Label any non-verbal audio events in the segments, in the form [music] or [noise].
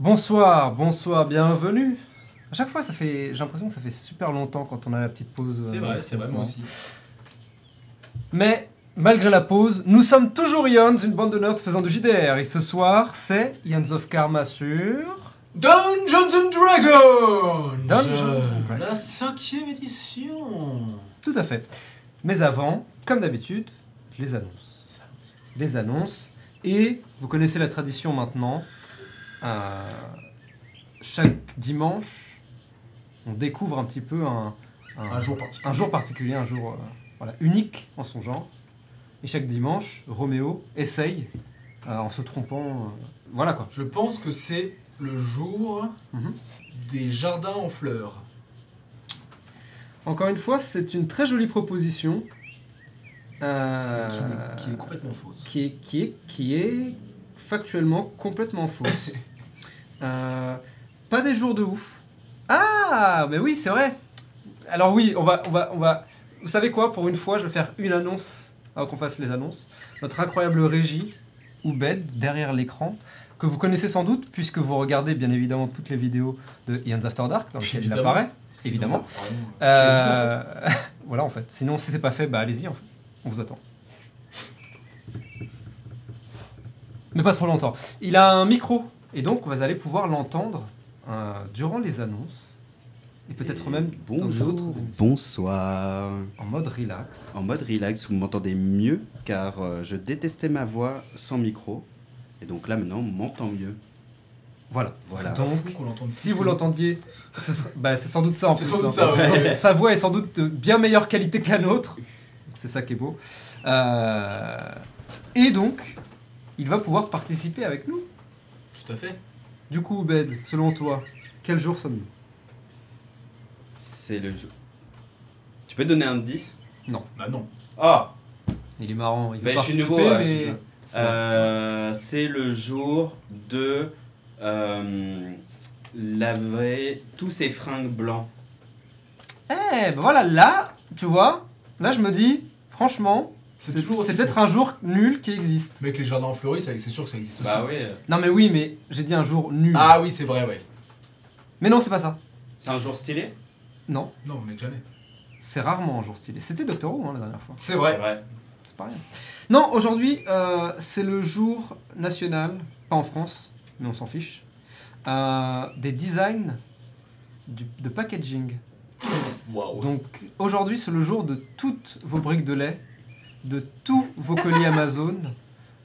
Bonsoir, bonsoir, bienvenue. À chaque fois, ça fait, j'ai l'impression que ça fait super longtemps quand on a la petite pause. C'est euh, vrai, c'est vrai, moi aussi. Mais malgré la pause, nous sommes toujours Ions, une bande de nerds faisant du JDR. Et ce soir, c'est Ions of Karma sur. Dungeons and Dragons Dungeons and Dragons. La cinquième édition Tout à fait. Mais avant, comme d'habitude, les annonces. Les annonces. Et vous connaissez la tradition maintenant. Euh, chaque dimanche, on découvre un petit peu un, Un jour particulier. un jour particulier, un jour euh, voilà, unique en son genre. Et chaque dimanche, Roméo essaye, euh, en se trompant, euh, voilà quoi. Je pense que c'est le jour Mhm. des jardins en fleurs. Encore une fois, c'est une très jolie proposition. euh, Qui, est complètement fausse. qui est, qui est, qui est factuellement complètement fausse. [laughs] Euh, pas des jours de ouf. Ah, mais oui, c'est vrai. Alors oui, on va, on va, on va. Vous savez quoi? Pour une fois, je vais faire une annonce avant qu'on fasse les annonces. Notre incroyable régie, Oubed, derrière l'écran, que vous connaissez sans doute puisque vous regardez bien évidemment toutes les vidéos de Ian's After Dark dans lesquelles il apparaît. Évidemment. vraiment- Euh, [laughs] voilà en fait. Sinon, si c'est pas fait, bah allez-y. en fait. On vous attend. Mais pas trop longtemps. Il a un micro et donc vous allez pouvoir l'entendre euh, durant les annonces et peut-être même dans les autres Bonjour, émissions. bonsoir. En mode relax. En mode relax, vous m'entendez mieux car euh, je détestais ma voix sans micro. Et donc là maintenant, on m'entend mieux. Voilà. Voilà. C'est Donc, si vous l'entendiez, ce bah, c'est sans doute ça en plus. sans doute hein. ça, ouais. Sa voix est sans doute de bien meilleure qualité que la nôtre. C'est ça qui est beau. Euh, Et donc, il va pouvoir participer avec nous. Tout à fait. Du coup, Bed, selon toi, quel jour sommes-nous? C'est le jeu. Tu peux donner un 10 Bah non. Ah Il est marrant, il veut Bah, je suis nouveau à mais... Euh, C'est le jour de euh, laver tous ces fringues blancs. Eh, ben voilà, là, tu vois, là je me dis, franchement, C'est toujours c'est aussi peut-être un jour nul qui existe. Avec les jardins en fleuris, c'est c'est sûr que ça existe aussi. Bah oui, Non mais oui, mais j'ai dit un jour nul. Ah oui, c'est vrai, ouais. Mais non, c'est pas ça. c'est un jour stylé? Non, Non, mais jamais. c'est rarement un jour stylé. C'était Doctor Who hein, la dernière fois. C'est C'est vrai. vrai. C'est pas rien. Non, aujourd'hui, euh, c'est le jour national, pas en France, mais on s'en fiche, euh, des designs du- de packaging. Waouh. Donc aujourd'hui, c'est le jour de toutes vos briques de lait, de tous vos colis Amazon,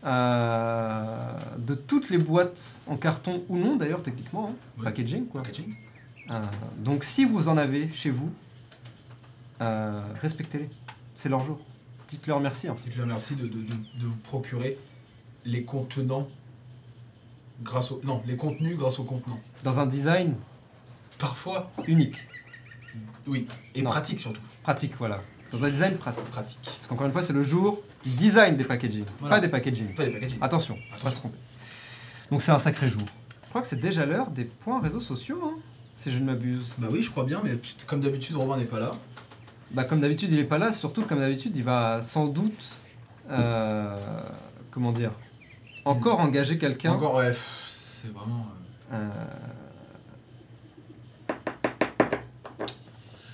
euh, de toutes les boîtes en carton ou non d'ailleurs techniquement, hein, packaging quoi. Packaging. Euh, donc si vous en avez chez vous, euh, respectez-les. C'est leur jour. Dites-leur merci en fait. Dites-leur merci de, de, de, de vous procurer les contenants grâce au... Non, les contenus grâce aux contenants. Dans un design Parfois, unique, oui. Et Non. pratique surtout. pratique voilà. Dans un design pratique. Pratique. Parce qu'encore une fois, c'est le jour du design des packaging, Voilà. pas des packaging. Pas des packaging. Attention, faut pas Attention. se tromper. Donc c'est un sacré jour. Je crois que c'est déjà l'heure des points réseaux sociaux, hein, si je ne m'abuse. Bah oui, je crois bien, mais comme d'habitude, Romain n'est pas là. Bah comme d'habitude, il est pas là. Surtout comme d'habitude, il va sans doute, euh, comment dire, encore engager quelqu'un. Encore, ouais, c'est vraiment... euh,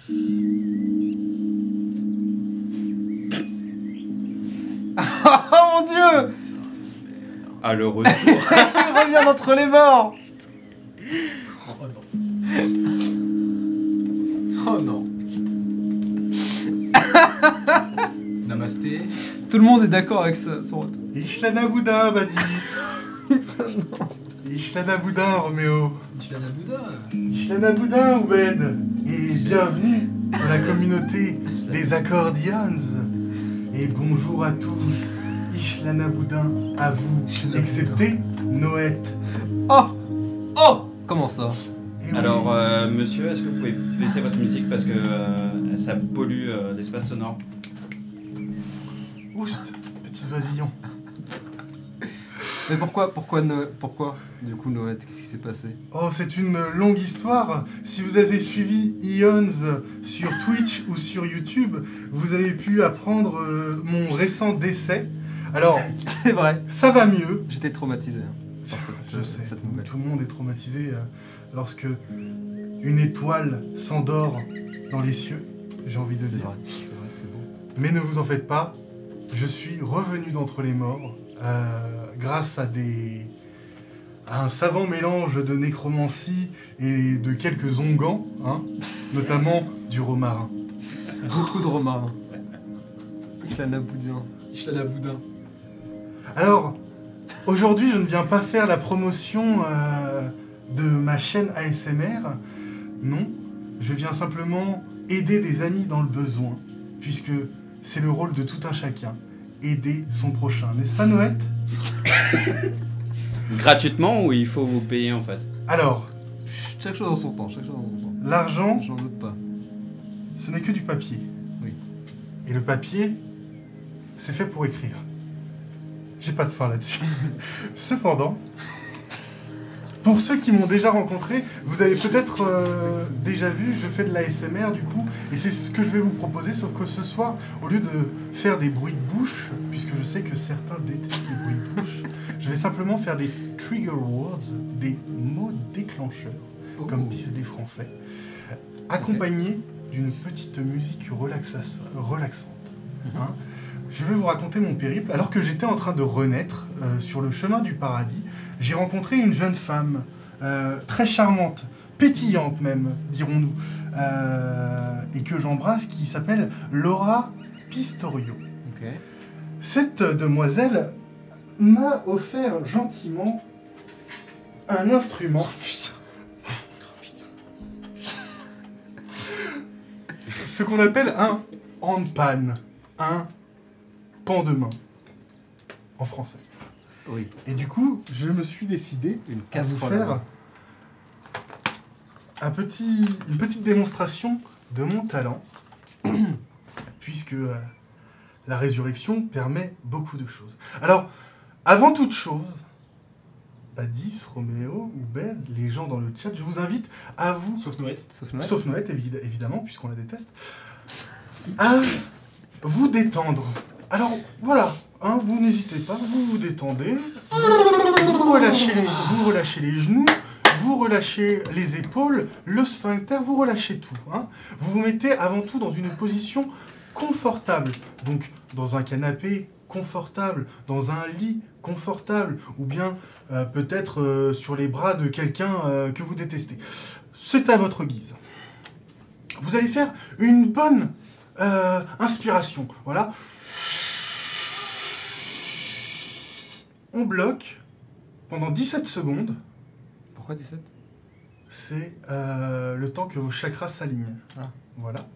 euh, [laughs] oh mon dieu Ah, le retour. [laughs] Il revient d'entre les morts Oh non. Oh non. Namasté. Tout le monde est d'accord avec ça, son retour. Ishlana Boudin, Badis [laughs] Ishlana Boudin, Roméo Islana Bouddha. Ishlana Boudin, Oubed Et bienvenue dans la communauté des accordions Et bonjour à tous. Ishlana Boudin, à vous, Ishlana excepté Noët Oh! Oh! Comment ça? Et oui, Alors, euh, monsieur, est-ce que vous pouvez baisser votre musique parce que euh, ça pollue euh, l'espace sonore? Oust, petits oisillons Mais pourquoi, pourquoi, pourquoi, du coup, Noët, qu'est-ce qui s'est passé? Oh, c'est une longue histoire. Si vous avez suivi Ions sur Twitch ou sur YouTube, vous avez pu apprendre euh, mon récent décès. Alors, [laughs] C'est vrai. ça va mieux. J'étais traumatisé. hein. par cette, Je sais, cette nouvelle. tout le monde est traumatisé euh, lorsque une étoile s'endort dans les cieux, j'ai envie de C'est dire. vrai, c'est vrai, c'est beau. Mais ne vous en faites pas, je suis revenu d'entre les morts grâce à des à un savant mélange de nécromancie et de quelques onguents, hein, notamment du romarin. Beaucoup de romarin. Islana Boudin. Ishlana Boudin. Alors, aujourd'hui, je ne viens pas faire la promotion euh, de ma chaîne ASMR. Non, je viens simplement aider des amis dans le besoin, puisque c'est le rôle de tout un chacun. Aider son prochain, n'est-ce pas Noël [laughs] Gratuitement ou il faut vous payer en fait? Alors, Chaque chose en son temps, chaque chose en son temps. l'argent, J'en doute pas. ce n'est que du papier. Oui. Et le papier, c'est fait pour écrire. J'ai pas de fin là-dessus. [laughs] Cependant, pour ceux qui m'ont déjà rencontré, vous avez peut-être euh, déjà vu, je fais de l'ASMR du coup, et c'est ce que je vais vous proposer, sauf que ce soir, au lieu de faire des bruits de bouche, puisque je sais que certains détestent les bruits de bouche, je vais simplement faire des trigger words, des mots déclencheurs Oh. comme disent les Français, accompagné d'une petite musique relaxa- relaxante. Hein. Je vais vous raconter mon périple. Alors que j'étais en train de renaître euh, sur le chemin du paradis, j'ai rencontré une jeune femme euh, très charmante, pétillante même, dirons-nous, euh, et que j'embrasse, qui s'appelle Laura Pistorio. Cette demoiselle m'a offert gentiment un instrument. [laughs] Ce qu'on appelle un handpan, un pan de main en français. Oui. Et du coup, je me suis décidé Une à vous faire un petit, une petite démonstration de mon talent, [coughs] puisque euh, la résurrection permet beaucoup de choses. Alors, avant toute chose, Badis, Roméo ou Ben, les gens dans le chat, je vous invite à vous Sauf Noël. Sauf Noël. sauf Noël évid- évidemment, puisqu'on la déteste, à vous détendre. Alors voilà, hein, vous n'hésitez pas, vous vous détendez, vous relâchez, les, genoux, vous relâchez les épaules, le sphincter, vous relâchez tout. hein. Vous vous mettez avant tout dans une position confortable, donc dans un canapé confortable, dans un lit confortable, ou bien euh, peut-être euh, sur les bras de quelqu'un euh, que vous détestez. C'est à votre guise. Vous allez faire une bonne inspiration. Voilà. On bloque pendant 17 secondes. Pourquoi 17 C'est euh, le temps que vos chakras s'alignent. Ah. Voilà.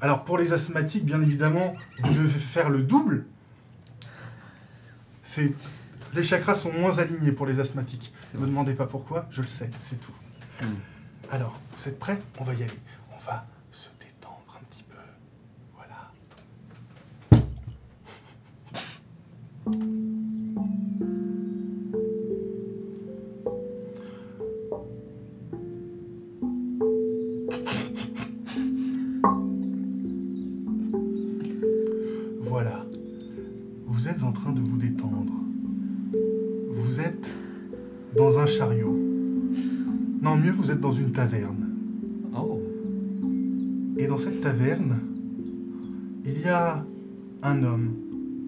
Alors pour les asthmatiques, bien évidemment, vous devez faire le double. C'est les chakras sont moins alignés pour les asthmatiques. Ne me demandez pas pourquoi, je le sais, c'est tout. Hmm. Alors, vous êtes prêts? On va y aller. On va se détendre un petit peu. Voilà. Voilà. Vous êtes dans une taverne. Oh. Et dans cette taverne, il y a un homme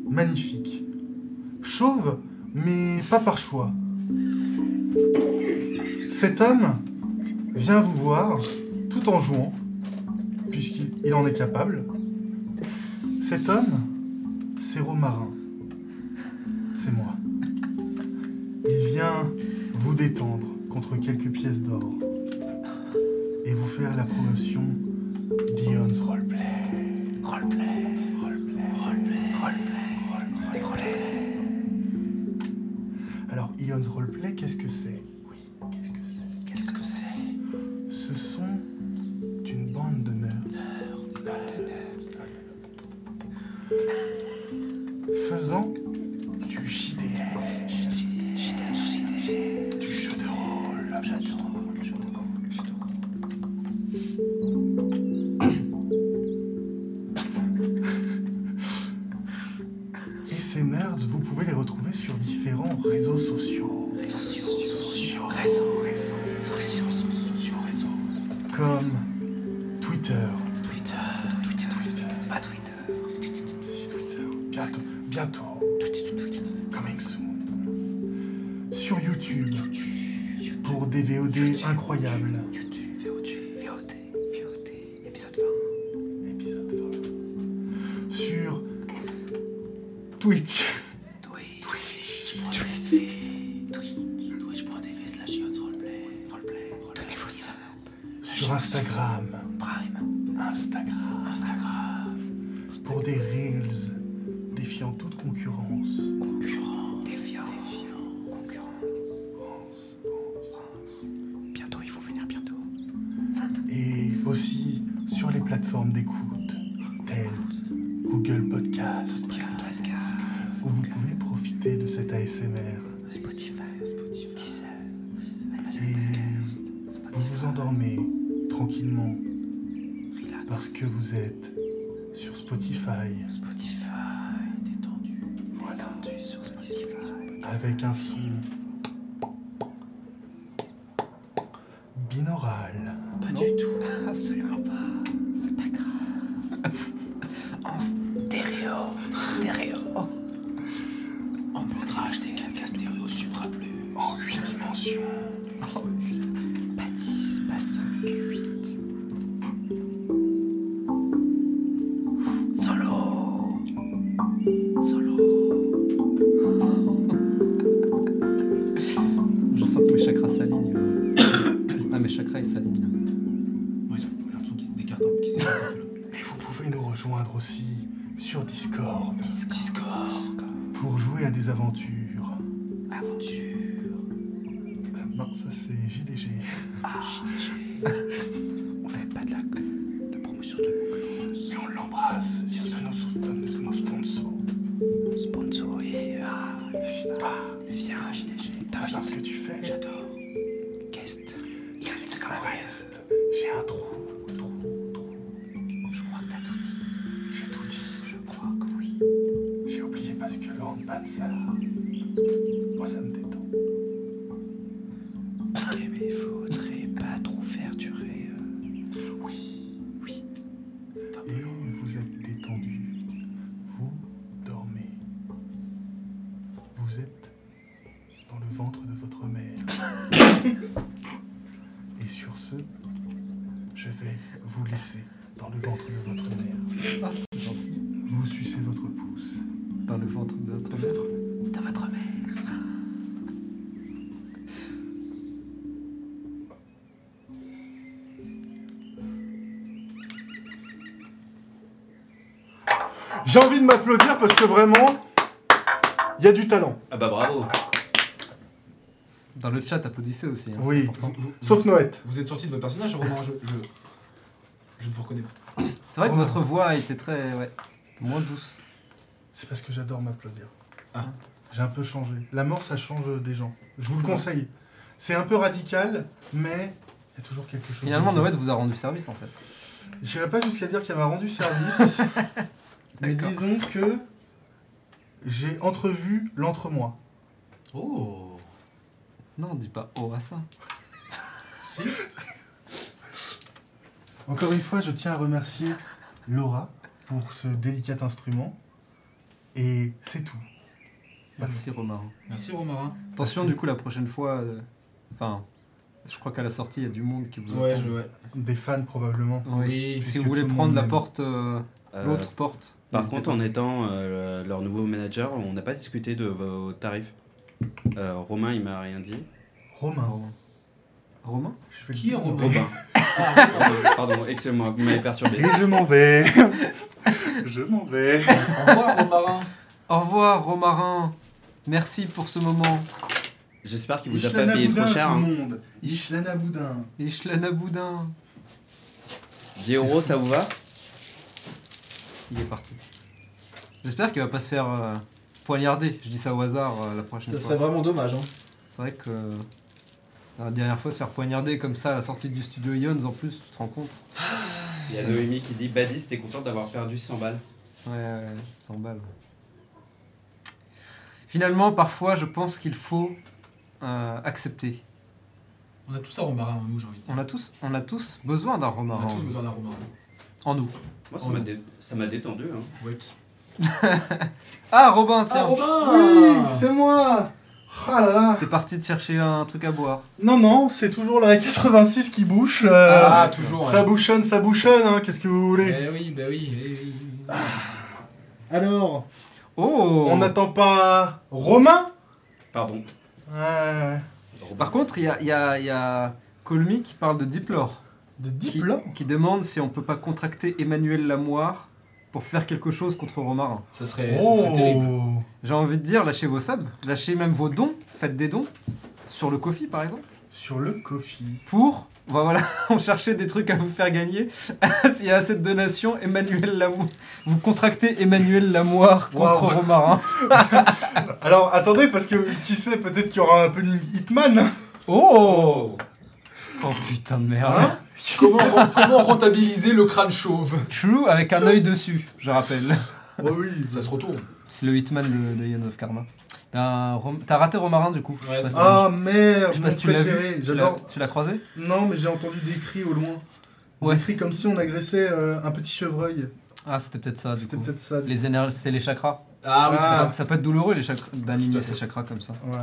magnifique, chauve, mais pas par choix. Cet homme vient vous voir tout en jouant, puisqu'il il en est capable. Cet homme, c'est Romarin. C'est moi. Il vient vous détendre contre quelques pièces d'or et vous faire la promotion d'Ion's Roleplay. Roleplay. Roleplay. Roleplay. Roleplay. Roleplay. Alors, Ion's Roleplay, qu'est-ce que c'est? Oui, qu'est-ce que m'applaudir parce que vraiment, il y a du talent. Ah bah bravo. Dans le chat, applaudissez aussi. hein, Oui. c'est important. Vous, vous- Sauf Noët. vous êtes sorti de votre personnage, Romain, je, je, je ne vous reconnais pas. C'est vrai que votre voix a été très. Ouais, moins douce. C'est parce que j'adore m'applaudir. Ah. J'ai un peu changé. La mort, ça change des gens. Je vous le C'est vrai. conseille. C'est un peu radical, mais il y a toujours quelque chose. Finalement, de. Noël vous a rendu service en fait. J'irai pas jusqu'à dire qu'elle m'a rendu service, [laughs] mais disons que j'ai entrevu l'entre-moi. Oh Non, dis pas oh à ça. Si Encore une fois, je tiens à remercier Laura pour ce délicat instrument. Et c'est tout. Merci Romain. Merci Romain. Attention, Merci. du coup, la prochaine fois. euh, Enfin, je crois qu'à la sortie, il y a du monde qui vous Ouais, attend. je, ouais. Des fans probablement. Oui. Oui, si vous voulez prendre la porte, Euh, l'autre porte. Par contre, pas. en étant euh, leur nouveau manager, on n'a pas discuté de vos tarifs. Euh, Romain, il m'a rien dit. Romain. Romain. Romain Je fais Qui est Romain Robin. pardon, pardon, excusez-moi, vous m'avez perturbé. Et je m'en vais. [laughs] je m'en vais. Au revoir Romain. Au revoir Romarin. Merci pour ce moment. J'espère qu'il vous a pas Ishlana payé Boudin, trop cher. tout hein. le monde. Ishlana Boudin. Et Shlana Boudin. 10 euros, ça vous va? Il est parti. J'espère qu'il va pas se faire euh, poignarder. Je dis ça au hasard euh, la prochaine Ça fois. serait vraiment dommage. Hein. C'est vrai que la dernière fois se faire poignarder comme ça à la sortie du studio Ions en plus, tu te rends compte Il y a Noémie qui dit Badis, t'es content d'avoir perdu 100 balles Ouais, ouais, 100 balles. Finalement, parfois, je pense qu'il faut euh, accepter. On a tous un romarin en nous, j'ai envie de dire. On a tous, on a tous besoin d'un On romarin a tous besoin d'un romarin. En nous. Moi, ça m'a dé- ça m'a détendu. Hein. Wait. [laughs] Ah, Robin, tiens, Oui, c'est moi Ah là là t'es parti de chercher un truc à boire. Non, non, c'est toujours la 86 qui bouche. euh, Ah, ouais, toujours. ça ouais. bouchonne, ça bouchonne, hein, qu'est-ce que vous voulez? Eh oui, bah oui, eh oui. Alors, Oh on n'attend pas Romain? Pardon. Ouais, Par contre, il y a, il y a, il y a Colmy qui parle de Diplore. De Qui, diplôme qui demande si on peut pas contracter Emmanuel Lamoire pour faire quelque chose contre Romarin. Ça serait, ça serait terrible. J'ai envie de dire, lâchez vos subs, lâchez même vos dons, faites des dons, sur le Kofi par exemple, Sur le coffee. pour, bah voilà, [laughs] on cherchait des trucs à vous faire gagner. [laughs] S'il y a assez de donations, Emmanuel Lamoire, vous contractez Emmanuel Lamoire contre. Romarin. [laughs] Alors, attendez, parce que qui sait, peut-être qu'il y aura un happening Hitman Oh Oh putain de merde. Hein Comment, comment rentabiliser le crâne chauve? True avec un œil dessus, je rappelle. Oh oui, Ça se retourne. C'est le Hitman de, de Ian of Karma. Ben, Rom- T'as raté Romarin du coup. Ouais, c'est Ah merde, je sais mon pas si tu l'as préféré. vu. Tu l'as- J'adore. Tu l'as croisé? Non, mais j'ai entendu des cris au loin. Ouais. Des cris comme si on agressait euh, un petit chevreuil. Ah, c'était peut-être ça du C'était coup. peut-être ça. Les énergies, c'est les chakras. Ah oui, c'est Ah. ça. Ça, ça peut être douloureux les chakras, d'aligner fait. chakras comme ça. Ouais.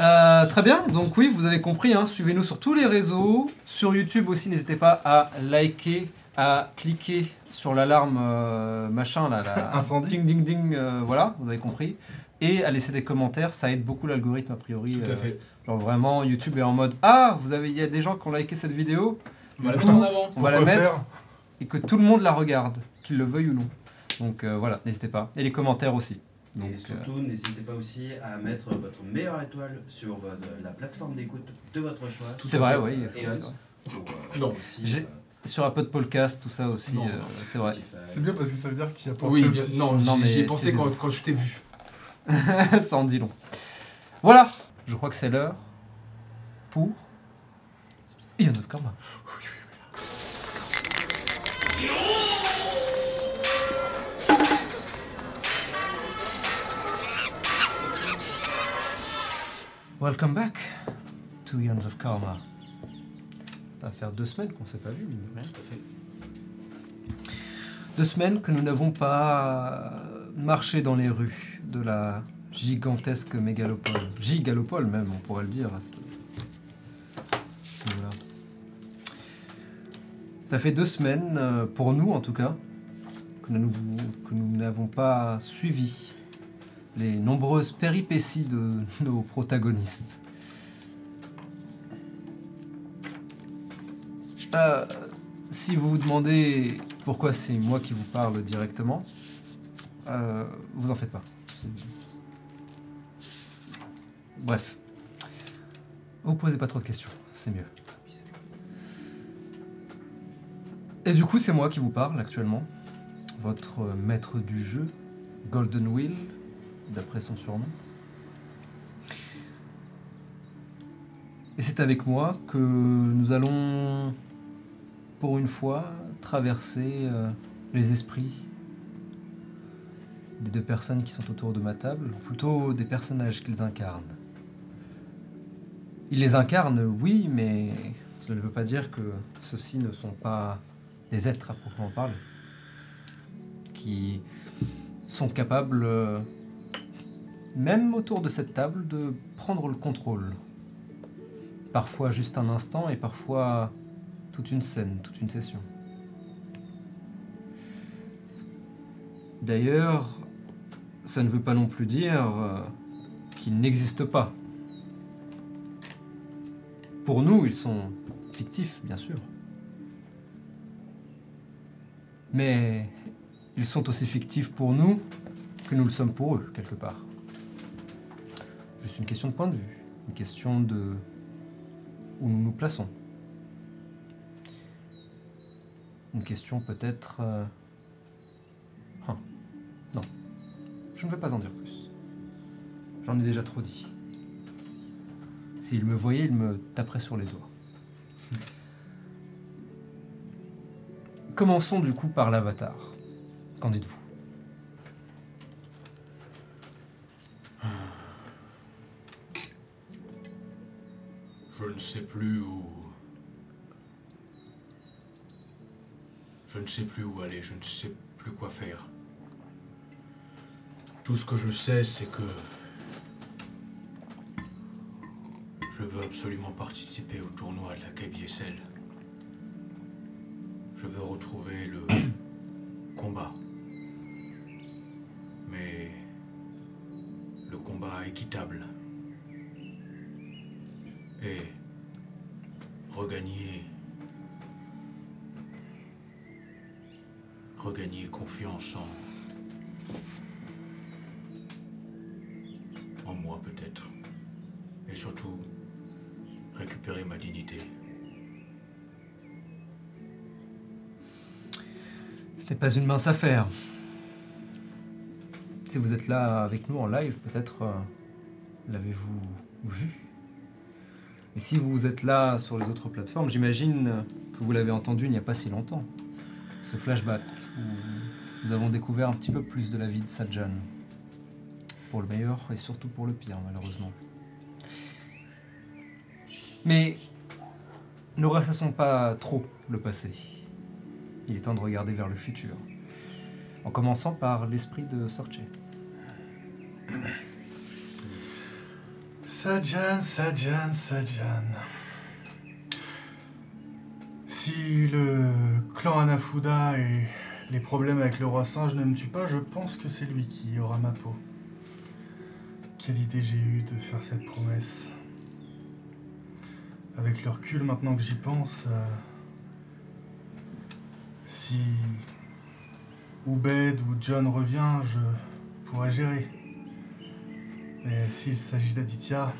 Euh, très bien, donc oui, vous avez compris, hein, suivez-nous sur tous les réseaux. Sur YouTube aussi, n'hésitez pas à liker, à cliquer sur l'alarme euh, machin là, la [laughs] Incendie. ding ding ding, euh, voilà, vous avez compris. Et à laisser des commentaires, ça aide beaucoup l'algorithme a priori. Tout à euh, fait. genre vraiment, YouTube est en mode Ah, vous avez, il y a des gens qui ont liké cette vidéo, On va la mettre en avant. on va la mettre faire? et que tout le monde la regarde, qu'il le veuille ou non. Donc euh, voilà, n'hésitez pas. Et les commentaires aussi. Donc, et euh, surtout, n'hésitez pas aussi à mettre votre meilleure étoile sur votre- la plateforme d'écoute de votre choix. Tout c'est vrai, oui. Euh, Non. aussi, J'ai- euh, Sur Apple Podcast, tout ça aussi, euh, c'est vrai. C'est bien parce que ça veut dire que tu y as pensé Oui, aussi. non, Non, j'y- mais j'y ai pensé quand, quand je t'ai vu. [laughs] ça en dit long. Voilà, je crois que c'est l'heure pour Ian of Karma. Welcome back to Ions of Karma. Ça va faire deux semaines qu'on s'est pas vu, mine de rien. Tout à fait. Deux semaines que nous n'avons pas marché dans les rues de la gigantesque mégalopole. Gigalopole même, on pourrait le dire. à ce-. Ça fait deux semaines, euh, pour nous en tout cas, que nous n'avons pas suivi les nombreuses péripéties de [laughs] nos protagonistes. Euh, si vous vous demandez pourquoi c'est moi qui vous parle directement, euh, vous en faites pas. Bref. Vous posez pas trop de questions, c'est mieux. Et du coup, c'est moi qui vous parle actuellement. Votre maître du jeu, Golden Wheel, d'après son surnom. Et c'est avec moi que nous allons, pour une fois, traverser euh, les esprits des deux personnes qui sont autour de ma table, ou plutôt des personnages qu'ils incarnent. Ils les incarnent, oui, mais cela ne veut pas dire que ceux-ci ne sont pas des êtres à proprement parler, qui sont capables, euh, même autour de cette table, de prendre le contrôle. Parfois juste un instant et parfois toute une scène, toute une session. D'ailleurs, ça ne veut pas non plus dire euh, qu'ils n'existent pas. Pour nous, ils sont fictifs, bien sûr. Mais ils sont aussi fictifs pour nous que nous le sommes pour eux, quelque part. Juste une question de point de vue, une question de où nous nous plaçons. Une question peut-être... euh, hein, Non, je ne vais pas en dire plus. J'en ai déjà trop dit. S'il me voyait, il me taperait sur les doigts. Commençons du coup par l'avatar. Qu'en dites-vous? Ne sais plus où. Je ne sais plus où aller, je ne sais plus quoi faire. Tout ce que je sais, c'est que. Je veux absolument participer au tournoi de la KBSL. Je veux retrouver le [coughs] combat. Mais. le combat équitable. Confiance en. en moi peut-être. Et surtout, récupérer ma dignité. Ce n'est pas une mince affaire. Si vous êtes là avec nous en live, peut-être euh, l'avez-vous vu? Et si vous êtes là sur les autres plateformes, j'imagine que vous l'avez entendu il n'y a pas si longtemps. Ce flashback nous avons découvert un petit peu plus de la vie de Sajan. Pour le meilleur et surtout pour le pire, malheureusement. Mais ne ressassons pas trop le passé. Il est temps de regarder vers le futur. En commençant par l'esprit de Sorche. Sajan, Sajan, Sajan. Si le clan Anafuda et les problèmes avec le roi singe ne me tuent pas, je pense que c'est lui qui aura ma peau. Quelle idée j'ai eue de faire cette promesse. Avec le recul, maintenant que j'y pense, euh, si Oubed ou John revient, je pourrais gérer. Mais s'il s'agit d'Aditya,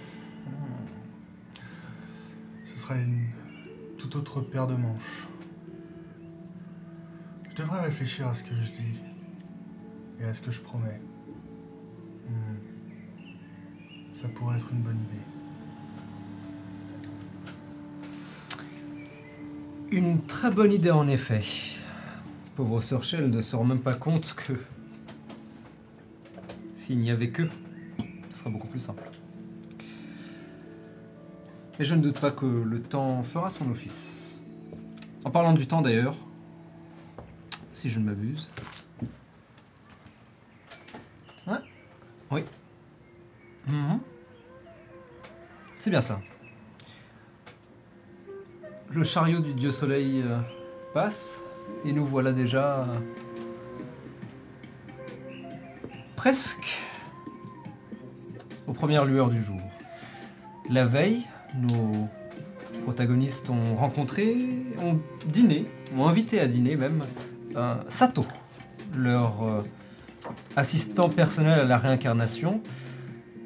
hmm, ce sera une toute autre paire de manches. Je devrais réfléchir à ce que je dis et à ce que je promets. Hmm. Ça pourrait être une bonne idée. Une très bonne idée en effet. Pauvre Sorche, elle ne se rend même pas compte que s'il n'y avait que, ce serait beaucoup plus simple. Et je ne doute pas que le temps fera son office. En parlant du temps d'ailleurs, si je ne m'abuse. Oui. Mhm. C'est bien ça. Le chariot du dieu soleil euh, passe et nous voilà déjà euh, presque aux premières lueurs du jour. La veille, nos protagonistes ont rencontré, ont dîné, ont invité à dîner même Sato, leur euh, assistant personnel à la réincarnation.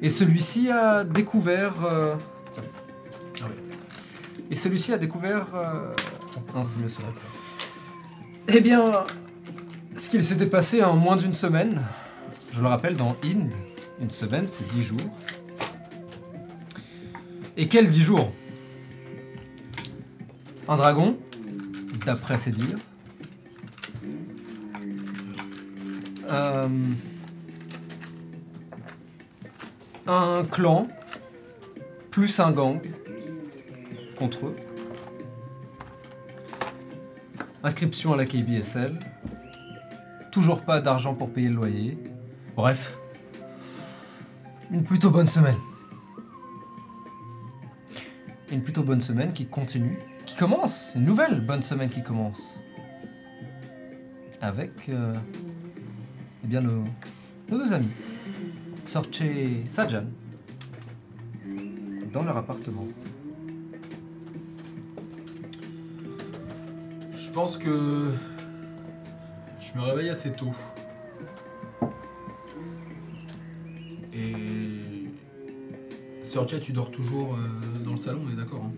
Et celui-ci a découvert. euh. Ah Et celui-ci a découvert. euh, non, c'est mieux cela. Eh bien, ce qu'il s'était passé en moins d'une semaine, je le rappelle, dans Inde, une semaine, c'est dix jours. Et quels dix jours? Un dragon, d'après ses dires. Euh, un clan, plus un gang contre eux. Inscription à la KBSL. Toujours pas d'argent pour payer le loyer. Bref, une plutôt bonne semaine. Une plutôt bonne semaine qui continue, qui commence, une nouvelle bonne semaine qui commence. Avec euh, eh bien nos, nos deux amis, Sorche et Sajan, dans leur appartement. Je pense que je me réveille assez tôt. Et Sorcha, tu dors toujours euh, dans le salon, on est d'accord hein?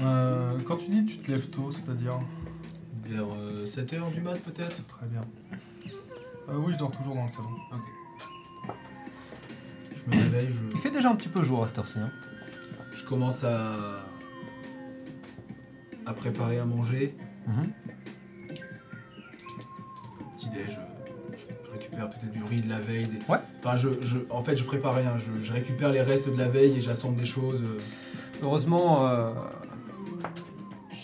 Euh, quand tu dis tu te lèves tôt, c'est-à-dire? Vers 7h du mat peut-être? Très bien. Euh, oui, je dors toujours dans le salon. Je me réveille, je, Il fait déjà un petit peu jour à cette heure-ci. hein. je commence à, à préparer à manger. Mhm. Petit déj, euh, je récupère peut-être du riz de la veille. Des... Ouais. Enfin, je, je- en fait, je prépare rien. Je, je récupère les restes de la veille et j'assemble des choses. euh, Heureusement, euh,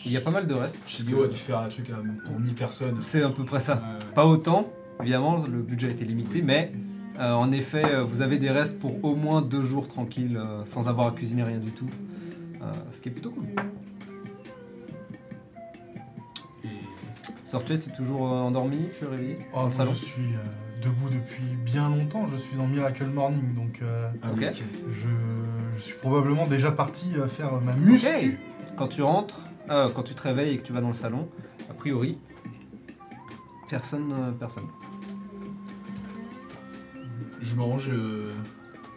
il y a pas mal de restes. Chilio a dû faire un truc pour 1000 personnes. C'est à peu près ça. Ouais, Pas autant, évidemment, le budget a été limité, mais euh, en effet, euh, vous avez des restes pour au moins deux jours tranquilles, euh, sans avoir à cuisiner rien du tout. Euh, ce qui est plutôt cool. Et Sorchet, tu es toujours euh, endormi, tu es réveillé Oh, dans le moi, salon? je suis euh, debout depuis bien longtemps. Je suis en Miracle Morning, donc euh, ah Ok. oui, ok. je, je suis probablement déjà parti euh, faire ma muscu. Ok. Quand tu rentres, euh, quand tu te réveilles et que tu vas dans le salon, a priori, personne, euh, personne. Je mange euh,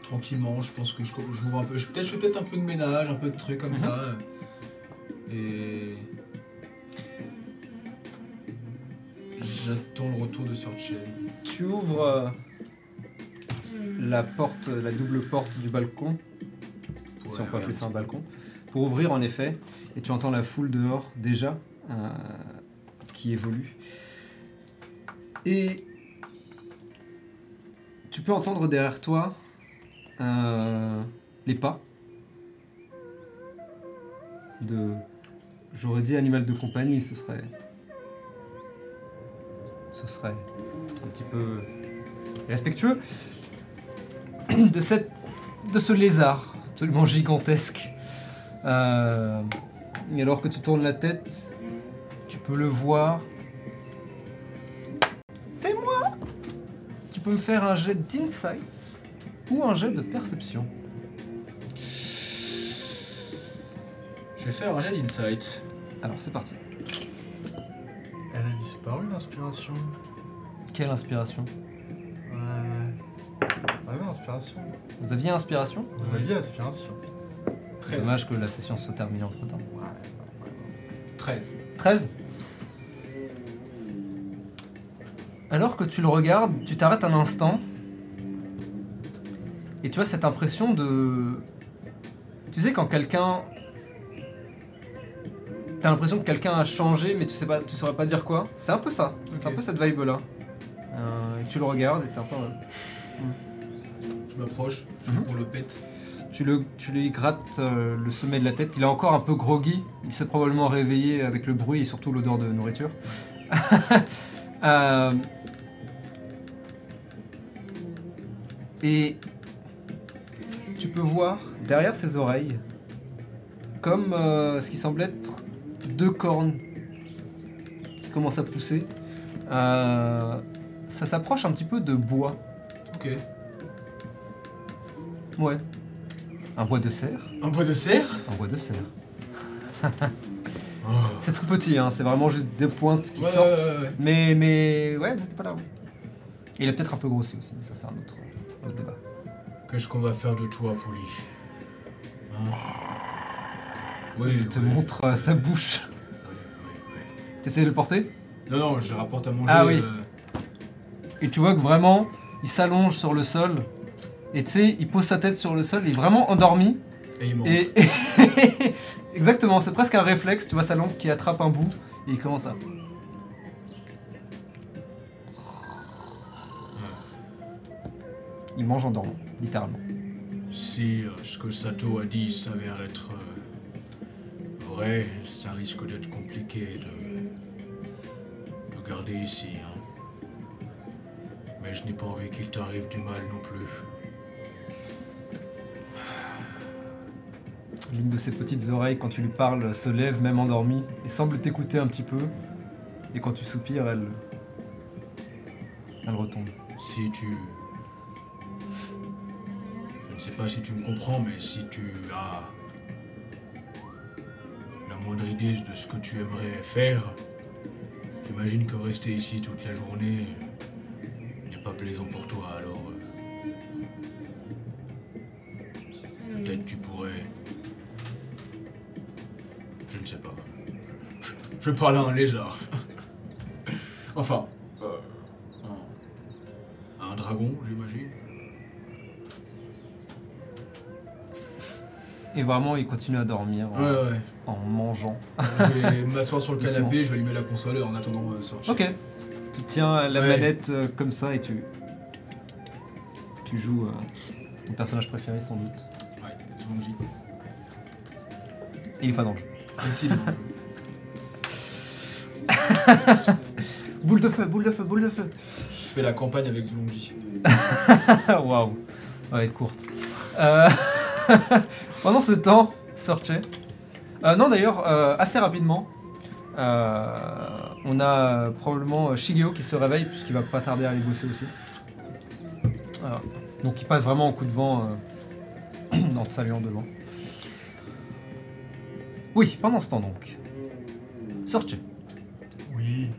tranquillement, je pense que je j'ouvre un peu. Je, peut-être, je fais peut-être un peu de ménage, un peu de trucs comme Mhm. ça. Et. J'attends le retour de Searcher. Tu ouvres euh, la porte, la double porte du balcon, si on peut appeler ça un balcon, pour ouvrir en effet, et tu entends la foule dehors déjà euh, qui évolue. Et tu peux entendre derrière toi euh, les pas de. J'aurais dit animal de compagnie, ce serait. Ce serait un petit peu respectueux de cette de ce lézard absolument gigantesque. Euh, et alors que tu tournes la tête, tu peux le voir. Peux me faire un jet d'insight ou un jet de perception. Je vais faire un jet d'insight. Alors c'est parti. Elle a disparu l'inspiration. Quelle inspiration? Ouais. Ah oui, inspiration. Vous aviez inspiration? Vous aviez inspiration. 13. Dommage que la session soit terminée entre temps. 13. 13 Alors que tu le regardes, tu t'arrêtes un instant et tu as cette impression de... Tu sais quand quelqu'un... T'as l'impression que quelqu'un a changé mais tu sais pas, tu saurais pas dire quoi. C'est un peu ça, c'est un peu cette vibe là. et tu le regardes et t'es un peu... Je m'approche, je Mhm. pour le pète. Tu, le, tu lui grattes euh, le sommet de la tête, il est encore un peu groggy, il s'est probablement réveillé avec le bruit et surtout l'odeur de nourriture. [laughs] Euh, et tu peux voir derrière ses oreilles comme euh, ce qui semble être deux cornes qui commencent à pousser. Euh, ça s'approche un petit peu de bois. Ok. Ouais. Un bois de cerf. Un bois de serre? Un bois de cerf. Oh. C'est tout petit, hein, c'est vraiment juste des pointes qui Ouais, sortent. ouais, ouais, ouais. Mais, mais, ouais, c'était pas là. il a peut-être un peu grossi aussi, mais ça, c'est un autre, débat. Qu'est-ce qu'on va faire de toi, Pouli Hein Oui, Il te oui, montre euh, sa bouche. oui, oui, oui. T'essayes de le porter? Non, non, je rapporte à manger. Ah oui. euh, Et tu vois que vraiment, il s'allonge sur le sol. Et tu sais, il pose sa tête sur le sol, il est vraiment endormi. et il mange. Et. [laughs] Exactement, c'est presque un réflexe, tu vois sa langue qui attrape un bout. Et il commence à. Il mange en dormant, littéralement. Si euh, ce que Sato a dit s'avère être euh, vrai, ça risque d'être compliqué de, de garder ici. hein. Mais je n'ai pas envie qu'il t'arrive du mal non plus. L'une de ses petites oreilles, quand tu lui parles, se lève même endormie et semble t'écouter un petit peu. Et quand tu soupires, elle. Elle retombe. Si tu... Je sais pas si tu me comprends, mais si tu as la moindre idée de ce que tu aimerais faire, j'imagine que rester ici toute la journée n'est pas plaisant pour toi, alors... euh, Peut-être tu pourrais... Je ne sais pas. [laughs] Je parle à un lézard. [laughs] enfin... Et vraiment, il continue à dormir en, Ouais, ouais. en mangeant. Je vais [laughs] m'asseoir sur le canapé, je vais allumer la console en attendant euh, sortir. Ok. Tu tiens la Ouais. manette euh, comme ça et tu. Tu joues euh, ton personnage préféré sans doute. Ouais, Zhongji. Il est pas dans le jeu. Si, il est dans le jeu. [laughs] Boule de feu, boule de feu, boule de feu. Je fais la campagne avec Zulongji. [laughs] Waouh. Ça va être courte. Euh, [laughs] Pendant ce temps, Sorche. Euh, non, d'ailleurs, euh, assez rapidement, euh, on a probablement Shigeo qui se réveille, puisqu'il va pas tarder à aller bosser aussi. Donc il passe vraiment en coup de vent en te saluant devant. Oui, pendant ce temps donc. Sorche. Oui.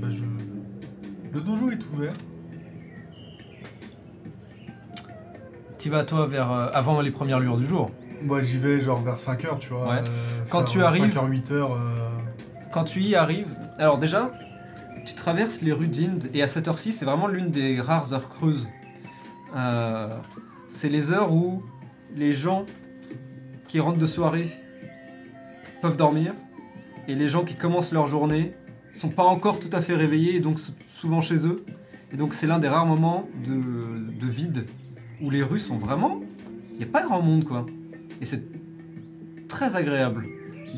Bah je... Le dojo est ouvert. Tu vas toi vers euh, avant les premières lueurs du jour. Moi j'y vais genre vers 5h, tu vois. Ouais. euh, Quand tu arrives- 5h, 8h. Quand tu y arrives, alors déjà, tu traverses les rues d'Inde et à cette heure-ci, c'est vraiment l'une des rares heures creuses. Euh, c'est les heures où les gens qui rentrent de soirée peuvent dormir et les gens qui commencent leur journée sont pas encore tout à fait réveillés et donc souvent chez eux. Et donc c'est l'un des rares moments de, de vide où les rues sont vraiment... Il n'y a pas grand monde quoi. Et c'est très agréable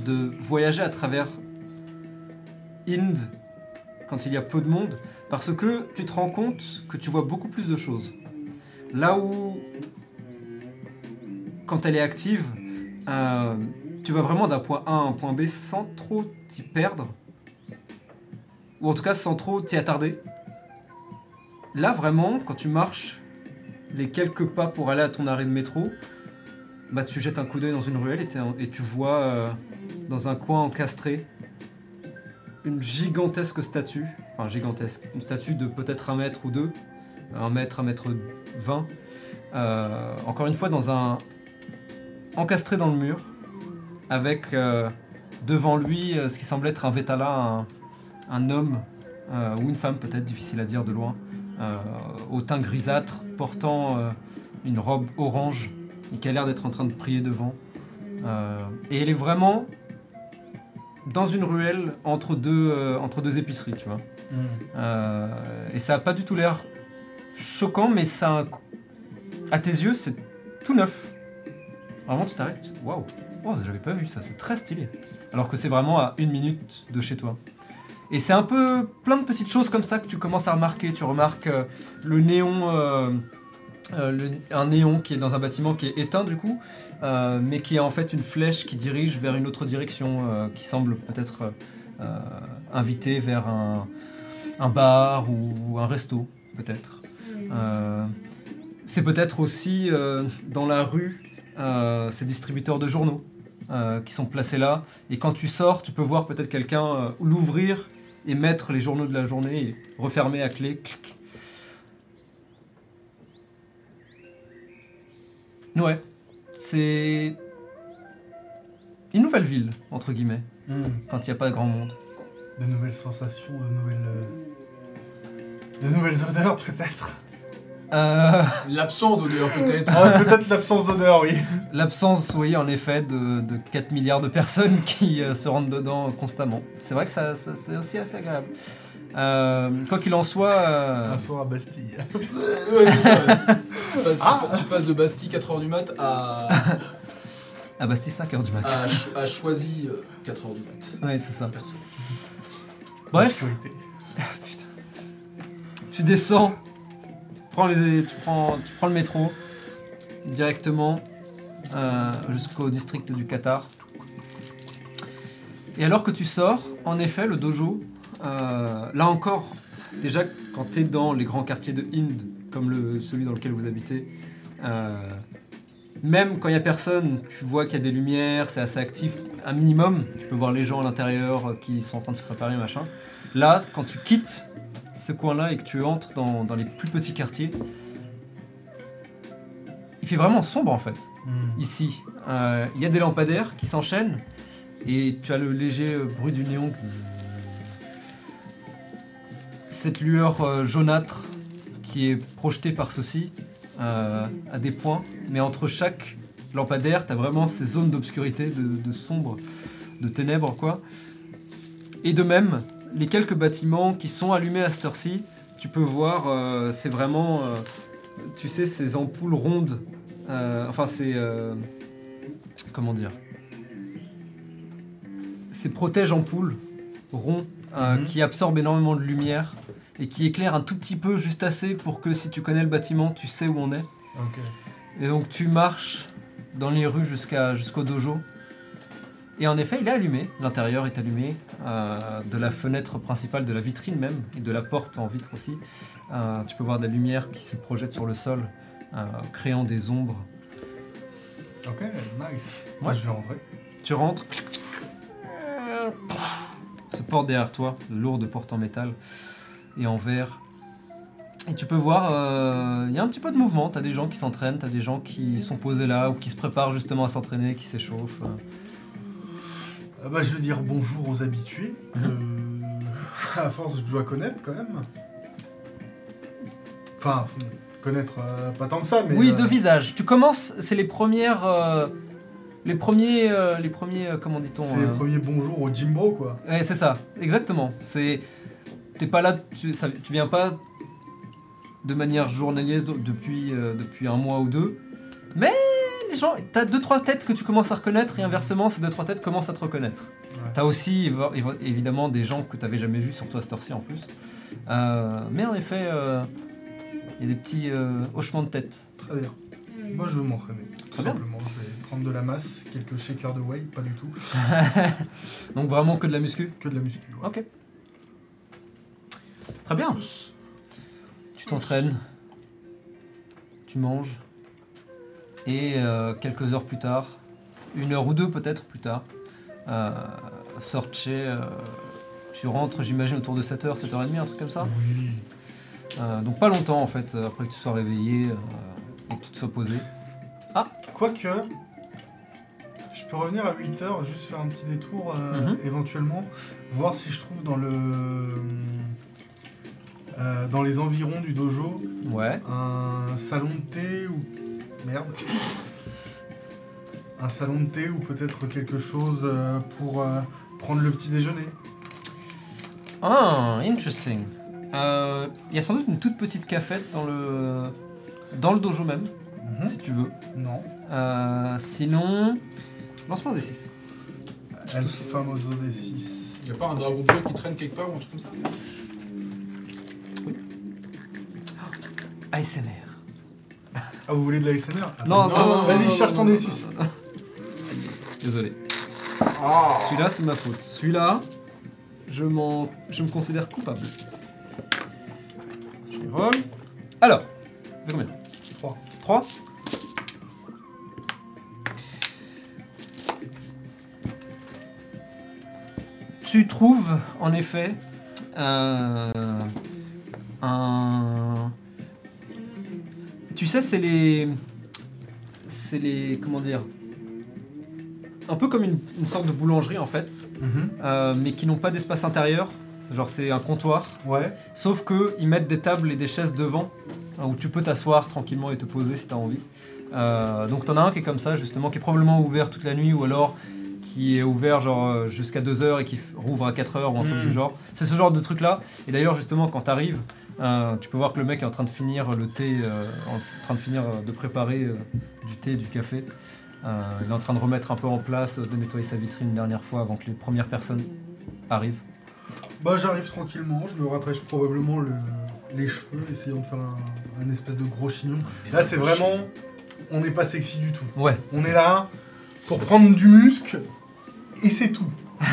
de voyager à travers Inde quand il y a peu de monde parce que tu te rends compte que tu vois beaucoup plus de choses. Là où, quand elle est active, euh, tu vas vraiment d'un point A à un point B sans trop t'y perdre, ou en tout cas sans trop t'y attarder. Là vraiment, quand tu marches les quelques pas pour aller à ton arrêt de métro, bah tu jettes un coup d'œil dans une ruelle et, tu vois euh, dans un coin encastré une gigantesque statue, enfin gigantesque, une statue de peut-être un mètre ou deux, un mètre, un mètre vingt, euh, encore une fois dans un encastré dans le mur, avec euh, devant lui ce qui semble être un Vetala, un, homme ou une femme peut-être, difficile à dire de loin, au teint grisâtre, portant euh, une robe orange et qui a l'air d'être en train de prier devant. Euh, et elle est vraiment dans une ruelle entre deux, euh, entre deux épiceries, tu vois. Euh, et ça a pas du tout l'air choquant, mais ça, a un co- à tes yeux, c'est tout neuf. Vraiment, tu t'arrêtes. Waouh, wow, j'avais pas vu ça. C'est très stylé. Alors que c'est vraiment à une minute de chez toi. Et c'est un peu plein de petites choses comme ça que tu commences à remarquer. Tu remarques euh, le néon, euh, euh, le- un néon qui est dans un bâtiment qui est éteint du coup, mais qui est en fait une flèche qui dirige vers une autre direction, qui semble peut-être inviter vers un, un bar ou un resto, peut-être. C'est peut-être aussi dans la rue ces distributeurs de journaux euh, qui sont placés là. Et quand tu sors, tu peux voir peut-être quelqu'un euh, l'ouvrir et mettre les journaux de la journée et refermer à clé. Clic. Ouais, c'est une nouvelle ville, entre guillemets, Hmm. quand il n'y a pas grand monde. De nouvelles sensations, de nouvelles. euh, De nouvelles odeurs peut-être. Euh, L'absence d'odeur peut-être. [laughs] Ah, peut-être l'absence d'odeur, oui. L'absence, oui, en effet, de, de 4 milliards de personnes [laughs] qui euh, se rendent dedans constamment. C'est vrai que ça, ça- c'est aussi assez agréable. Euh, quoi qu'il en soit, euh, Un soir à Bastille. [laughs] ouais, c'est ça. ouais. Tu, passes, tu pa- tu passes de Bastille 4h du mat à, à Bastille 5h du matin. à, Ch- à Choisy 4h du mat. Ouais, c'est ça. Perso. Bref, putain. tu descends, les, tu, prends, tu prends le métro directement euh, jusqu'au district du Qatar. Et alors que tu sors, en effet, le dojo, euh, là encore, déjà quand tu es dans les grands quartiers de Inde, comme celui dans lequel vous habitez, euh, même quand il n'y a personne, tu vois qu'il y a des lumières, c'est assez actif, un minimum. Tu peux voir les gens à l'intérieur qui sont en train de se préparer, machin. Là, quand tu quittes ce coin-là et que tu entres dans, dans les plus petits quartiers, il fait vraiment sombre en fait Hmm. ici. Euh, Il y a des lampadaires qui s'enchaînent et tu as le léger bruit du néon. Cette lueur euh, jaunâtre qui est projetée par ceci euh, à des points, mais entre chaque lampadaire, tu as vraiment ces zones d'obscurité, de, de sombre, de ténèbres quoi. Et de même, les quelques bâtiments qui sont allumés à cette heure-ci, tu peux voir, euh, c'est vraiment, euh, tu sais, ces ampoules rondes euh, enfin, c'est. comment dire Ces protèges ampoules ronds Mhm. qui absorbent énormément de lumière et qui éclairent un tout petit peu, juste assez pour que si tu connais le bâtiment, tu sais où on est. Et donc tu marches dans les rues jusqu'à jusqu'au dojo. Et en effet, il est allumé. L'intérieur est allumé. euh, de la fenêtre principale, de la vitrine même, et de la porte en vitre aussi. Euh, tu peux voir de la lumière qui se projette sur le sol, euh, créant des ombres. Ok, nice. Ouais. Moi, je vais rentrer. Tu rentres. Se porte derrière toi, lourde porte en métal et en verre. Et tu peux voir, il y a un petit peu de mouvement. T'as des gens qui s'entraînent, t'as des gens qui sont posés là ou qui se préparent justement à s'entraîner, qui s'échauffent. Ah bah, je vais dire bonjour aux habitués. Mhm. [laughs] à force, je dois connaître quand même. Enfin, connaître euh, pas tant que ça, mais. oui, euh, de visage. Tu commences, c'est les premières, euh, les premiers, euh, les premiers, euh, comment dit-on C'est les euh, premiers bonjours au Jimbo, quoi. Ouais, c'est ça, exactement. C'est, t'es pas là, tu, ça- tu viens pas de manière journalière depuis, euh, depuis un mois ou deux, mais les gens, t'as deux trois têtes que tu commences à reconnaître et inversement, ces deux trois têtes commencent à te reconnaître. Ouais. T'as aussi évidemment des gens que t'avais jamais vus, surtout à cette heure-ci en plus. Euh, mais en effet, euh, il y a des petits euh, hochements de tête. Très bien. Moi, je veux m'entraîner. Tout Très bien. simplement. Je vais prendre de la masse, quelques shakers de whey, pas du tout. [laughs] Donc vraiment que de la muscu? Que de la muscu. ouais. Ok. Très bien. Tu t'entraînes, tu manges, et euh, quelques heures plus tard, une heure ou deux peut-être plus tard, euh, Sorche, euh, tu rentres, j'imagine, autour de 7h, 7h30, un truc comme ça. Oui. Euh, donc pas longtemps en fait, après que tu sois réveillé euh, et que tu te sois posé. Quoique, je peux revenir à 8h, juste faire un petit détour, euh, Mhm. éventuellement, voir si je trouve dans le. euh, dans les environs du dojo Ouais. un salon de thé ou. Merde. Un salon de thé ou peut-être quelque chose euh, pour euh, prendre le petit déjeuner. Ah, interesting. Euh, Il y a sans doute une toute petite cafette dans le, dans le dojo même, Mhm. si tu veux. Non. Euh, sinon, lance-moi un des 6. El famoso des 6. Y a pas un dragon bleu qui traîne quelque part ou un truc comme ça? ASMR. Ah, vous voulez de la SMR Non, non, non, Vas-y, cherche ton non, D6. non, non. Désolé. Celui-là, c'est ma faute. Celui-là, je, m'en... je me considère coupable. Je roll. Alors, ça fait combien? 3. 3 Tu trouves en effet euh, un. Tu sais, c'est les. C'est les. Comment dire Un peu comme une, une sorte de boulangerie en fait, euh, mais qui n'ont pas d'espace intérieur. Genre, c'est un comptoir. Ouais. Sauf que ils mettent des tables et des chaises devant hein, où tu peux t'asseoir tranquillement et te poser si tu as envie. Euh, donc t'en as un qui est comme ça justement, qui est probablement ouvert toute la nuit ou alors qui est ouvert genre euh, jusqu'à 2h et qui rouvre à 4h ou un truc du genre. C'est ce genre de truc là. Et d'ailleurs justement quand t'arrives, euh, tu peux voir que le mec est en train de finir le thé, euh, en train de finir euh, de préparer euh, du thé, du café. Euh, il est en train de remettre un peu en place, de nettoyer sa vitrine une dernière fois avant que les premières personnes arrivent. Bah j'arrive tranquillement, je me rattache probablement le- les cheveux, essayant de faire un, un espèce de gros chignon. Là c'est vraiment, on n'est pas sexy du tout. Ouais. On est là pour prendre du muscle et c'est tout. [laughs]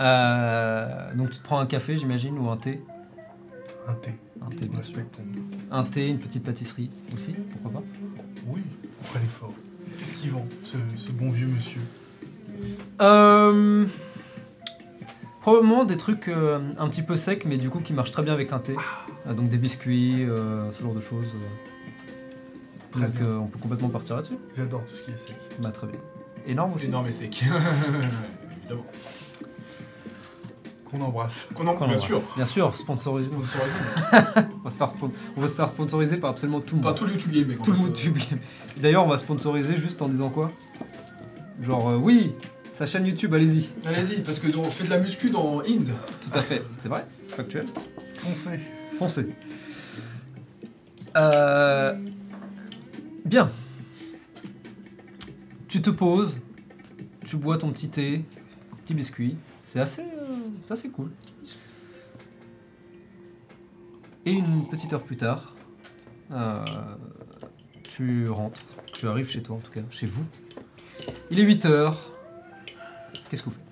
Euh, donc tu te prends un café, j'imagine, ou un thé. Un thé, Un thé, bien sûr. Un thé, une petite pâtisserie aussi, pourquoi pas. Oui, après l'effort. Qu'est-ce qu'il vend, ce, ce bon vieux monsieur Euh, probablement des trucs euh, un petit peu secs, mais du coup qui marchent très bien avec un thé. Euh, donc des biscuits, ce genre de choses. Euh. Très donc bien. euh, on peut complètement partir là-dessus. J'adore tout ce qui est sec. Bah très bien. Énorme aussi. Énorme et sec. [laughs] Évidemment. Qu'on embrasse. Qu'on en Qu'on bien embrasse. sûr. Bien sûr, sponsorisé. Sponsorisé. [laughs] On va, se faire, spon- on va se faire sponsoriser par absolument tout le Pas monde. tout le YouTube en Tout le monde euh, tube. D'ailleurs, on va sponsoriser juste en disant quoi? Genre, euh, oui, sa chaîne YouTube, allez-y. Allez-y, parce que on fait de la muscu dans Inde. Tout à fait, c'est vrai, factuel. Foncez. Foncez. Euh... Bien. tu te poses, tu bois ton petit thé, petit biscuit. C'est assez, euh, c'est assez cool. Et une petite heure plus tard, euh, tu rentres. Tu arrives chez toi en tout cas, chez vous. Il est 8 heures. Qu'est-ce que vous faites?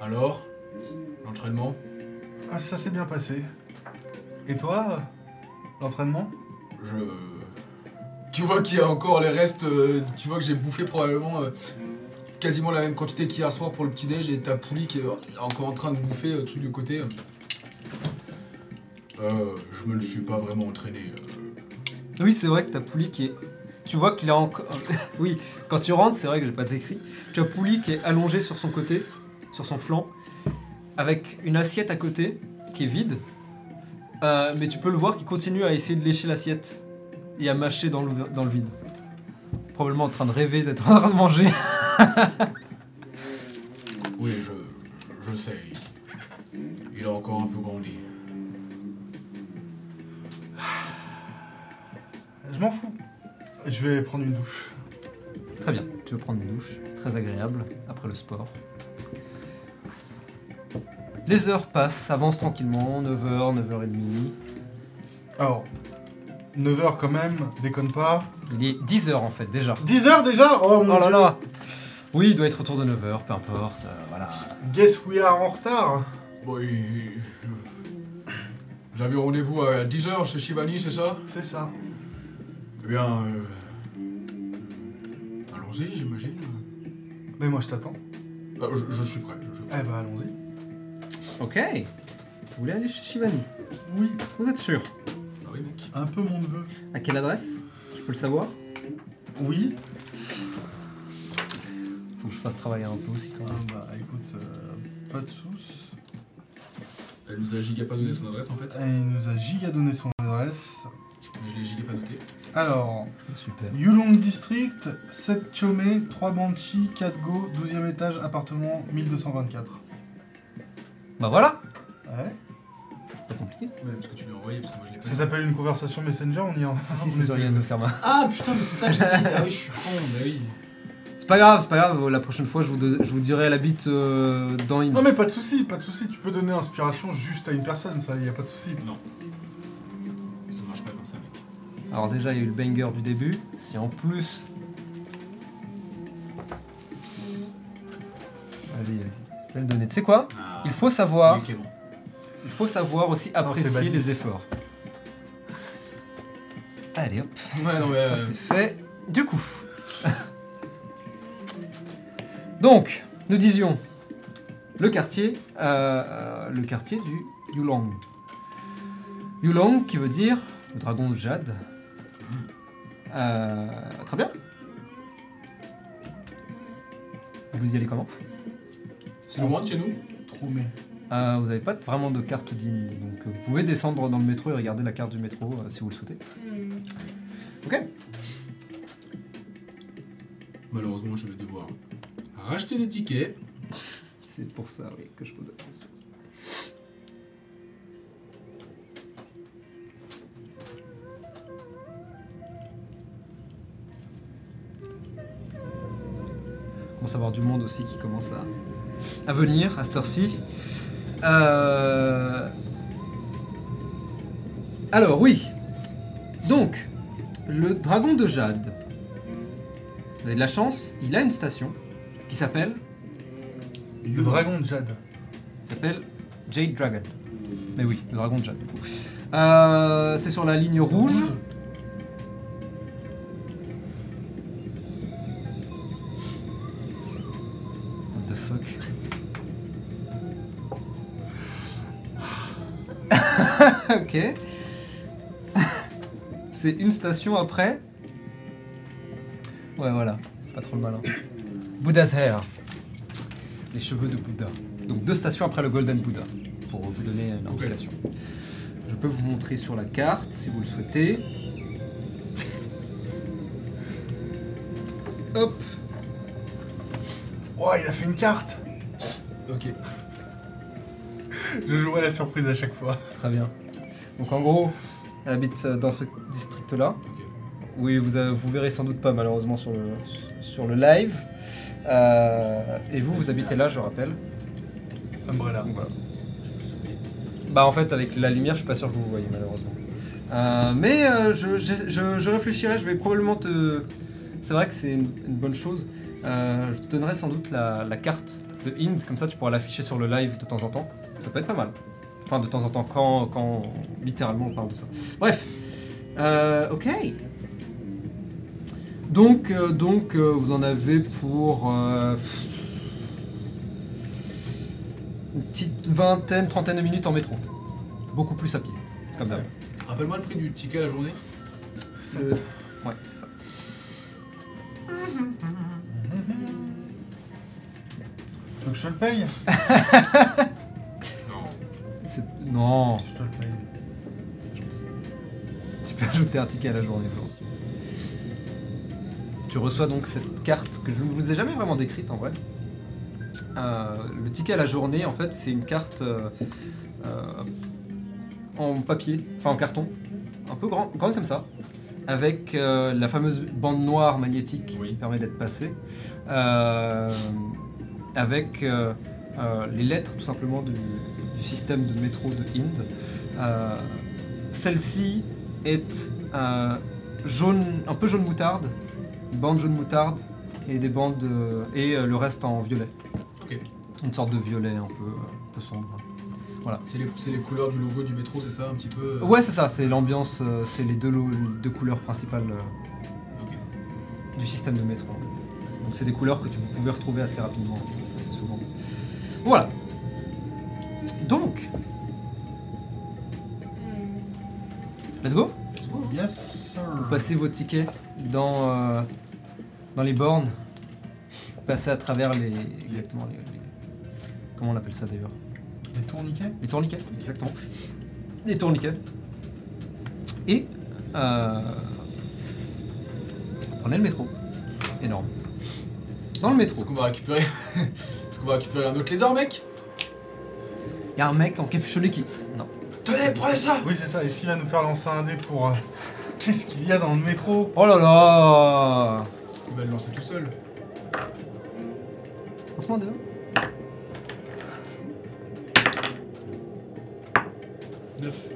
Alors? L'entraînement? Ah, ça s'est bien passé. Et toi, l'entraînement Je. Tu vois qu'il y a encore les restes. euh, tu vois que j'ai bouffé probablement euh, quasiment la même quantité qu'hier soir pour le petit-déj et ta poulie qui est euh, encore en train de bouffer le truc du côté. euh. euh, Je me le suis pas vraiment entraîné. euh. Oui, c'est vrai que ta poulie qui est. Tu vois qu'il a encore. [laughs] oui, quand tu rentres, c'est vrai que j'ai pas écrit. Tu as poulie qui est allongée sur son côté, sur son flanc, avec une assiette à côté qui est vide. Euh, mais tu peux le voir qui continue à essayer de lécher l'assiette et à mâcher dans le, dans le vide. Probablement en train de rêver d'être en train de manger. Oui, je, je sais. Il a encore un peu grandi. Je m'en fous. Je vais prendre une douche. Très bien, tu veux prendre une douche, très agréable, après le sport. Les heures passent, avancent tranquillement, 9h, 9h30. Alors, 9h quand même, déconne pas. Il est 10h en fait déjà. 10h déjà? Oh mon Oh là Dieu. là Oui, il doit être autour de 9h, peu importe, euh, voilà. Guess we are en retard Bon, il- il- J'avais rendez-vous à 10h chez Shivani, c'est ça? C'est ça. Eh bien. euh, Allons-y, j'imagine. Mais moi je t'attends. Ah, je, je suis prêt. Je suis prêt. Eh bah allons-y. Ok. Vous voulez aller chez Shivani Oui, Vous êtes sûr Ah oui, mec. un peu mon neveu. À quelle adresse Je peux le savoir Oui Faut que je fasse travailler un peu aussi quand Ah même. bah écoute, euh, pas de soucis. Elle nous a giga pas donné son adresse en fait. Il nous a giga donné son adresse. Mais je l'ai giga pas noté. Alors, Super. Yulong District, 7 Chomé, 3 Banshee, 4 Go, 12e étage, appartement 1224. Bah voilà Ouais. Pas compliqué. Ouais, parce que tu l'as envoyé, parce que moi je l'ai pas Ça s'appelle une conversation Messenger, on y est en Si, c'est sur of Karma. Ah putain, mais c'est ça que j'ai dit. Ah oui, je suis con, mais oui. C'est pas grave, c'est pas grave. La prochaine fois, je vous, de- je vous dirai la bite euh, dans Inde. Non mais pas de soucis, pas de soucis, tu peux donner inspiration juste à une personne, ça, y a pas de soucis. Non. Ça marche pas comme ça, mec. Alors déjà, il y a eu le banger du début. Si en plus... Vas-y, vas-y. Je vais le donner. Tu sais quoi Ah, Il faut savoir, est clément. il faut savoir aussi apprécier les efforts. Allez hop, Ouais, non, mais. ça euh, c'est fait. Du coup. Donc, nous disions le quartier, euh, euh, le quartier du Yulong. Yulong qui veut dire le dragon de jade. Euh, très bien. Vous y allez comment? C'est loin de chez nous Trop mais. Euh, Vous n'avez pas vraiment de carte d'Inde, donc euh, vous pouvez descendre dans le métro et regarder la carte du métro euh, si vous le souhaitez. Ok. Malheureusement, je vais devoir racheter des tickets. C'est pour ça, oui, que je pose la question. On commence à avoir du monde aussi qui commence à, à venir à cette heure-ci. Euh, Alors, oui. Donc, le dragon de Jade. Vous avez de la chance, il a une station qui s'appelle Le dragon de Jade. s'appelle Jade Dragon. Mais oui, le dragon de Jade. du coup. Euh, c'est sur la ligne rouge. [laughs] Ok. [laughs] c'est une station après. Ouais, voilà. Pas trop le malin. Buddha's Hair. Les cheveux de Bouddha. Donc deux stations après le Golden Buddha, pour vous donner une indication. Je peux vous montrer sur la carte si vous le souhaitez. [laughs] Hop, Oh, il a fait une carte Ok. Je jouerai la surprise à chaque fois. très bien. Donc en gros, elle habite euh, dans ce district-là. Oui, vous, vous verrez sans doute pas malheureusement sur le, sur le live. Euh, et vous, vous habitez là, je rappelle. Umbrella. Voilà. Je peux. Bah en fait avec la lumière je suis pas sûr que vous voyez malheureusement. Euh, mais euh, je, je- je- je réfléchirai, je vais probablement te... C'est vrai que c'est une, une bonne chose. Je te donnerai sans doute la, la carte de Inde, comme ça tu pourras l'afficher sur le live de temps en temps. Ça peut être pas mal. Enfin de temps en temps quand, quand littéralement on parle de ça. Bref. Euh, ok. Donc, euh, donc euh, vous en avez pour... euh, une petite vingtaine, trentaine de minutes en métro. Beaucoup plus à pied, comme d'hab. Rappelle-moi le prix du ticket à la journée. Le- Ouais, c'est ça. Veux que je te le paye [laughs] Non, Je te le paye. c'est gentil. Tu peux ajouter un ticket à la journée aujourd'hui. Tu reçois donc cette carte que je ne vous ai jamais vraiment décrite en vrai. Euh, le ticket à la journée, en fait, c'est une carte euh, euh, en papier, enfin en carton, un peu grand, grande comme ça, avec la fameuse bande noire magnétique Oui. qui permet d'être passée, avec les lettres tout simplement du, du système de métro de Inde. Euh, Celle-ci est euh, jaune, un peu jaune moutarde, une bande jaune moutarde et des bandes et euh, le reste en violet. Ok. Une sorte de violet un peu, un peu sombre. C'est les, c'est les couleurs du logo du métro, c'est ça un petit peu euh, Ouais, c'est ça, c'est l'ambiance, euh, c'est les deux, deux couleurs principales euh, du système de métro. Donc c'est des couleurs que tu, vous pouvez retrouver assez rapidement, assez souvent. Voilà. Donc. Let's go Yes, sir. Passez vos tickets dans, euh, dans les bornes. Passez à travers les. Exactement les. les- comment on appelle ça d'ailleurs? Les tourniquets Les tourniquets, exactement. Les tourniquets. Et. euh, vous prenez le métro. Énorme. Dans le métro, Est-ce qu'on va récupérer [laughs] Est-ce qu'on va récupérer un autre lézard, mec il y a un mec en capuchonné qui. Non. Tenez, prenez ça Oui, c'est ça. Et s'il va nous faire lancer un dé pour. euh, [laughs] Qu'est-ce qu'il y a dans le métro? Oh là là Il va le lancer tout seul. Lance-moi un dé. Neuf.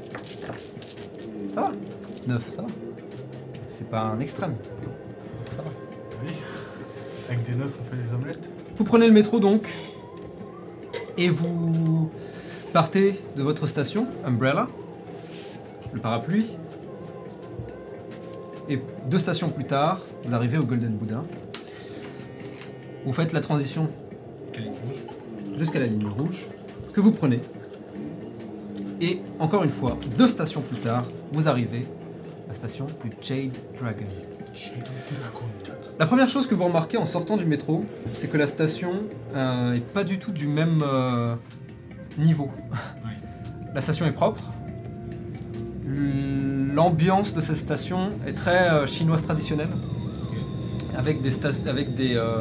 Ça va? 9, ça va. C'est pas un extrême. Ça va. Oui. Avec des neufs, on fait des omelettes. Vous prenez le métro donc, et vous partez de votre station, Umbrella, le parapluie, et deux stations plus tard, vous arrivez au Golden Buddha. Vous faites la transition jusqu'à la ligne rouge, que vous prenez. Et encore une fois, deux stations plus tard, vous arrivez à la station du Jade Dragon. La première chose que vous remarquez en sortant du métro, c'est que la station euh, est pas du tout du même euh, niveau. Oui. La station est propre. L'ambiance de cette station est très euh, chinoise traditionnelle, Ok. avec des, sta- avec des, euh,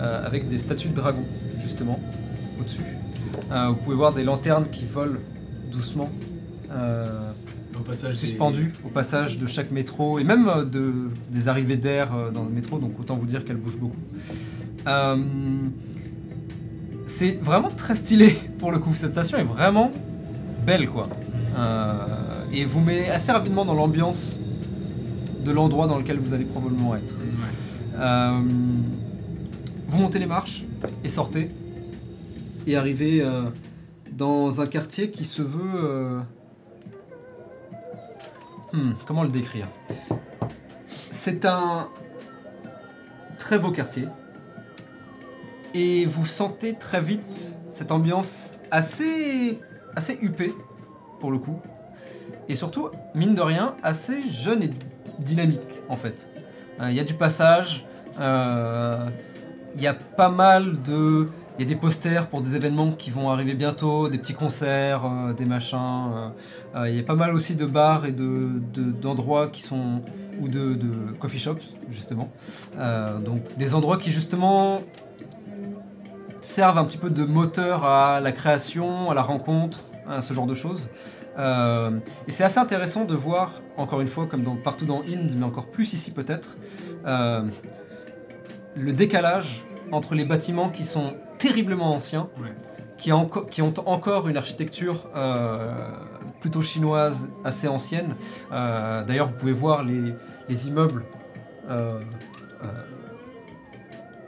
euh, avec des statues de dragons, justement, au-dessus. Vous pouvez voir des lanternes qui volent doucement. Au passage, des- suspendues au passage de chaque métro et même de, des arrivées d'air dans le métro, donc autant vous dire qu'elle bouge beaucoup. C'est vraiment très stylé pour le coup, cette station est vraiment belle quoi. Euh, et vous met assez rapidement dans l'ambiance de l'endroit dans lequel vous allez probablement être. Ouais. Euh, vous montez les marches et sortez et arrivez euh, dans un quartier qui se veut. hmm, comment le décrire? C'est un très beau quartier et vous sentez très vite cette ambiance assez assez huppée pour le coup et surtout mine de rien assez jeune et dynamique en fait. Euh, Il y a du passage, euh, il y a pas mal de. Il y a des posters pour des événements qui vont arriver bientôt, des petits concerts, euh, des machins. il y a pas mal aussi de bars et de, de- d'endroits qui sont. ou de, de coffee shops, justement. Donc des endroits qui, justement, servent un petit peu de moteur à la création, à la rencontre hein, ce genre de choses. Euh, et c'est assez intéressant de voir, encore une fois, comme dans- partout dans Inde, mais encore plus ici peut-être, euh, le décalage entre les bâtiments qui sont terriblement anciens, Ouais. qui, ont encore une architecture euh, plutôt chinoise assez ancienne. D'ailleurs, vous pouvez voir les, les immeubles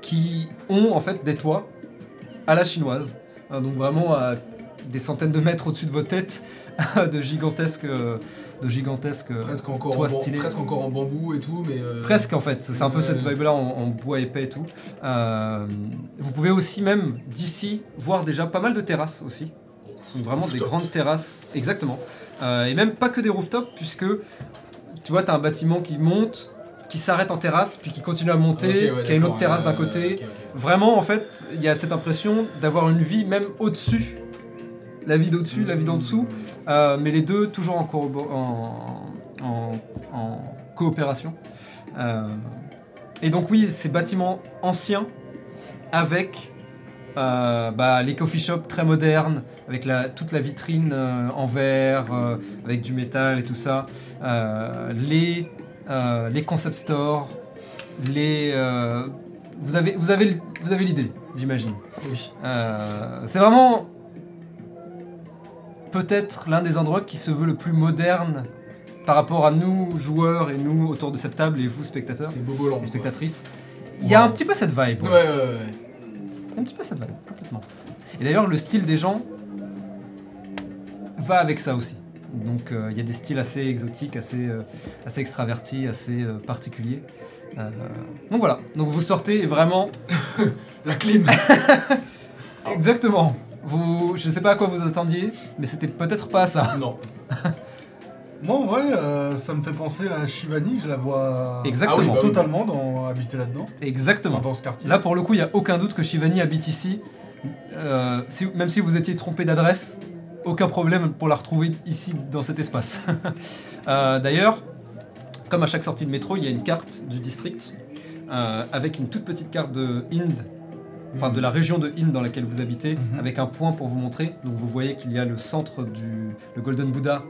qui ont en fait des toits à la chinoise, Hein, donc vraiment à des centaines de mètres au-dessus de vos têtes, [laughs] de gigantesques, euh, de gigantesques euh, Presque encore, en stylés. presque encore en bambou et tout, mais. euh, Presque en fait, c'est un peu cette vibe là en, en bois épais et tout. Euh, vous pouvez aussi même d'ici voir déjà pas mal de terrasses aussi. Donc vraiment des grandes terrasses, exactement. Euh, et même pas que des rooftops puisque tu vois, tu as un bâtiment qui monte, qui s'arrête en terrasse, puis qui continue à monter, ouais, qui a une autre terrasse d'un côté. Vraiment en fait, il y a cette impression d'avoir une vie même au-dessus. La vie d'au-dessus, la vie d'en dessous. Euh, mais les deux toujours en, corrobo- en, en- en coopération. Euh, et donc oui, ces bâtiments anciens avec euh, bah, les coffee shops très modernes, avec la, toute la vitrine euh, en verre, euh, avec du métal et tout ça, les, euh, les concept stores, les... euh, vous avez, vous avez, vous avez l'idée, j'imagine. Oui. Euh, c'est vraiment peut-être l'un des endroits qui se veut le plus moderne par rapport à nous, joueurs, et nous autour de cette table, et vous, spectateurs C'est Boboland. et spectatrices. Il y a un petit peu cette vibe. Ouais. ouais, ouais. Un petit peu cette vibe, complètement. Et d'ailleurs, le style des gens va avec ça aussi. Donc, euh, il y a des styles assez exotiques, assez, euh, assez extravertis, assez euh, particuliers. Euh, donc voilà. Donc vous sortez vraiment [laughs] La clim [laughs] exactement. Vous, je sais pas à quoi vous attendiez, mais c'était peut-être pas à ça. Non. [laughs] Moi, en vrai, euh, ça me fait penser à Shivani, je la vois Exactement. Ah oui, bah oui. totalement dans, habiter là-dedans, Exactement. dans ce quartier. Là, pour le coup, il n'y a aucun doute que Shivani habite ici. Euh, si- même si vous étiez trompé d'adresse, aucun problème pour la retrouver ici, dans cet espace. [laughs] Euh, D'ailleurs, comme à chaque sortie de métro, il y a une carte du district euh, avec une toute petite carte de Inde, enfin de la région de Inde dans laquelle vous habitez, Mhm. avec un point pour vous montrer. Donc vous voyez qu'il y a le centre du le Golden Buddha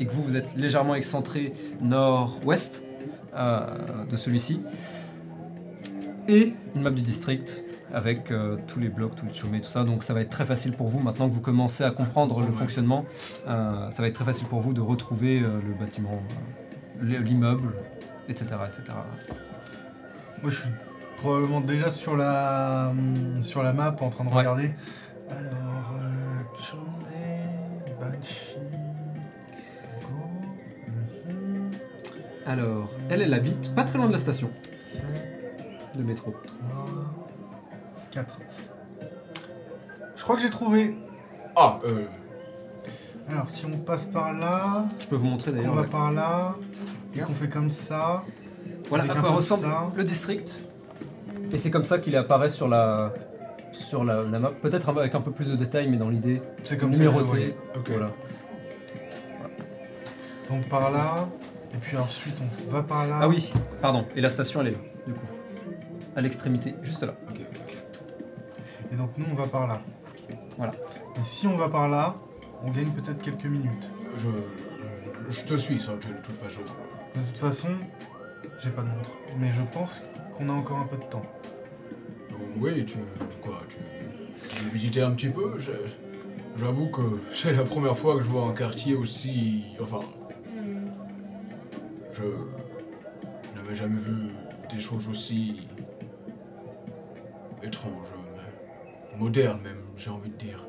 et que vous, vous êtes légèrement excentré nord-ouest euh, de celui-ci. Et une map du district avec euh, tous les blocs, tous les chômés, tout ça. Donc ça va être très facile pour vous, maintenant que vous commencez à comprendre le fonctionnement, euh, ça va être très facile pour vous de retrouver euh, le bâtiment, l'immeuble, etc., etc. Moi, je suis probablement déjà sur la, hum, sur la map en train de Ouais. regarder. Alors, Chomé, Banshee, Go, Alors, elle, elle habite pas très loin de la station 7, de métro. 3, 4. Je crois que j'ai trouvé. Ah, euh. Alors, si on passe par là, Je peux vous montrer d'ailleurs. va ouais. par là, et qu'on fait comme ça. Voilà à quoi ressemble ça. le district. Et c'est comme ça qu'il apparaît sur la, sur la, la map. Peut-être avec un peu plus de détails, mais dans l'idée, C'est comme ça. numéroté. Ok. Voilà. Donc par là, et puis ensuite on va par là. Ah oui, pardon. Et la station, elle est là, du coup. À l'extrémité, juste là. Ok, ok. Et donc nous on va par là. Voilà. Et si on va par là, on gagne peut-être quelques minutes. Je, je, je te suis, ça, de toute façon. De toute façon, j'ai pas de montre. Mais je pense qu'on a encore un peu de temps. Oui, tu. Quoi, tu. Tu veux visiter un petit peu? J'avoue que c'est la première fois que je vois un quartier aussi. Enfin. Je. n'avais jamais vu des choses aussi. étranges. Mais Modernes, même, j'ai envie de dire.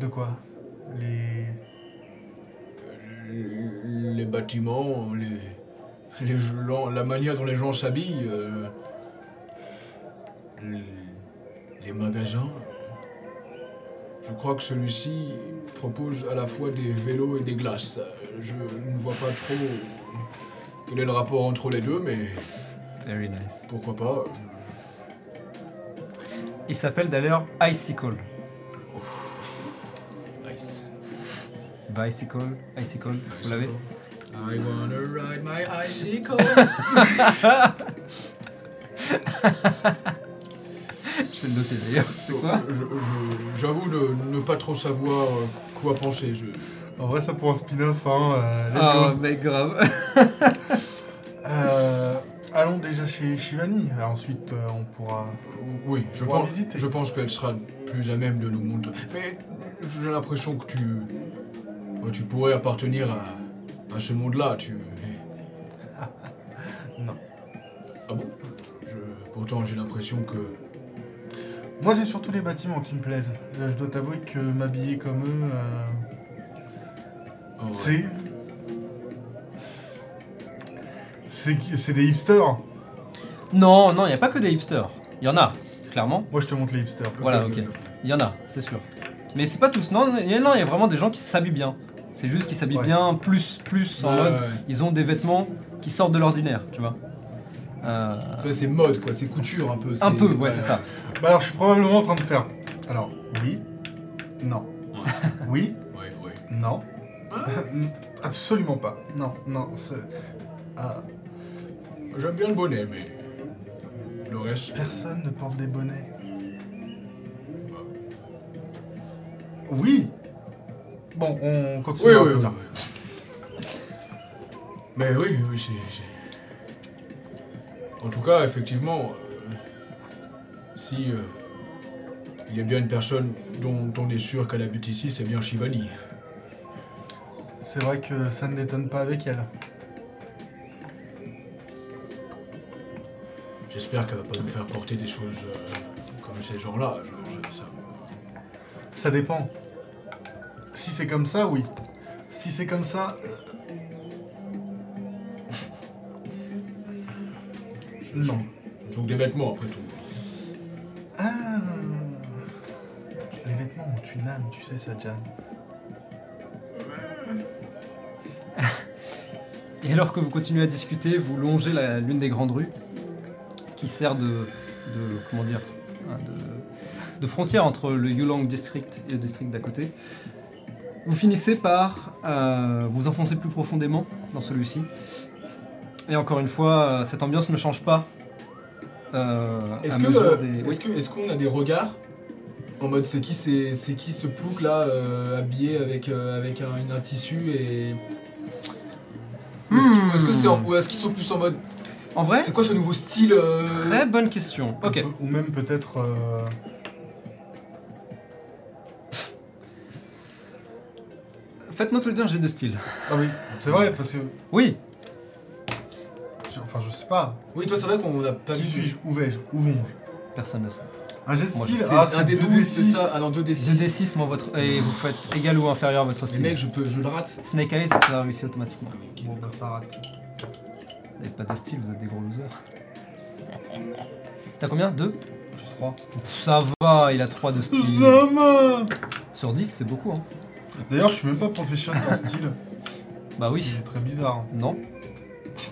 De quoi? Les. Les bâtiments, les, les gens- la manière dont les gens s'habillent, euh, les, les magasins. Je crois que celui-ci propose à la fois des vélos et des glaces. Je ne vois pas trop quel est le rapport entre les deux, mais Very nice. pourquoi pas. Il s'appelle d'ailleurs Icicle. Nice. Bicycle, Icicle, vous l'avez I wanna ride my bicycle. Je [laughs] Je vais le noter d'ailleurs. C'est quoi Je- je- J'avoue ne, ne pas trop savoir euh, quoi penser. Je... En vrai, ça pour un spin-off, hein. euh, let's Ah, go. mec, grave. Euh, allons déjà chez Shivani. Ensuite, euh, on pourra. Oui, je pense, visiter. je pense qu'elle sera plus à même de nous montrer. Mais j'ai l'impression que tu, tu pourrais appartenir à, à ce monde-là. Tu... [laughs] Non. Ah bon? Je, Pourtant, j'ai l'impression que Moi, c'est surtout les bâtiments qui me plaisent. Je dois t'avouer que m'habiller comme eux, euh, oh, ouais. c'est. C'est des hipsters. Non, non, il n'y a pas que des hipsters. Il y en a, clairement. Moi, je te montre les hipsters. Voilà, ok. Il y en a, c'est sûr. Mais c'est pas tous. Non, il y, a- il y a vraiment des gens qui s'habillent bien. C'est juste qu'ils s'habillent Ouais. bien, plus, plus en Ouais, mode. ouais. Ils ont des vêtements qui sortent de l'ordinaire, tu vois. Euh, Toi, c'est mode, quoi. C'est couture un peu. un peu, ouais, c'est ça. Bah, alors, je suis probablement en train de faire. Alors, oui. Non. Oui. Ouais, ouais. Non. [laughs] Absolument pas. Non, non. c'est- Ah, J'aime bien le bonnet, mais le reste. personne ne porte des bonnets. Oui. Bon, on continue Oui, oui, oui. tard. Mais oui, oui, c'est. c'est- En tout cas, effectivement, euh, si euh, il y a bien une personne dont on est sûr qu'elle habite ici, c'est bien Shivani. C'est vrai que ça ne détonne pas avec elle. J'espère qu'elle va pas nous faire porter des choses euh, comme ces gens-là. Je, je- ça- Ça dépend. Si c'est comme ça, oui. Si c'est comme ça, euh, je- non. Sont que des vêtements, après tout. Ah. Les vêtements ont une âme, tu sais ça, Jan. Et alors que vous continuez à discuter, vous longez l'une des grandes rues qui sert de, de comment dire, hein, de, de frontière entre le Yulong District et le district d'à côté. Vous finissez par euh, vous enfoncer plus profondément dans celui-ci. Et encore une fois, euh, cette ambiance ne change pas. euh, Est-ce que, euh, des- est-ce Oui. que, est-ce qu'on a des regards en mode c'est qui c'est, c'est qui ce plouc là habillé avec avec un, une- un tissu et Ou est-ce, qu'ils- ou est-ce que c'est en- ou est-ce qu'ils sont plus en mode En vrai, c'est quoi ce nouveau style euh, très bonne question. Ok. Ou même peut-être. euh, Faites-moi tous les deux un jet de style. Ah oui, c'est vrai, parce que. Oui. je- Enfin, je sais pas. Oui, toi c'est vrai qu'on n'a pas Qui vu. suis-je? Où vais-je? Où vont-je? Personne ne sait. Un jet de Moi, style? C'est Ah, un des 12, 2d6. c'est ça Ah non, 2d6. 2d6, moi, votre... et vous faites égal ou inférieur à votre Mais style. mec, je, peux, je le rate. Snake Eyes, ça réussi automatiquement. Ah ok. Bon, bah, ça rate. Vous n'avez pas de style, vous êtes des gros losers. T'as combien? 2 Juste 3. Ça va, il a 3 de style. Maman Sur 10, c'est beaucoup, hein. D'ailleurs, je suis même pas professionnel en style. Bah oui. C'est très bizarre. hein. Non.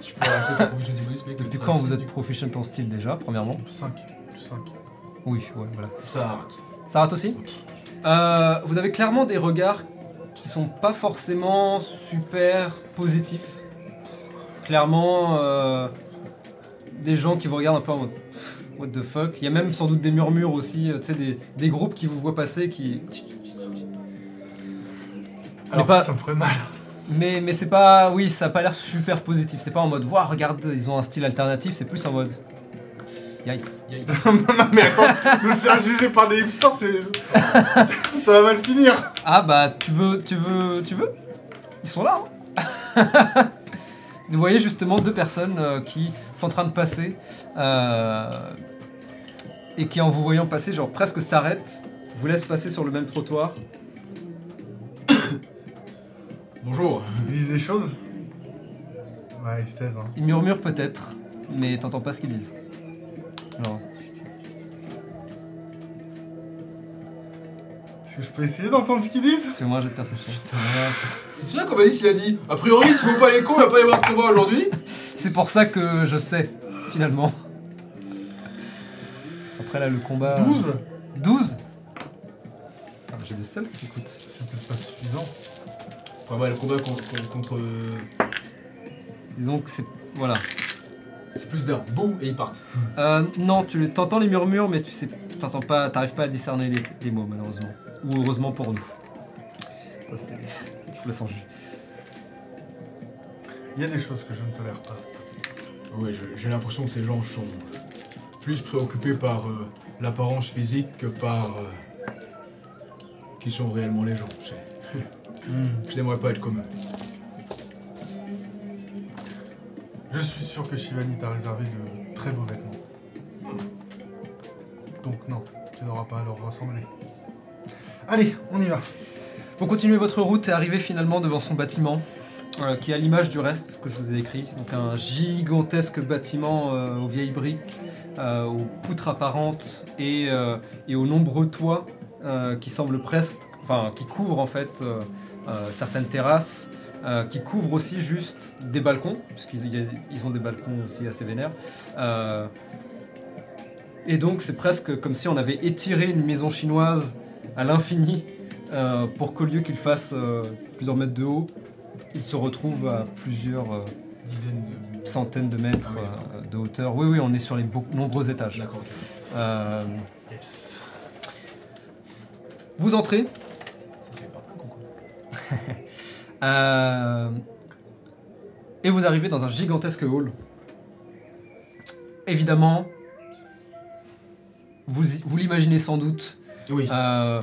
tu pourrais acheter ta proficiency bonus, mec. Depuis ça quand vous êtes proficient en style déjà, premièrement? 5. 5. Oui, ouais, voilà. Ça rate. Ça rate aussi? Euh, Vous avez clairement des regards qui sont pas forcément super positifs. Clairement, euh, des gens qui vous regardent un peu en mode What the fuck Il y a même sans doute des murmures aussi, euh, tu sais, des, des groupes qui vous voient passer qui. Alors, pas- ça me ferait mal. Mais, mais c'est pas. Oui, ça a pas l'air super positif. C'est pas en mode Waouh, regarde, ils ont un style alternatif. C'est plus en mode. Yikes. Yikes. [laughs] non, mais attends, me faire juger par des hipsters, c'est. ça va mal finir. Ah bah tu veux, tu veux, tu veux? Ils sont là. Hein [laughs] Vous voyez justement deux personnes euh, qui sont en train de passer euh, et qui en vous voyant passer, genre presque s'arrêtent, vous laissent passer sur le même trottoir. [coughs] Bonjour. Ils disent des choses? Ouais, ils se taisent. Hein. Ils murmurent peut-être, mais t'entends pas ce qu'ils disent. Alors, Est-ce que je peux essayer d'entendre ce qu'ils disent? Fais-moi un jet de perception. Tu te souviens comme Alice il a dit A priori, si vous pas les cons, il va pas y avoir de combat aujourd'hui C'est pour ça que je sais, finalement. Après là, le combat. 12 12 ah, J'ai de stealth, écoute. C'est peut-être pas suffisant. Enfin, ouais, le combat contre. contre- euh, Disons que c'est. Voilà. c'est plus d'un. Boum, et ils partent. Euh, non, tu entends les murmures, mais tu sais t'entends pas, t'arrives pas à discerner les, les mots malheureusement. Ou heureusement pour nous. Ça c'est. Je vous laisse en juger. Il y a des choses que je ne tolère pas. Ouais, je- j'ai l'impression que ces gens sont plus préoccupés par euh, l'apparence physique que par euh, qui sont réellement les gens. c'est- [laughs] Je n'aimerais pas être comme eux. Je suis sûr que Shivani t'a réservé de très beaux vêtements. Donc non, tu n'auras pas à leur ressembler. Allez, on y va. Vous continuez votre route et arrivez finalement devant son bâtiment, euh, qui est à l'image du reste que je vous ai écrit. Donc un gigantesque bâtiment euh, aux vieilles briques, euh, aux poutres apparentes et, aux nombreux toits qui semblent presque, enfin qui couvrent en fait certaines terrasses, qui couvrent aussi juste des balcons, puisqu'ils ont des balcons aussi assez vénères. Et donc c'est presque comme si on avait étiré une maison chinoise à l'infini euh, pour qu'au lieu qu'il fasse euh, plusieurs mètres de haut, il se retrouve à plusieurs euh, Dizaines de. centaines de mètres Ah oui, de hauteur. Oui, oui, on est sur les nombreux étages. D'accord, ok. Euh, Yes. vous entrez. Ça, pas un [laughs] et vous arrivez dans un gigantesque hall. Évidemment, vous, vous l'imaginez sans doute. Oui. euh,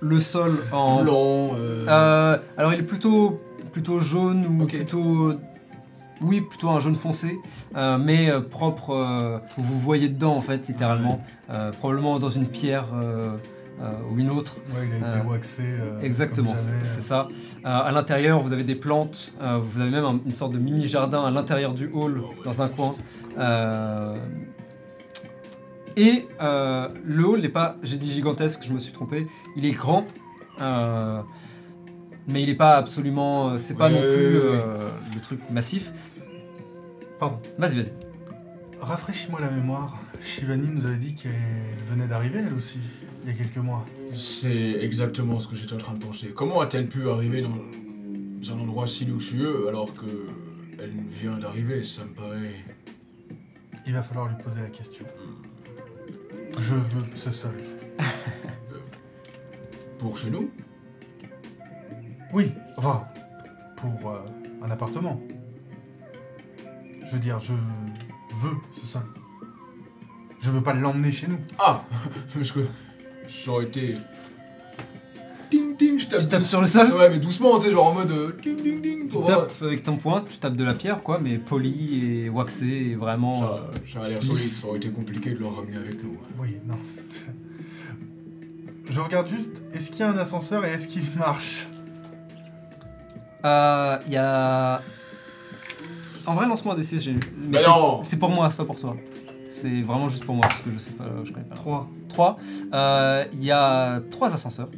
le sol en, Blanc. euh, Euh, alors il est plutôt plutôt jaune ou plutôt oui plutôt un jaune foncé euh, mais propre vous voyez dedans en fait littéralement. Probablement dans une pierre ou une autre. Ouais, il a été waxé. exactement c'est ça. À l'intérieur vous avez des plantes vous avez même un- une sorte de mini jardin à l'intérieur du hall dans un coin et euh, le hall n'est pas, j'ai dit gigantesque, je me suis trompé, il est grand, euh, mais il n'est pas absolument, euh, c'est pas non plus euh, le truc massif. Pardon. Vas-y, vas-y. Rafraîchis-moi la mémoire. Shivani nous avait dit qu'elle venait d'arriver, elle aussi, il y a quelques mois. C'est exactement ce que j'étais en train de penser. Comment a-t-elle pu arriver dans un endroit si luxueux alors que elle vient d'arriver? Ça me paraît. Il va falloir lui poser la question. Je veux ce sol. [laughs] Pour chez nous? Oui, enfin, pour euh, un appartement. Je veux dire, je veux ce sol. Je veux pas l'emmener chez nous. Ah [laughs] Parce que ça aurait été. Ding ding, je tape. Tu tapes sur le sol Ouais, mais doucement, tu sais, genre en mode. euh, Ding ding ding Tu tapes avec ton poing, tu tapes de la pierre, quoi, mais poli et waxé et vraiment. Ça, euh, ça a l'air solide, ça aurait été compliqué de le ramener avec nous. Oui, non. Je regarde juste, est-ce qu'il y a un ascenseur et est-ce qu'il marche? Euh, Il y a. En vrai, lance-moi un D6, j'ai mais Mais c'est- non C'est pour moi, c'est pas pour toi. C'est vraiment juste pour moi, parce que je sais pas, je connais pas. 3. 3. Il y a trois ascenseurs.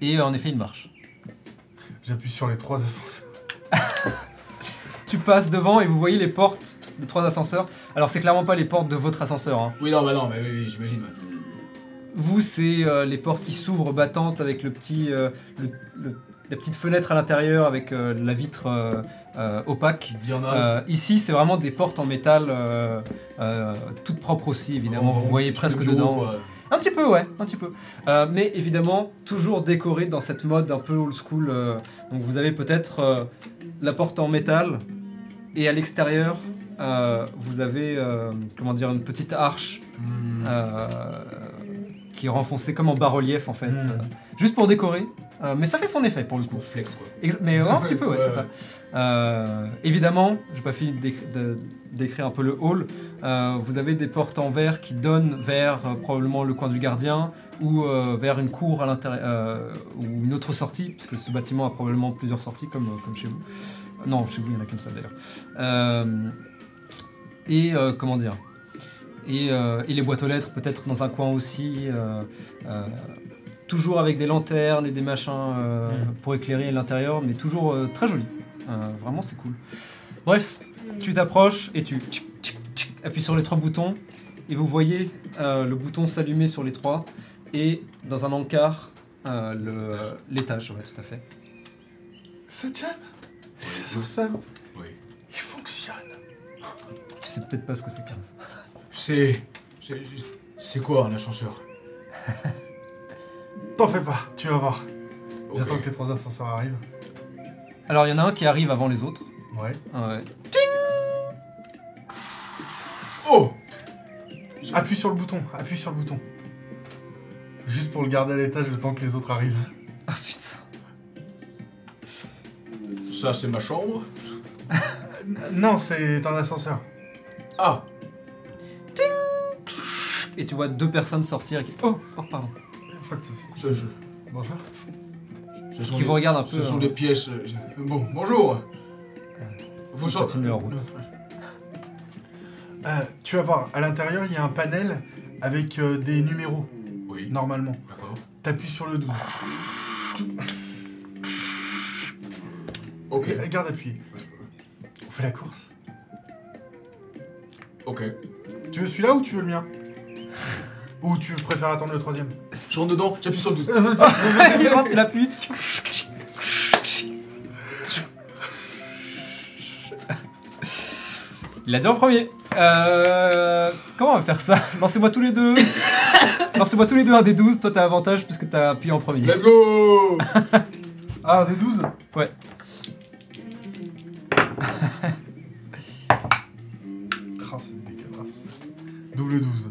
Et euh, en effet, il marche. J'appuie sur les trois ascenseurs. [laughs] Tu passes devant et vous voyez les portes de trois ascenseurs. Alors, c'est clairement pas les portes de votre ascenseur. hein. Oui, non, bah non, mais oui, oui, j'imagine. ouais. Vous, c'est euh, les portes qui s'ouvrent battantes avec le petit, euh, le- le- la petite fenêtre à l'intérieur avec euh, la vitre euh, euh, opaque. Bien naze. Euh, ici, c'est vraiment des portes en métal, euh, euh, toutes propres aussi, évidemment. Vous voyez presque bureau, dedans. quoi. Un petit peu, ouais, un petit peu. Euh, mais évidemment, toujours décoré dans cette mode un peu old school. euh, donc vous avez peut-être euh, la porte en métal et à l'extérieur, euh, vous avez euh, comment dire une petite arche Hmm. euh, qui est renfoncée comme en bas-relief en fait, Mm. euh, juste pour décorer. Euh, mais ça fait son effet pour le coup. Pour flex, quoi. Ex- mais un petit peu, ouais, Ouais, c'est ça. Euh, évidemment, j'ai pas fini de- d'écrire un peu le hall. Vous avez des portes en verre qui donnent vers probablement le coin du gardien ou vers une cour à l'intérieur ou une autre sortie, puisque ce bâtiment a probablement plusieurs sorties comme, comme chez vous. Non, chez vous, il n'y en a qu'une seule d'ailleurs. Euh, et euh, comment dire? Et, euh, et les boîtes aux lettres peut-être dans un coin aussi. euh, euh, toujours avec des lanternes et des machins euh, Mm. pour éclairer l'intérieur, mais toujours euh, très joli. Euh, vraiment, c'est cool. Bref, tu t'approches et tu tchic, tchic, tchic, appuies sur les trois boutons et vous voyez euh, le bouton s'allumer sur les trois et dans un encart euh, le- l'étage. Ouais, tout à fait. Satyan Les ascenseurs Oui. Ils fonctionnent Tu sais peut-être pas ce que c'est 15. C'est. c'est- C'est quoi un ascenseur? [laughs] T'en fais pas, tu vas voir. J'attends que les trois ascenseurs arrivent. Alors il y en a un qui arrive avant les autres. Ouais. Ah ouais. Oh Appuie sur le bouton, appuie sur le bouton. Juste pour le garder à l'étage le temps que les autres arrivent. [laughs] Ah putain. Ça, c'est ma chambre? [laughs] Non, c'est un ascenseur. Ah Et tu vois deux personnes sortir et qui... Oh, oh pardon. Pas de soucis. ce, ce- Bonjour. ce sont Qui vous regarde un Ce peu, sont hein. des pièces. euh, Bon, bonjour Vous sortez. Route. Euh, tu vas voir, à l'intérieur, il y a un panel avec euh, des numéros, Oui, normalement. d'accord. T'appuies sur le 12. Ok. Et- Garde appuyé. On fait la course. Ok. Tu veux celui-là ou tu veux le mien? Ou tu préfères attendre le troisième Je rentre dedans, j'appuie sur le 12. [laughs] il rentre, il appuie. Il a dit en premier. Euh, comment on va faire ça? Lancez-moi tous les deux. Lancez-moi tous les deux un des 12. Toi, t'as avantage puisque t'as appuyé en premier. Let's go [laughs] Ah, un des 12 Ouais. Ah, c'est dégueulasse. Double 12.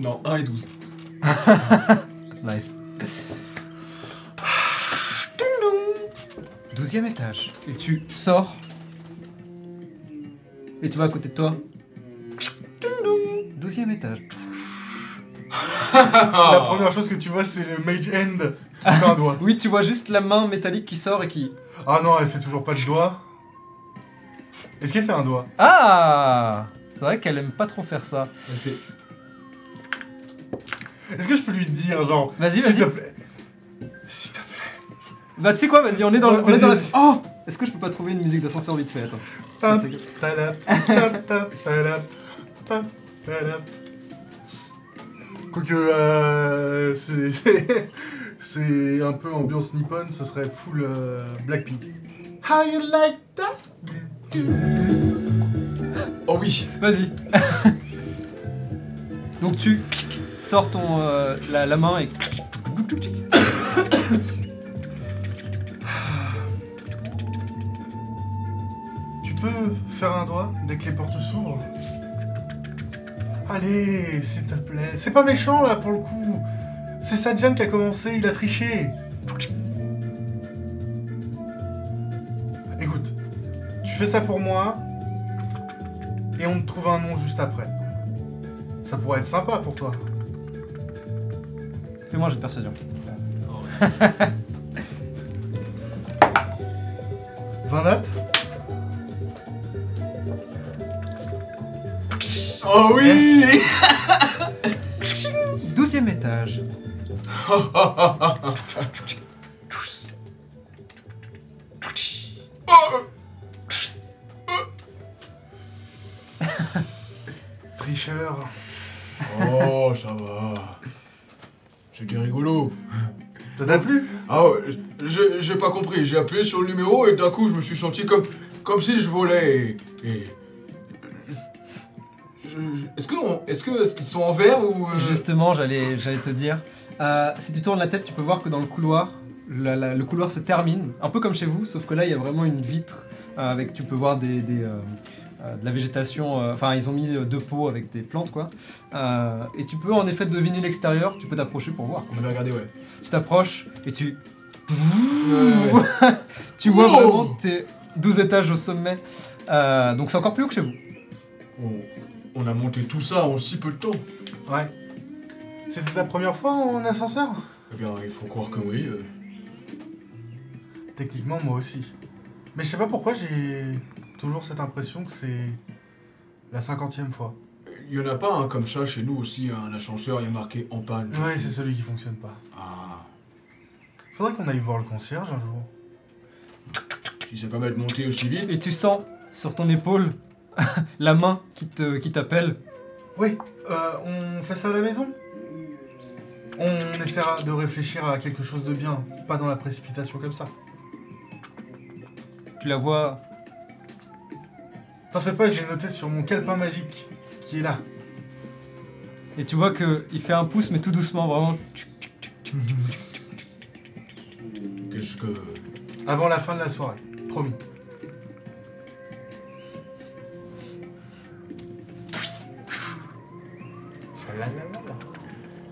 Non, 1 et 12. [laughs] Nice. Douzième étage. Et tu sors. Et tu vas à côté de toi. Douzième étage. [laughs] La première chose que tu vois, c'est le Mage qui fait un doigt. [laughs] Oui, tu vois juste la main métallique qui sort et qui. Ah non, elle fait toujours pas de doigt. Est-ce qu'elle fait un doigt? Ah C'est vrai qu'elle aime pas trop faire ça. Elle fait- Est-ce que je peux lui dire, genre, Vas-y, s'il te plaît? S'il te plaît. Bah, tu sais quoi, vas-y, on est dans, le- on est dans la. vas-y. Oh Est-ce que je peux pas trouver une musique d'ascenseur vite fait? Attends. Pam, pam. Quoique, euh, c'est- c'est c'est un peu ambiance nippon, ce serait full euh, Blackpink. How you like that? Oh oui Vas-y. [laughs] Donc tu sors ton, euh, la, la main et. Tu peux faire un doigt dès que les portes s'ouvrent Allez, s'il te plaît. C'est pas méchant là pour le coup. C'est Sadjan qui a commencé, il a triché. Écoute, tu fais ça pour moi et on te trouve un nom juste après. Ça pourrait être sympa pour toi. Fais-moi j'ai de persuasion. [laughs] 20 notes Oh oui [laughs] Douzième étage. [laughs] j'ai pas compris. J'ai appuyé sur le numéro et d'un coup, je me suis senti comme, comme si je volais. Et. Est-ce que on- est-ce que ils sont en verre ou euh, Justement, j'allais, j'allais te dire. euh, si tu tournes la tête, tu peux voir que dans le couloir, la- la- le couloir se termine, un peu comme chez vous, sauf que là, il y a vraiment une vitre euh, avec, tu peux voir des, des, de la végétation. Enfin, ils ont mis deux pots avec des plantes, quoi. Et tu peux en effet deviner l'extérieur. Tu peux t'approcher pour voir. Je vais regarder, ouais. Tu t'approches et tu. [laughs] tu vois vraiment tes 12 étages au sommet. Euh, donc c'est encore plus haut que chez vous. On, on a monté tout ça en si peu de temps. Ouais. C'était ta première fois en ascenseur? Eh bien, il faut croire que oui. euh. Techniquement, moi aussi. Mais je sais pas pourquoi j'ai toujours cette impression que c'est la cinquantième fois. Il y en a pas un comme ça chez nous aussi, un ascenseur, il y a marqué en panne. Ouais, c'est celui qui fonctionne pas. Ah, Faudrait qu'on aille voir le concierge un jour. si ça permet de monter aussi vite. Et tu sens sur ton épaule [laughs] la main qui te qui t'appelle. Oui, euh, on fait ça à la maison? On essaiera de réfléchir à quelque chose de bien, pas dans la précipitation comme ça. Tu la vois. T'en fais pas, j'ai noté sur mon calepin magique qui est là. Et tu vois qu'il fait un pouce, mais tout doucement, vraiment. Qu'est-ce que. Avant la fin de la soirée, promis.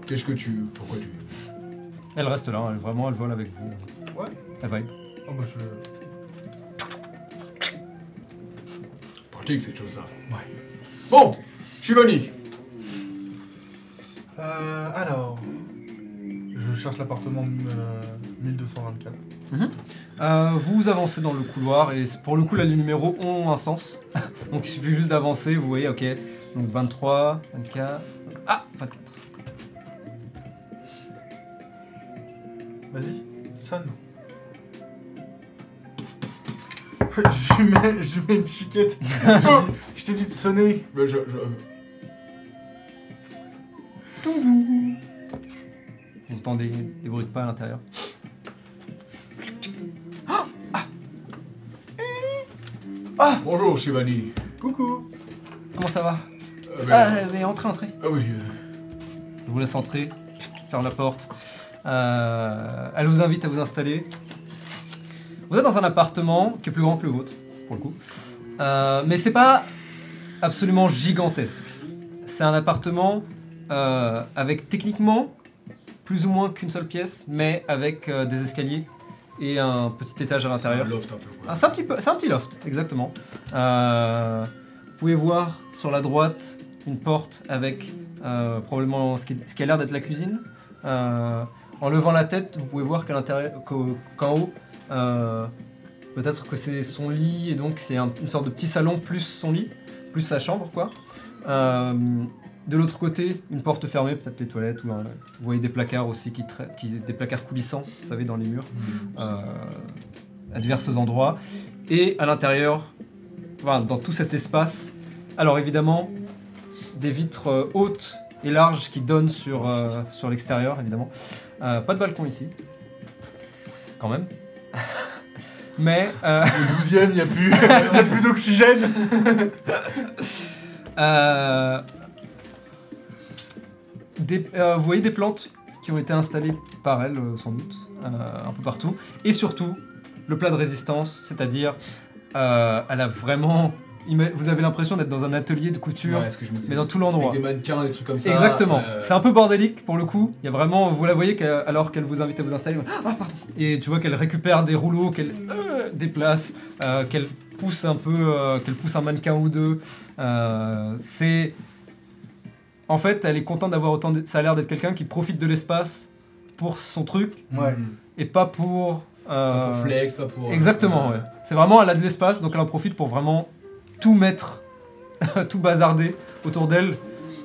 Qu'est-ce que tu. Pourquoi tu. Elle reste là, elle, vraiment, elle vole avec vous. Ouais. Elle vibe. Oh bah je... Pratique cette chose-là. Ouais. Bon, Shivani. Euh, alors... Je cherche l'appartement euh, 1224. Euh, vous avancez dans le couloir et pour le coup, là, les numéros ont un sens. [laughs] Donc il suffit juste d'avancer, vous voyez, ok. Donc 23, 24. Ah 24. Vas-y, sonne. [laughs] je, lui mets, je lui mets une chiquette. [laughs] je, lui dis, je t'ai dit de sonner. Mais je. je- Vous entendez des bruits de pas à l'intérieur. Bonjour, Shivani. Coucou. Comment ça va Euh, mais- Ah, mais entrez, entrez. ah oui. euh, Je vous laisse entrer, ferme la porte. Euh, elle vous invite à vous installer. Vous êtes dans un appartement qui est plus grand que le vôtre, pour le coup. Mais c'est pas absolument gigantesque. C'est un appartement avec techniquement plus ou moins qu'une seule pièce, mais avec des escaliers et un petit étage à c'est un l'intérieur. loft un peu. quoi. Ah, c'est un, petit peu- c'est un petit loft, exactement. Euh, vous pouvez voir sur la droite une porte avec euh, probablement ce qui, ce qui a l'air d'être la cuisine. Euh, en levant la tête, vous pouvez voir qu'à l'intérieur, qu'au- qu'en haut, peut-être que c'est son lit et donc c'est un- une sorte de petit salon plus son lit, plus sa chambre quoi. Euh, de l'autre côté, une porte fermée, peut-être les toilettes ou un- vous voyez des placards aussi qui, tra- qui des placards coulissants, vous savez dans les murs euh, à divers endroits. Et à l'intérieur, enfin, dans tout cet espace, alors évidemment, des vitres euh, hautes et larges qui donnent sur, euh, sur l'extérieur, évidemment. Euh, pas de balcon ici, quand même. [laughs] Mais euh, Au 12ème, il n'y a plus, y a plus d'oxygène. [laughs] euh, des- euh, vous voyez des plantes qui ont été installées par elle, euh, sans doute, euh, un peu partout. Et surtout, le plat de résistance, c'est-à-dire, elle a vraiment. Vous avez l'impression d'être dans un atelier de couture, Ouais, ce que je me disais. mais dans tout Avec l'endroit. des mannequins, des trucs comme ça. Exactement. euh, C'est un peu bordélique pour le coup. Il y a vraiment, vous la voyez qu'elle- alors qu'elle vous invite à vous installer. Ah pardon. Et tu vois qu'elle récupère des rouleaux, qu'elle euh, déplace, euh, qu'elle pousse un peu, qu'elle pousse un mannequin ou deux. C'est, en fait, elle est contente d'avoir autant. De... Ça a l'air d'être quelqu'un qui profite de l'espace pour son truc Ouais. et pas pour. euh, Pas pour flex, pas pour. Exactement, euh, ouais. C'est vraiment, elle a de l'espace, donc elle en profite pour vraiment tout mettre, [laughs] tout bazarder autour d'elle.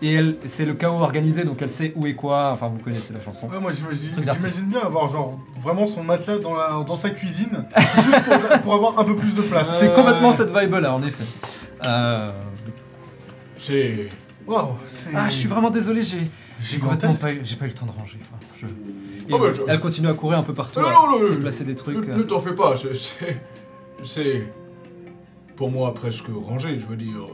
Et elle, c'est le chaos organisé, donc elle sait où est quoi. Enfin, vous connaissez la chanson. Ouais, moi j'imagine bien avoir genre vraiment son matelas dans, la, dans sa cuisine, [laughs] juste pour, pour avoir un peu plus de place. C'est Euh, complètement cette vibe-là, en effet. Euh, C'est. Waouh, c'est. Ah, je suis vraiment désolé, j'ai j'ai complètement pas, eu- j'ai pas eu le temps de ranger. Enfin, je- Et Oh, bah, je- Elle continue à courir un peu partout, Non, à non, non, déplacer des trucs. Ne, euh. ne t'en fais pas, c'est- c'est. C'est. Pour moi, presque rangé, je veux dire.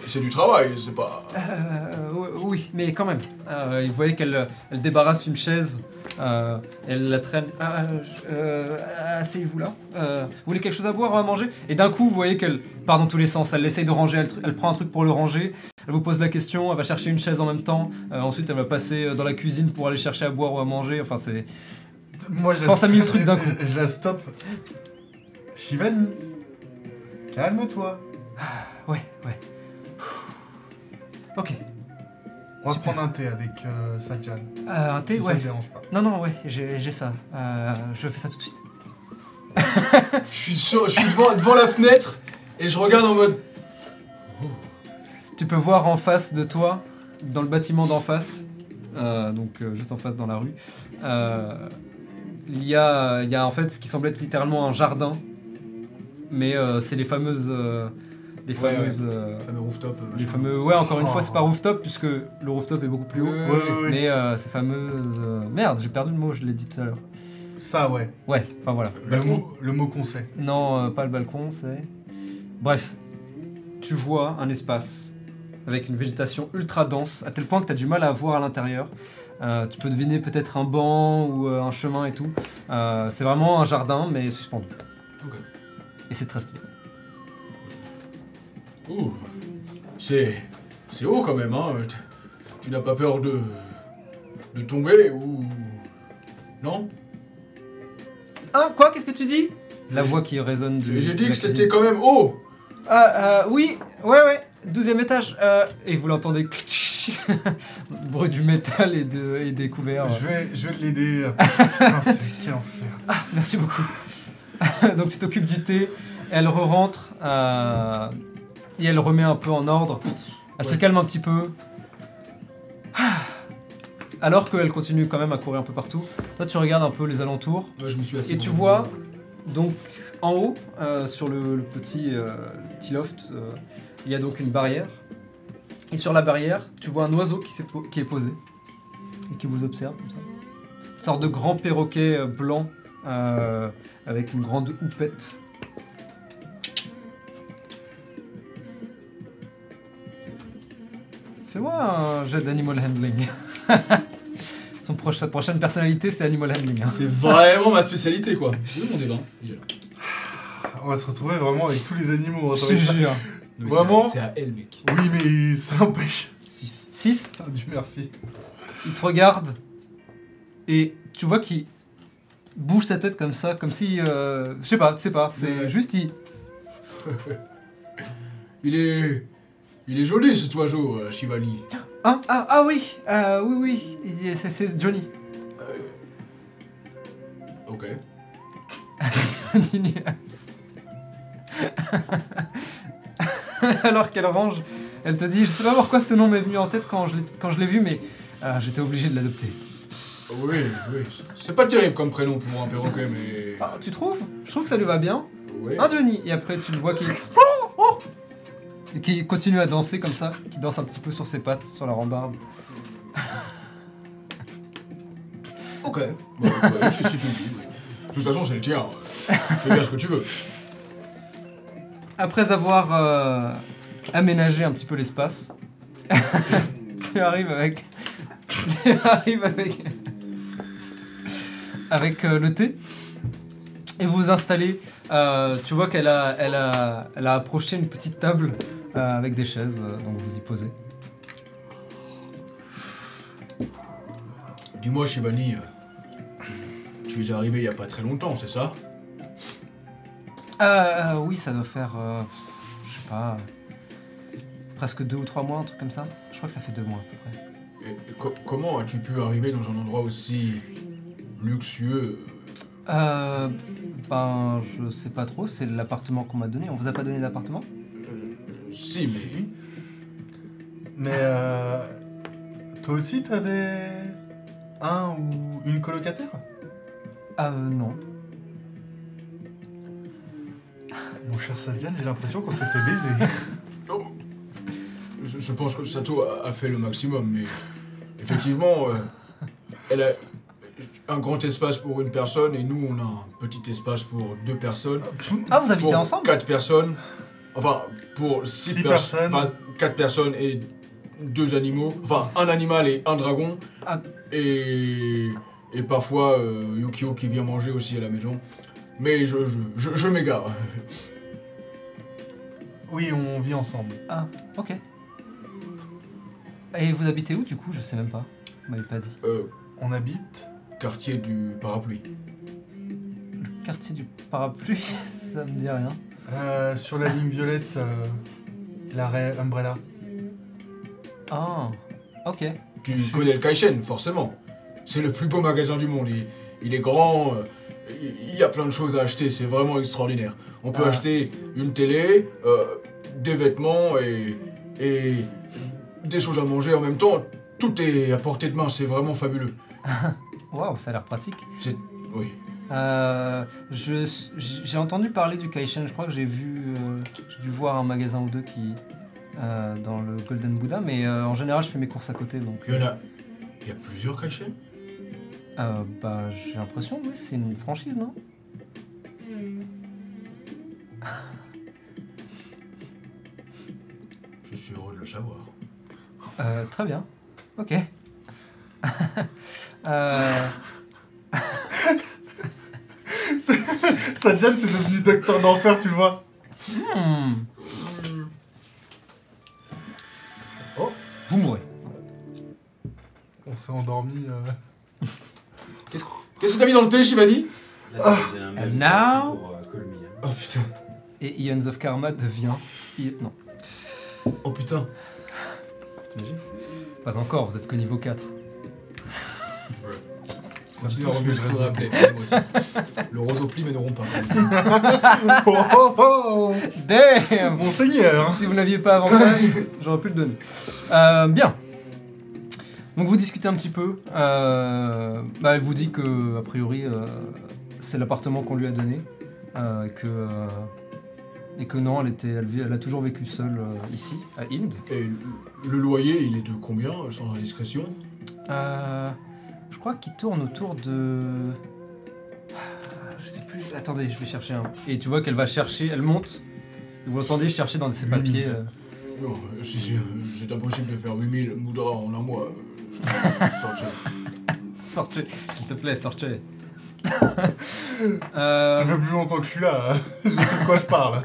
C'est- du travail, c'est pas. Euh, oui, mais quand même. Euh, vous voyez qu'elle elle débarrasse une chaise, euh, elle la traîne. Ah, euh, je- euh, Asseyez-vous là. Euh, vous voulez quelque chose à boire ou à manger? Et d'un coup, vous voyez qu'elle part dans tous les sens. Elle essaye de ranger, elle, elle prend un truc pour le ranger. Elle vous pose la question, elle va chercher une chaise en même temps. Euh, ensuite, elle va passer dans la cuisine pour aller chercher à boire ou à manger. Enfin, c'est. Moi, je pense à mille trucs d'un coup. [laughs] Je la stoppe. Shivani, calme-toi. Ouais, ouais. Ok. On va Super. prendre un thé avec euh, Sajan. Euh, un thé, si ça ouais. te dérange pas. Non, non, ouais, j'ai j'ai ça. Euh, je fais ça tout de suite. [laughs] Je suis sur, je suis devant, devant la fenêtre et je regarde en mode. Tu peux voir en face de toi, dans le bâtiment d'en face, euh, donc euh, juste en face dans la rue, euh, il, y a, il y a en fait ce qui semble être littéralement un jardin, mais euh, c'est les fameuses, euh, les Ouais, fameuses, euh, Le fameux rooftop. euh, les fameux, ouais encore une fois Oh. c'est pas rooftop puisque le rooftop est beaucoup plus haut, Ouais, Ouais, ouais, ouais. mais euh, ces fameuses, euh, merde j'ai perdu le mot, je l'ai dit tout à l'heure. Ça, ouais. Ouais, enfin voilà. Le mot, le mot qu'on sait. Non, euh, pas le balcon, c'est. Bref, tu vois un espace avec une végétation ultra dense, à tel point que tu as du mal à voir à l'intérieur. Euh, tu peux deviner peut-être un banc ou euh, un chemin et tout. Euh, c'est vraiment un jardin, mais suspendu. Et c'est très stylé. Ouh, c'est. C'est haut quand même, hein. Tu- n'as pas peur de. de tomber ou. Non? Ah, quoi? Qu'est-ce que tu dis? La voix qui résonne du. J'ai dit que c'était quand même haut Ah, euh, oui, ouais, ouais, 12 étage. Euh, et vous l'entendez. [laughs] Bruit du métal et, de, et des couverts. Je vais, je vais l'aider. Putain, c'est [laughs] quel enfer. Merci beaucoup. [laughs] Donc tu t'occupes du thé, elle re-rentre euh, et elle remet un peu en ordre. Elle se calme un petit peu. Ah. Alors qu'elle continue quand même à courir un peu partout. Toi tu regardes un peu les alentours Ouais, je me suis assis. et tu vois donc en haut euh, sur le, le petit, euh, le petit loft, euh, il y a donc une barrière. Et sur la barrière, tu vois un oiseau qui, s'est po- qui est posé et qui vous observe comme ça. Une sorte de grand perroquet blanc avec une grande houppette. Fais-moi un jet d'animal handling. [laughs] Son proche- sa prochaine personnalité, c'est animal handling. hein. C'est vraiment ma spécialité quoi. J'ai vu mon débat. Il est là. On va se retrouver vraiment avec tous les animaux. hein, Je ça te être- jure. Non, mais Vraiment c'est à- C'est à elle, mec. Oui, mais ça empêche. 6. 6. Ah, Dieu merci. Il te regarde et tu vois qu'il bouge sa tête comme ça, comme si. euh, je sais pas, tu sais pas, c'est Ouais. juste il. [laughs] Il est. Il est joli cet oiseau, euh, Shivali. Ah, ah, ah oui, euh, oui, oui, il est- c'est- c'est Johnny. Ok. [laughs] [laughs] Alors qu'elle range, elle te dit Je sais pas pourquoi ce nom m'est venu en tête quand je l'ai- quand je l'ai vu, mais euh, j'étais obligé de l'adopter. Oui, oui. C'est pas terrible comme prénom pour un perroquet, mais. Ah, tu trouves? Je trouve que ça lui va bien. Ouais. Un Johnny Et après, tu le vois qui. [laughs] Et qui continue à danser comme ça, qui danse un petit peu sur ses pattes, sur la rambarde. Ok. Bon, ouais, si, si tu le dis. De toute façon, c'est le tien. Fais bien ce que tu veux. Après avoir euh, aménagé un petit peu l'espace, [laughs] tu arrives avec. Tu arrives avec. Avec euh, le thé. Et vous vous installez. euh, tu vois qu'elle a, elle a, elle a approché une petite table avec des chaises, euh, donc vous y posez. Dis-moi, Shivani, euh, tu es déjà arrivé il y a pas très longtemps, c'est ça? Euh, euh, oui, ça doit faire. euh, je sais pas. Presque deux ou trois mois, un truc comme ça. Je crois que ça fait deux mois à peu près. Et, et co- comment as-tu pu arriver dans un endroit aussi luxueux? Euh. Ben, je sais pas trop, c'est l'appartement qu'on m'a donné. On vous a pas donné d'appartement? Euh, Si, mais. Mais euh, toi aussi, t'avais un ou une colocataire? Euh, non. Mon cher Sadian, j'ai l'impression qu'on s'est fait baiser. [laughs] Oh. Je, je pense que Sato a, a fait le maximum, mais effectivement, euh, elle a un grand espace pour une personne et nous, on a un petit espace pour deux personnes. Ah, vous habitez pour ensemble? Quatre personnes. Enfin, pour six, Six pers- personnes. enfin, quatre personnes et deux animaux. Enfin, un animal et un dragon. Ah. Et, et parfois euh, Yukio qui vient manger aussi à la maison. Mais je, je, je, je m'égare. [laughs] Oui, on vit ensemble. Ah, ok. Et vous habitez où du coup? Je sais même pas. Vous m'avez pas dit. Euh, On habite quartier du parapluie. Le quartier du parapluie, [laughs] ça me dit rien. Euh, sur la ligne violette, euh, l'arrêt Umbrella. Ah, ok. Tu Je- connais le Kaishen, forcément. C'est le plus beau magasin du monde. Il, il est grand, euh, il il y a plein de choses à acheter, c'est vraiment extraordinaire. On peut Ah. acheter une télé, euh, des vêtements et, et des choses à manger en même temps. Tout est à portée de main, c'est vraiment fabuleux. [laughs] Waouh, ça a l'air pratique. C'est. Oui. Euh, j'ai entendu parler du Kaishen, je crois que j'ai vu, euh, j'ai dû voir un magasin ou deux qui euh, dans le Golden Buddha, mais euh, en général je fais mes courses à côté, donc Il y en a. Il y a plusieurs Kaishen euh, bah j'ai l'impression, oui, c'est une franchise, non? [laughs] Je suis heureux de le savoir. Euh, très bien. Ok. [laughs] [laughs] Euh, Sadjan, c'est devenu docteur d'enfer, tu le vois. hmm. Oh. Vous mourrez. On s'est endormi. euh. Qu'est-ce que t'as mis dans le thé, Shivani un And now- pour, euh, hein. Oh putain. Et Ions of Karma devient. I- Non, Oh putain. t'imagines? Pas encore, vous êtes que niveau 4. Continue à touche, remuer mais le je tour de la reste plaie. moi aussi. Le rosopli, mais ne rompt pas. [laughs] Oh, oh, oh Damn Monseigneur. Si vous n'aviez pas avantage, [laughs] j'aurais pu le donner. Euh, bien. Donc vous discutez un petit peu. Euh, bah, elle vous dit que, a priori, euh, c'est l'appartement qu'on lui a donné. euh, que, euh, et que non, elle, était, elle, a toujours vécu seule euh, ici, à Inde. Et le- le loyer, il est de combien, sans indiscrétion? Euh, crois qu'il tourne autour de. Ah, Je sais plus. Attendez, je vais chercher un. Et tu vois qu'elle va chercher, elle monte. Et vous l'entendez chercher dans ses papiers. euh, Non, si, euh, c'est impossible de faire 8000 moudras en un mois. euh, [laughs] sortez. Sortez, s'il te plaît, sortez. [laughs] Ça Euh, fait plus longtemps que je suis là. hein. [laughs] je sais de quoi je parle.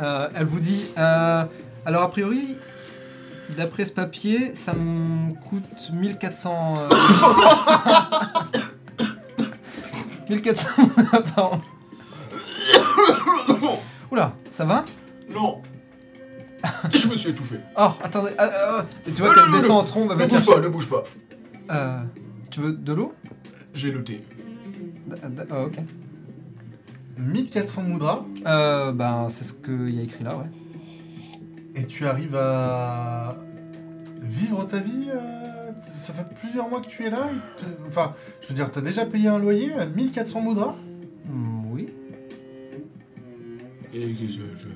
euh, elle vous dit. euh, alors, a priori, d'après ce papier, ça me coûte 1400. euh, 1400 par an. Oula, ça va? Non [coughs] Je me suis étouffé. Oh, attendez. ah, ah, ah. Et tu vois Non, qu'elle non, descend en trombe, elle va Ne bouge chercher. pas, ne bouge pas. Euh, tu veux de l'eau? J'ai le thé. D- d- ah, Ok. 1400 moudras? Euh, ben, c'est ce qu'il y a écrit là, ouais. Et tu arrives à vivre ta vie euh, Ça fait plusieurs mois que tu es là et Enfin, je veux dire, t'as déjà payé un loyer à 1400 moudras? Hmm, oui. Et je. je-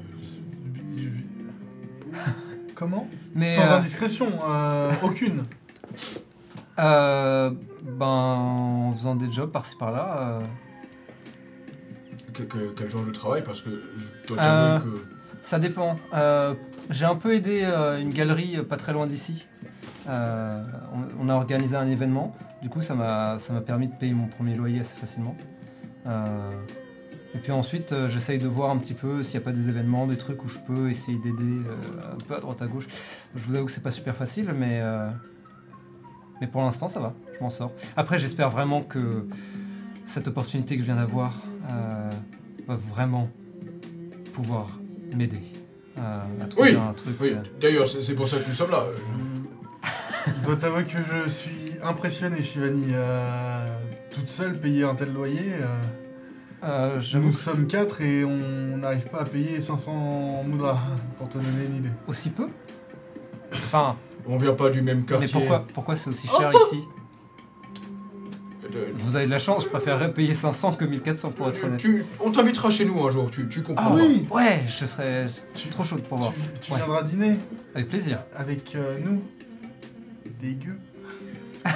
[laughs] Comment? Mais. Sans euh, indiscrétion, euh, aucune. [laughs] Euh, ben, en faisant des jobs par-ci par-là. euh, que- que- quel genre de travail? Parce que je dois Euh. t'avouer que. Ça dépend. Euh, J'ai un peu aidé euh, une galerie euh, pas très loin d'ici. On, on a organisé un événement. Du coup, ça m'a permis de payer mon premier loyer assez facilement. Et puis ensuite, j'essaye de voir un petit peu s'il n'y a pas des événements, des trucs où je peux essayer d'aider un peu à droite à gauche. Je vous avoue que c'est pas super facile, mais, mais pour l'instant, ça va. Je m'en sors. Après, j'espère vraiment que cette opportunité que je viens d'avoir va vraiment pouvoir m'aider à, à trouver Oui, un truc. Oui, euh, d'ailleurs, c'est pour ça que nous sommes là. Je dois t'avouer que je suis impressionné, Shivani. Euh, toute seule, payer un tel loyer. euh, euh, nous que sommes quatre et on n'arrive pas à payer 500 moudras, pour te donner une idée. aussi peu? Enfin, On vient pas du même mais quartier. pourquoi, pourquoi c'est aussi cher ici? Euh, Vous avez de la chance, je préférerais payer 500 que 1400 pour être honnête. tu- on t'invitera chez nous un jour, tu, tu comprends. Ah oui Ouais, je serais Tu- trop chaude pour voir. Tu, tu Ouais. viendras dîner Avec plaisir. avec euh, nous, les gueux. [laughs]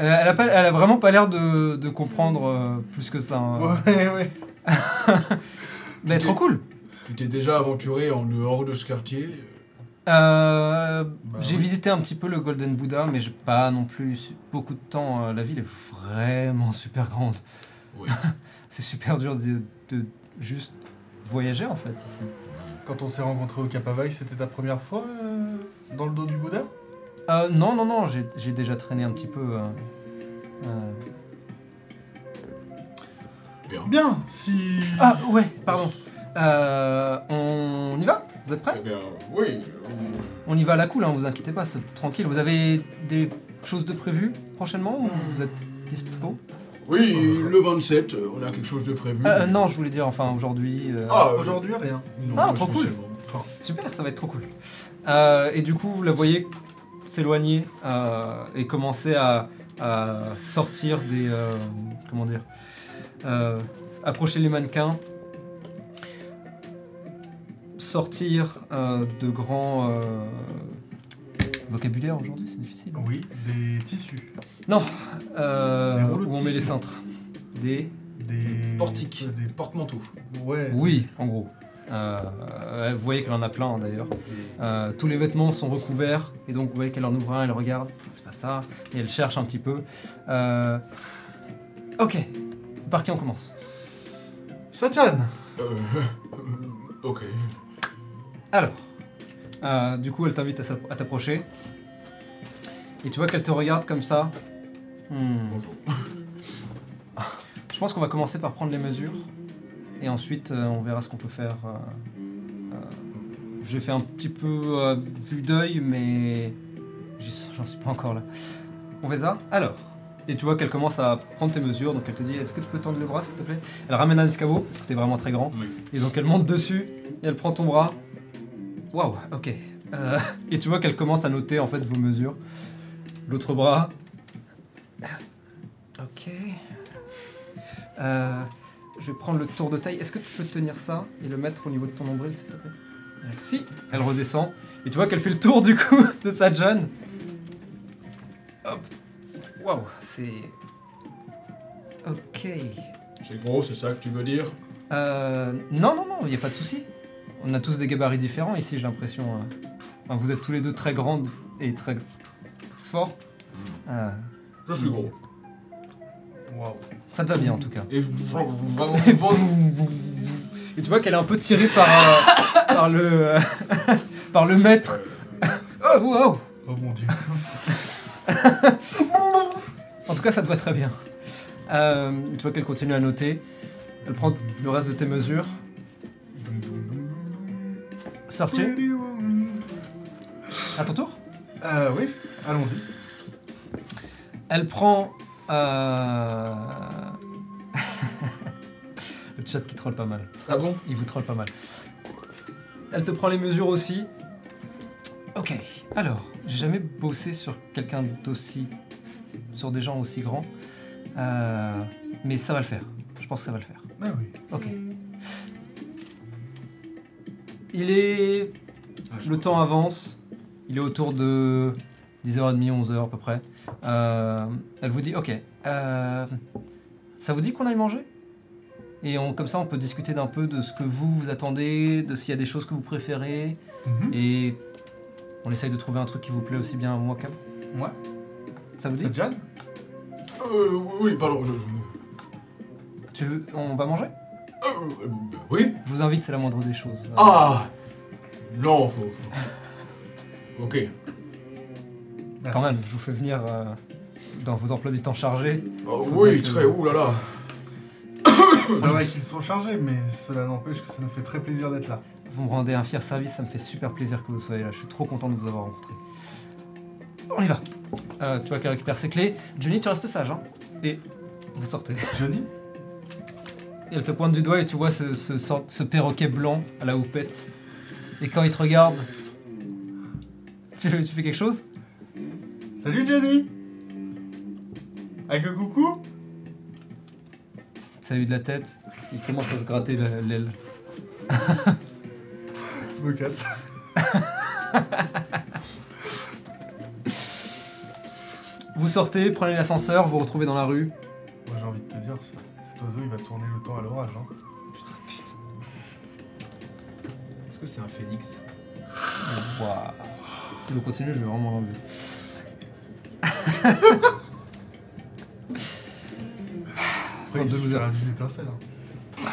Euh, elle, a pas, elle a vraiment pas l'air de, de comprendre euh, plus que ça. hein. Ouais, ouais. [laughs] Mais trop cool. Tu t'es déjà aventuré en dehors de ce quartier Euh, Bah j'ai oui. visité un petit peu le Golden Buddha, mais j'ai pas non plus beaucoup de temps. Euh, La ville est vraiment super grande. Oui. [laughs] C'est super dur de, de juste voyager en fait ici. Quand on s'est rencontrés au Cap Havaï, c'était ta première fois euh, dans le dos du Bouddha Euh, non, non, non, j'ai déjà traîné un petit peu. Bien. Bien, si... Ah ouais, pardon. On y va? Vous êtes prêts Eh bien, oui. On y va à la cool, hein, vous inquiétez pas, c'est tranquille. Vous avez des choses de prévues prochainement ou vous êtes dispo? Oui, le 27, euh, on a quelque chose de prévu. Euh, Non, je voulais dire, enfin aujourd'hui. euh, Ah, euh, Aujourd'hui, rien. non, Ah, pas trop cool. spécialement. Enfin, Super, ça va être trop cool. Euh, et du coup, vous la voyez s'éloigner euh, et commencer à, à sortir des. euh, comment dire euh, Approcher les mannequins. Sortir euh, de grands. euh, vocabulaire aujourd'hui, c'est difficile. oui, des tissus, Euh, Des rouleaux de où on met les tissu. cintres. Des. des... Portiques, Des... porte-manteaux. Ouais, Oui, en gros. Euh, vous voyez qu'elle en a plein hein, d'ailleurs. Euh, tous les vêtements sont recouverts et donc vous voyez qu'elle en ouvre un, elle regarde, c'est pas ça, et elle cherche un petit peu. Euh, ok, par qui on commence? Satyan Euh, [laughs] ok. Alors, euh, du coup, elle t'invite à t'approcher. Et tu vois qu'elle te regarde comme ça. Hmm. Bonjour. [laughs] Je pense qu'on va commencer par prendre les mesures. Et ensuite, euh, on verra ce qu'on peut faire. euh, J'ai fait un petit peu vue d'œil, mais j'en suis pas encore là. On fait ça? Alors. Et tu vois qu'elle commence à prendre tes mesures, donc elle te dit Est-ce que tu peux tendre le bras, s'il te plaît? Elle ramène un escabeau, parce que t'es vraiment très grand. Oui. Et donc elle monte dessus, et elle prend ton bras. Waouh, ok. Euh, et tu vois qu'elle commence à noter en fait vos mesures. L'autre bras. Ok. Euh, je vais prendre le tour de taille. Est-ce que tu peux tenir ça et le mettre au niveau de ton nombril, s'il te plaît? Merci. Elle redescend. Et tu vois qu'elle fait le tour du coup [laughs] de sa John. Hop. Waouh, c'est. Ok. C'est gros, c'est ça que tu veux dire? Euh, non, non, non, il n'y a pas de souci. On a tous des gabarits différents ici, j'ai l'impression. euh. Enfin, vous êtes tous les deux très grandes et très forts. Euh, Je suis gros. Waouh. ça te va bien en tout cas. Et vraiment, tu vois qu'elle est un peu tirée par, euh, [laughs] par le euh, [laughs] par le maître. [laughs] Oh, wow. Oh mon dieu. En tout cas, ça te va très bien. Euh, tu vois qu'elle continue à noter. Elle prend le reste de tes mesures. Sorti. À ton tour. Euh, oui, allons-y. Elle prend. euh, [laughs] le chat qui troll pas mal. Ah bon? Il vous troll pas mal. Elle te prend les mesures aussi. Ok. Alors, j'ai jamais bossé sur quelqu'un d'aussi. sur des gens aussi grands. Euh, mais ça va le faire. Je pense que ça va le faire. Ah oui. Ok. Il est. Le temps avance. Il est autour de 10h30, 11h à peu près. Euh, elle vous dit Ok. euh, ça vous dit qu'on aille manger? Et on, comme ça, on peut discuter d'un peu de ce que vous vous attendez, de s'il y a des choses que vous préférez. Mhm. Et on essaye de trouver un truc qui vous plaît aussi bien à moi qu'à vous. Ouais. Ça vous dit? Satyan euh, Oui, pardon, je... je- tu veux, On va manger? Oui Je vous invite, c'est la moindre des choses. Ah Non, faut... faut- Ok. Quand même, je vous fais venir euh, dans vos emplois du temps chargés. Oh, Faut oui, que- très... Ouh là là C'est vrai qu'ils sont chargés, mais cela n'empêche que ça nous fait très plaisir d'être là. Vous me rendez un fier service, ça me fait super plaisir que vous soyez là. Je suis trop content de vous avoir rencontré. On y va. Euh, tu vois qu'elle récupère ses clés. Johnny, tu restes sage, hein Et vous sortez. Johnny? Elle te pointe du doigt et tu vois ce, ce, perroquet blanc à la houppette. Et quand il te regarde, tu, tu fais quelque chose? Salut Johnny Avec un coucou? Salut de la tête. Il commence à se gratter la- l'aile. Je [laughs] me casse. Vous sortez, prenez l'ascenseur, vous vous retrouvez dans la rue. Moi j'ai envie de te dire, ça. Cet oiseau il va tourner le temps à l'orage. Hein. Est-ce que c'est un phénix? Waouh. Si vous continuez, je vais vraiment l'enlever. Après, il de suffira vous dire. d'une étincelle. Hein.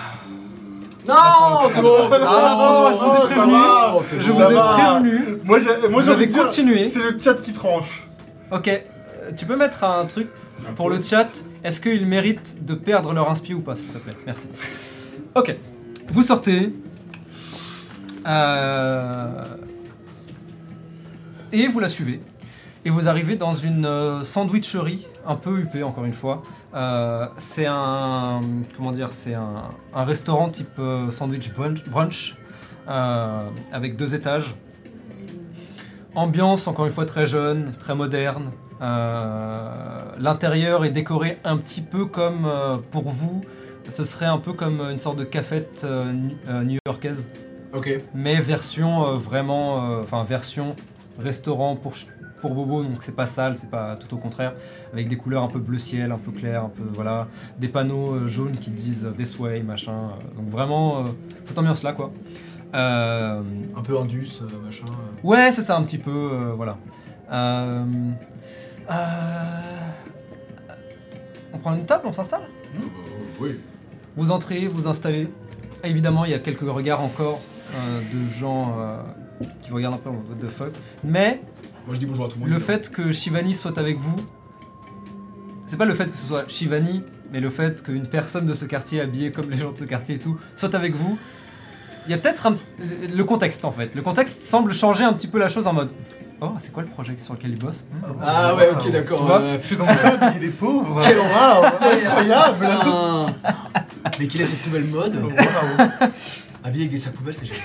Non, c'est bon, c'est bon. Ah, je vous ai prévenu. Je vous ai prévenu. Moi j'ai Vous avez continué. C'est le chat qui tranche. Ok, euh, tu peux mettre un truc pour le chat? Est-ce qu'ils méritent de perdre leur inspi ou pas, s'il te plaît? Merci. Ok, vous sortez. Euh, Et vous la suivez. Et vous arrivez dans une euh, sandwicherie un peu huppée, encore une fois. Euh, c'est un. Comment dire C'est un, restaurant type sandwich brunch, avec deux étages. Ambiance, encore une fois, très jeune, très moderne. Euh, L'intérieur est décoré un petit peu comme, euh, pour vous, ce serait un peu comme une sorte de cafette euh, new-yorkaise, Ok. mais version vraiment, enfin version restaurant pour pour Bobo, donc c'est pas sale, c'est pas tout au contraire, avec des couleurs un peu bleu ciel, un peu clair, un peu voilà, des panneaux euh, jaunes qui disent This way, machin. donc vraiment euh, cette ambiance là quoi. Euh, Un peu Indus, machin. Ouais, c'est ça un petit peu, euh, voilà. Euh, on prend une table, on s'installe Euh, oui. Vous entrez, vous installez. Évidemment, il y a quelques regards encore euh, de gens euh, qui vous regardent un peu en mode what the fuck. Mais Moi je dis bonjour à tout le monde. le fait que Shivani soit avec vous, c'est pas le fait que ce soit Shivani, mais le fait qu'une personne de ce quartier habillée comme les gens de ce quartier et tout soit avec vous. Il y a peut-être un- le contexte en fait. Le contexte semble changer un petit peu la chose en mode. Oh, c'est quoi le projet sur lequel il bosse Hmm Ah ouais, ok, d'accord. Euh, habiller les pauvres. Quel Waouh, incroyable. [laughs] Mais qu'il a cette nouvelle mode Habillé avec des sacs poubelles, c'est génial.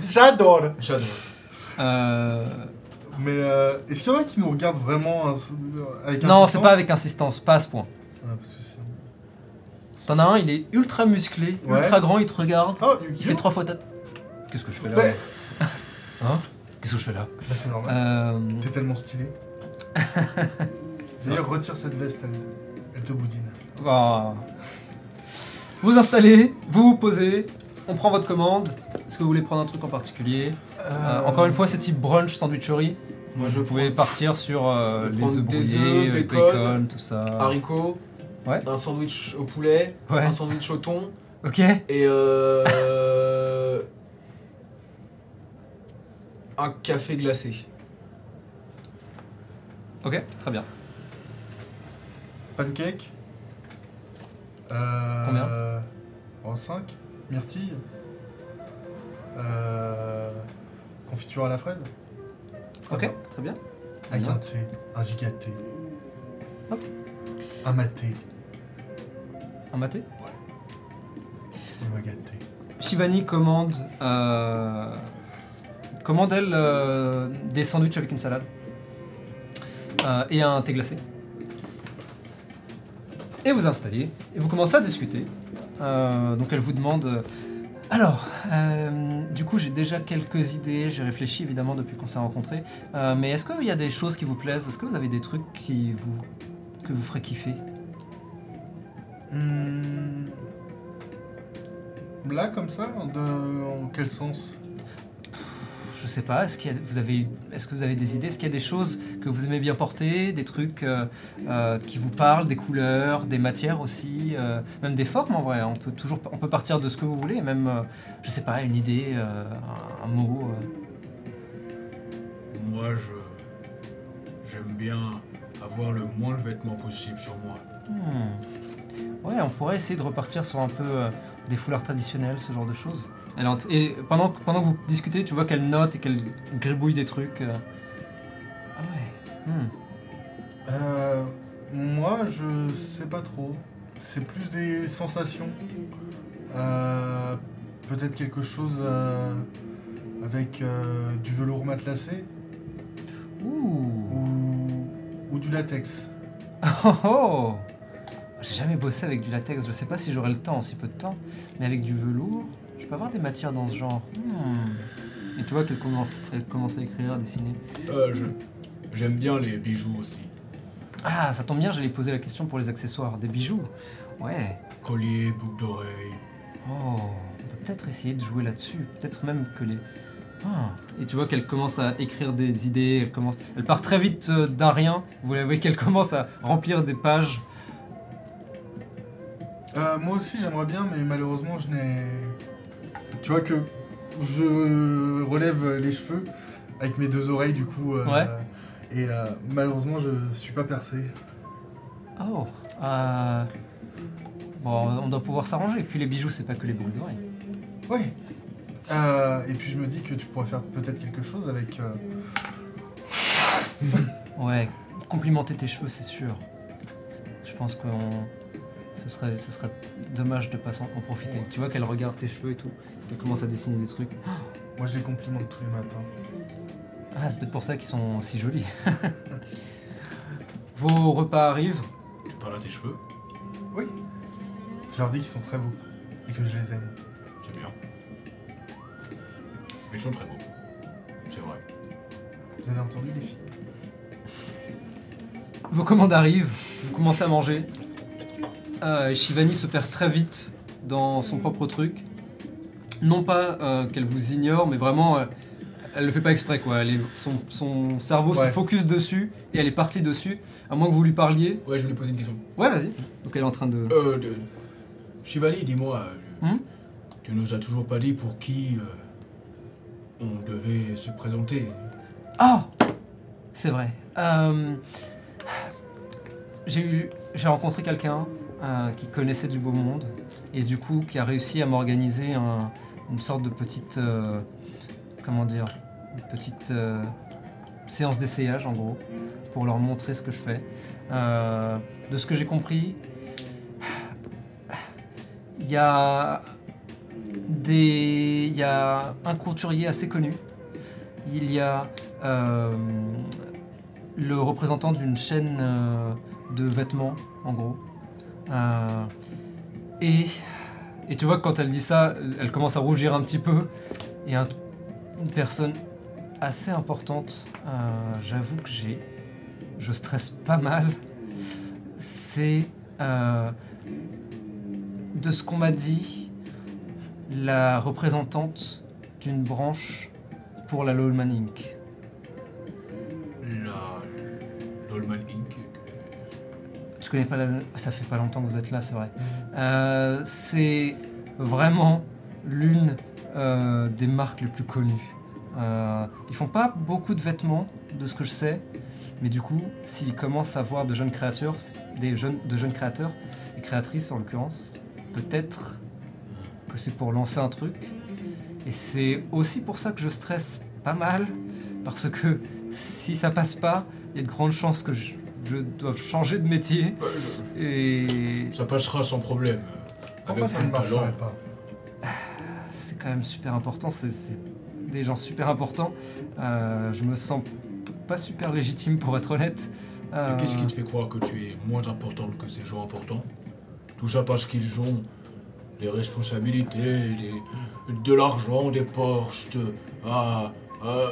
[laughs] J'adore. J'adore. Euh, Mais euh, est-ce qu'il y en a qui nous regardent vraiment euh, avec Non, c'est pas avec insistance, pas à ce point. Ah, T'en as un, il est ultra musclé, Ouais. ultra grand, il te regarde. Oh, Il fait trois fois ta. Qu'est-ce que je fais là Ouais. Hein Qu'est-ce que je fais là Bah, c'est normal. euh... T'es tellement stylé. [laughs] D'ailleurs, retire cette veste, elle, elle te boudine. oh. Vous installez, vous vous posez, on prend votre commande. Est-ce que vous voulez prendre un truc en particulier Euh, Encore une fois, c'est type brunch, sandwicherie. Moi je Vous pouvez prends partir sur euh, Je vais les prendre œufs des brouillés, œufs, euh, bacon, bacon, tout ça. haricots, Ouais. un sandwich au poulet, Ouais. un sandwich au thon Ok. et euh, [laughs] un café glacé. Ok, très bien. Pancake. Euh, Combien? En 5. Myrtille. Euh, confiture à la fraise. Ok, très bien. Avec un thé. Un giga thé. Hop. Un maté. Un maté? Un maga thé. Shivani commande, euh, commande elle euh, des sandwichs avec une salade Euh, et un thé glacé. Et vous installez et vous commencez à discuter. Euh, donc elle vous demande. alors, du coup j'ai déjà quelques idées, j'ai réfléchi évidemment depuis qu'on s'est rencontrés. Mais est-ce qu'il y a des choses qui vous plaisent? Est-ce que vous avez des trucs qui vous que vous ferez kiffer? Hmm. Là, comme ça de... En quel sens? Je sais pas, est-ce, qu'il y a, vous avez, est-ce que vous avez des idées Est-ce qu'il y a des choses que vous aimez bien porter Des trucs euh, euh, qui vous parlent Des couleurs, des matières aussi euh, Même des formes en vrai On peut toujours on peut partir de ce que vous voulez, même, je sais pas, une idée, un, un mot. Moi, je. J'aime bien avoir le moins de vêtements possible sur moi. Hmm. Ouais, on pourrait essayer de repartir sur un peu des foulards traditionnels, ce genre de choses. Elle est et pendant, que- pendant que vous discutez, tu vois qu'elle note et qu'elle gribouille des trucs. euh. Ah ouais. Hmm. Euh, moi, je sais pas trop. C'est plus des sensations. Euh, Peut-être quelque chose euh, avec euh, du velours matelassé Ouh. ou, ou du latex. [laughs] Oh oh J'ai jamais bossé avec du latex, je sais pas si j'aurai le temps en si peu de temps, mais avec du velours, je peux avoir des matières dans ce genre. Hmm. Et tu vois qu'elle commence, elle commence à écrire, à dessiner. Euh, je... J'aime bien les bijoux aussi. Ah, ça tombe bien, j'allais poser la question pour les accessoires. Des bijoux Ouais. Collier, boucles d'oreilles. Oh, on peut peut-être essayer de jouer là-dessus. Peut-être même que les. Ah. Et tu vois qu'elle commence à écrire des idées. Elle commence. Elle part très vite euh, d'un rien. Vous la voyez qu'elle commence à remplir des pages. Euh, moi aussi, j'aimerais bien, mais malheureusement, je n'ai. Tu vois que je relève les cheveux avec mes deux oreilles, du coup. euh, Ouais. Et euh, malheureusement, je suis pas percé. Oh. Euh... Bon, on doit pouvoir s'arranger. Et puis les bijoux, c'est pas que les boucles d'oreilles. Ouais. Euh, et puis je me dis que tu pourrais faire peut-être quelque chose avec. [laughs] Ouais, complimenter tes cheveux, c'est sûr. Je pense que ce serait, ce serait dommage de pas en profiter. Tu vois qu'elle regarde tes cheveux et tout, qu'elle commence à dessiner des trucs. Moi, je les complimente tous les matins. Ah, c'est peut-être pour ça qu'ils sont si jolis. [laughs] Vos repas arrivent. Tu parles à tes cheveux Oui. Je leur dis qu'ils sont très beaux et que je les aime. C'est bien. Ils sont très beaux. C'est vrai. Vous avez entendu les filles? Vos commandes arrivent, vous commencez à manger. Euh, et Shivani se perd très vite dans son propre truc. Non pas euh, qu'elle vous ignore, mais vraiment, euh, elle le fait pas exprès quoi. Elle est- son, son cerveau se focus dessus et elle est partie dessus, à moins que vous lui parliez. Ouais, je voulais poser une question. Ouais, vas-y. Donc elle est en train de. Euh, de... Dis-moi, euh, Hmm tu nous as toujours pas dit pour qui euh, on devait se présenter. Ah C'est vrai. Euh, j'ai eu, j'ai rencontré quelqu'un euh, qui connaissait du beau monde et du coup qui a réussi à m'organiser un- une sorte de petite, euh, comment dire, petite euh, séance d'essayage en gros pour leur montrer ce que je fais. Euh, de ce que j'ai compris, il y a des, il y a un couturier assez connu. Il y a le représentant d'une chaîne de vêtements, en gros. Et, et tu vois que quand elle dit ça, elle commence à rougir un petit peu. Et un- une personne assez importante, euh, j'avoue que j'ai, je stresse pas mal. C'est euh, de ce qu'on m'a dit, la représentante d'une branche pour la Lawman Inc. La. Lolman Inc. Connais pas la... Ça fait pas longtemps que vous êtes là, c'est vrai. Euh, c'est vraiment l'une euh, des marques les plus connues. Euh, ils font pas beaucoup de vêtements, de ce que je sais, mais du coup, s'ils commencent à voir de jeunes créateurs, des jeunes, de jeunes créateurs et créatrices en l'occurrence, peut-être que c'est pour lancer un truc. Et c'est aussi pour ça que je stresse pas mal, parce que si ça passe pas, il y a de grandes chances que je, je doive changer de métier. Et Ça passera sans problème. Pourquoi Avec ça ne marcherait pas c'est quand même super important, c'est des gens super importants. Euh, je me sens pas super légitime pour être honnête. Euh, qu'est-ce qui te fait croire que tu es moins importante que ces gens importants? Tout ça parce qu'ils ont des responsabilités, des- de l'argent, des postes. Ah. ah, euh,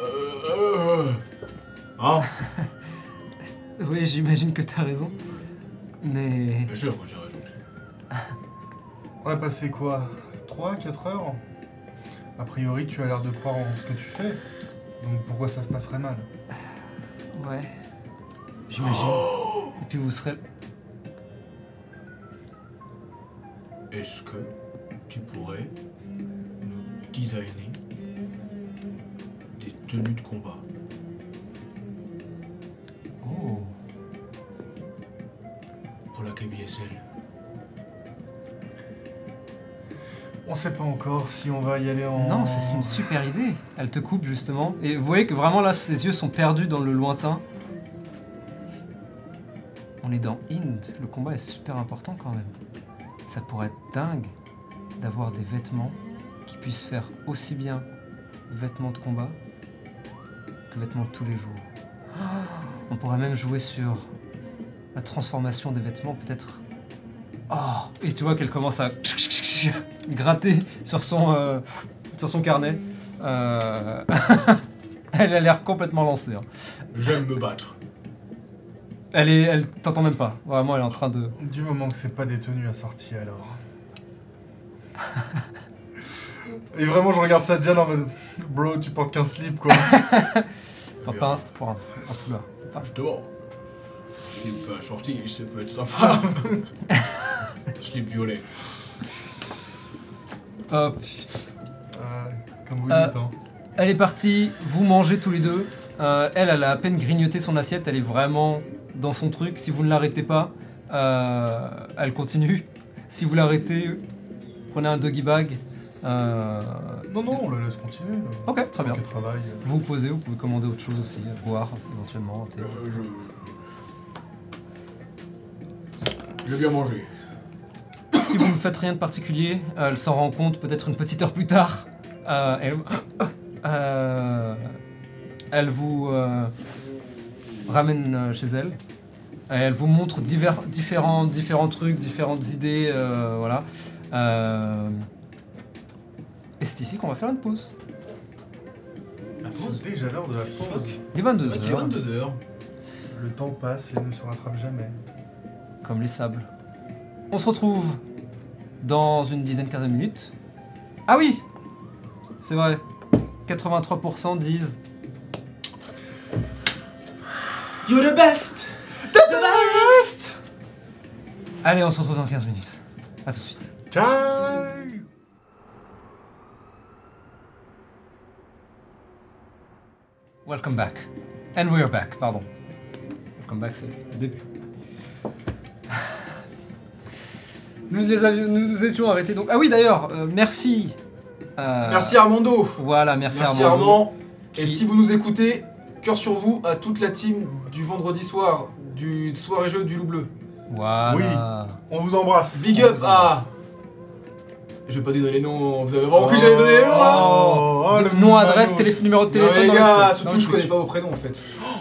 euh, Hein? [laughs] Oui, j'imagine que t'as raison. Mais que j'ai raison. On a passé quoi? 3, 4 heures? A priori, tu as l'air de croire en ce que tu fais. Donc pourquoi ça se passerait mal? Ouais, j'imagine. Et puis vous serez. Est-ce que tu pourrais nous designer des tenues de combat? La KBSL On sait pas encore si on va y aller en. Non, c'est une super idée. Elle te coupe justement. Et vous voyez que vraiment là, ses yeux sont perdus dans le lointain. On est dans Inde. Le combat est super important quand même. Ça pourrait être dingue d'avoir des vêtements qui puissent faire aussi bien vêtements de combat que vêtements de tous les jours. On pourrait même jouer sur la transformation des vêtements, peut-être. Oh Et tu vois qu'elle commence à [laughs] gratter sur son, euh, sur son carnet. Euh, [laughs] elle a l'air complètement lancée. hein. J'aime me battre. Elle est, elle t'entend même pas. Vraiment, elle est en train de. Du moment que c'est pas des tenues assorties alors. [laughs] Et vraiment, je regarde ça déjà en mode. Bro, tu portes qu'un slip quoi. Enfin, pas un, pour un, un foulard. Justement. Slip assorti, ça peut être sympa. Slip violet. Hop. Euh, comme vous Euh, dites, hein. Elle est partie, vous mangez tous les deux. Euh, elle, elle a à peine grignoté son assiette, elle est vraiment dans son truc. Si vous ne l'arrêtez pas, euh, elle continue. Si vous l'arrêtez, prenez un doggy bag. Euh, Non, non, on le laisse continuer. Ok, très bien. Vous vous posez, vous pouvez commander autre chose aussi, boire éventuellement. un thé. Euh, je. Je vais bien manger. si vous ne faites rien de particulier, euh, elle s'en rend compte peut-être une petite heure plus tard. Euh, elle, euh, elle vous euh, ramène euh, chez elle. Et elle vous montre divers, différents, différents trucs, différentes idées. euh, voilà. Euh, et c'est ici qu'on va faire une pause. La pause déjà l'heure de la pause. Il est C'est 22 vrai qu'il est heures, 22h. Le temps passe et ne se rattrape jamais. Les sables. On se retrouve dans une dizaine, quinzaine de minutes. Ah oui C'est vrai. 83% disent You're the best The best Allez, on se retrouve dans 15 minutes. A tout de suite. Welcome back. And we are back, pardon. Welcome back, c'est le début. Nous, les avions, nous nous étions arrêtés donc. Ah oui, d'ailleurs, euh, merci. euh, Merci Armando Voilà, merci, Merci Armando. Armand Et qui- si vous nous écoutez, cœur sur vous à toute la team du vendredi soir, du soir et jeu du loup bleu. Voilà. Oui. On vous embrasse. Big On up vous à... Je vais pas donner les noms, vous avez vraiment cru que j'allais donner les noms hein Oh, oh, le Nom, adresse, manos. télé- numéro de Non, téléphone. les dans le gars, dans surtout le je connais pas vos prénoms en fait.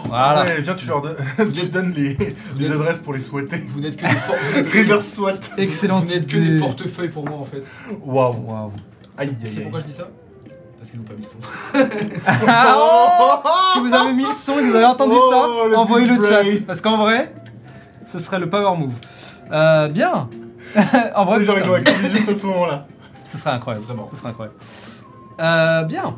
Voilà. Ouais, viens, tu leur donnes, tu donnes les, les adresses pour les souhaiter. Vous n'êtes que des, por- vous n'êtes que- Reverse SWAT. Excellente vous n'êtes que idée. des portefeuilles pour moi en fait. Waouh. Waouh. Aïe, C'est aïe, pourquoi je dis ça Parce qu'ils ont pas mis le son. Ah, oh si vous avez mis le son et que vous avez entendu Oh, ça, le envoyez le big chat. brain. Parce qu'en vrai, ce serait le power move. Euh, bien. en vrai, l'ont activé juste à ce moment-là. Ce serait incroyable. Ce serait bon. Ce serait incroyable. Euh, bien.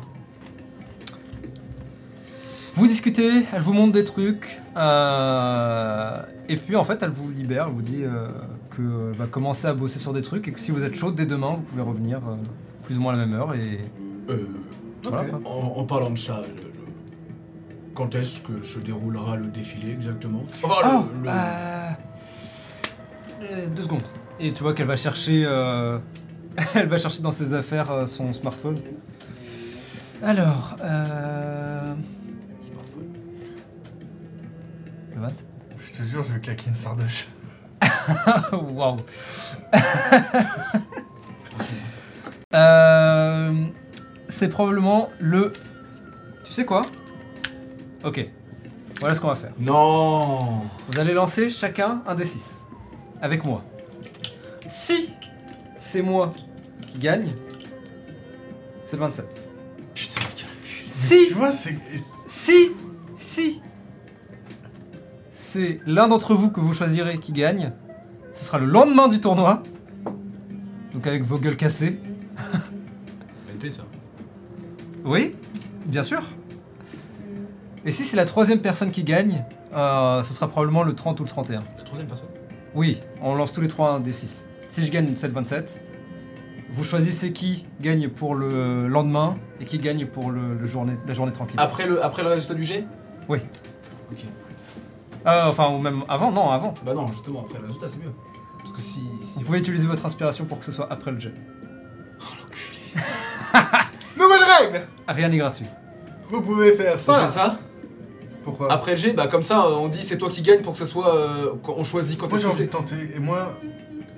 Vous discutez, elle vous montre des trucs, euh, et puis en fait elle vous libère, elle vous dit euh, que va commencer à bosser sur des trucs et que si vous êtes chaud dès demain, vous pouvez revenir euh, plus ou moins à la même heure et Euh, voilà. En, en parlant de ça, je- quand est-ce que se déroulera le défilé exactement? Enfin, Oh, le- le- euh, euh, deux secondes. Et tu vois qu'elle va chercher, euh, [laughs] elle va chercher dans ses affaires euh, son smartphone. Alors, euh, Smartphone. le 27. Je te jure, je vais claquer une sardoche. [laughs] Waouh. [laughs] Euh, c'est probablement le. Tu sais quoi? Ok. Voilà ce qu'on va faire. Non Vous allez lancer chacun un des 6 avec moi. Si c'est moi qui gagne, c'est le 27. Putain. Si Tu vois, c'est. Si, si, c'est l'un d'entre vous que vous choisirez qui gagne, ce sera le lendemain du tournoi. Donc avec vos gueules cassées. LP ça. Oui, bien sûr. Et si c'est la troisième personne qui gagne, euh, ce sera probablement le 30 ou le 31. La troisième personne? Oui, on lance tous les trois un des 6. Si je gagne, c'est le 27. Vous choisissez qui gagne pour le lendemain et qui gagne pour le, le journée, la journée tranquille. Après le, après le résultat du G? Oui. Ok. Euh, enfin, ou même avant, non, avant. Bah non, justement, après le résultat c'est mieux. Parce que si... si... Vous pouvez utiliser votre inspiration pour que ce soit après le jet. [laughs] Nouvelle règle Rien n'est gratuit. Vous pouvez faire ça fait ça? Pourquoi? Après le G, bah comme ça, euh, on dit c'est toi qui gagne pour que ce soit... euh, on choisit quand Moi, est-ce j'ai que envie de c'est... tenter. Et moi,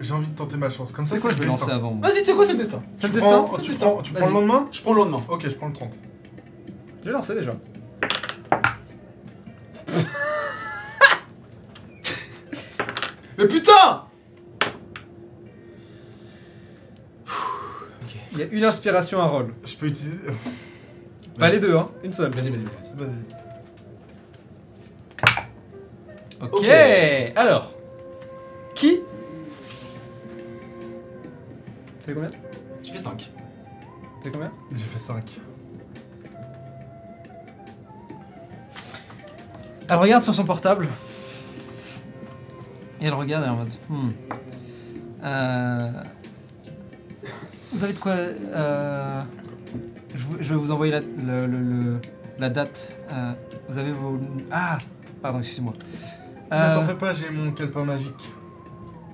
j'ai envie de tenter ma chance. Comme ça, C'est quoi le je vais lancer destin. avant Vas-y, tu sais quoi, c'est le destin? C'est le Tu destin Tu le prends, tu prends le lendemain? Je prends le lendemain. Ok, je prends le 30. J'ai lancé déjà. [laughs] Mais putain Il y a une inspiration à roll. Je peux utiliser. Pas [laughs] les deux, hein. Une seule. Vas-y, vas-y, vas-y. Vas-y. Ok. Ok. Alors. Qui T'as combien? J'ai fait 5. T'as combien? J'ai fait 5. Elle regarde sur son portable. Et elle regarde elle est en mode. Hmm. Euh, Vous avez de quoi. euh, Je, vous- je vais vous envoyer la, le- le- le- la date. Euh, Vous avez vos. Ah Pardon, excusez-moi. Ne Euh, t'en fais pas, j'ai mon calepin magique.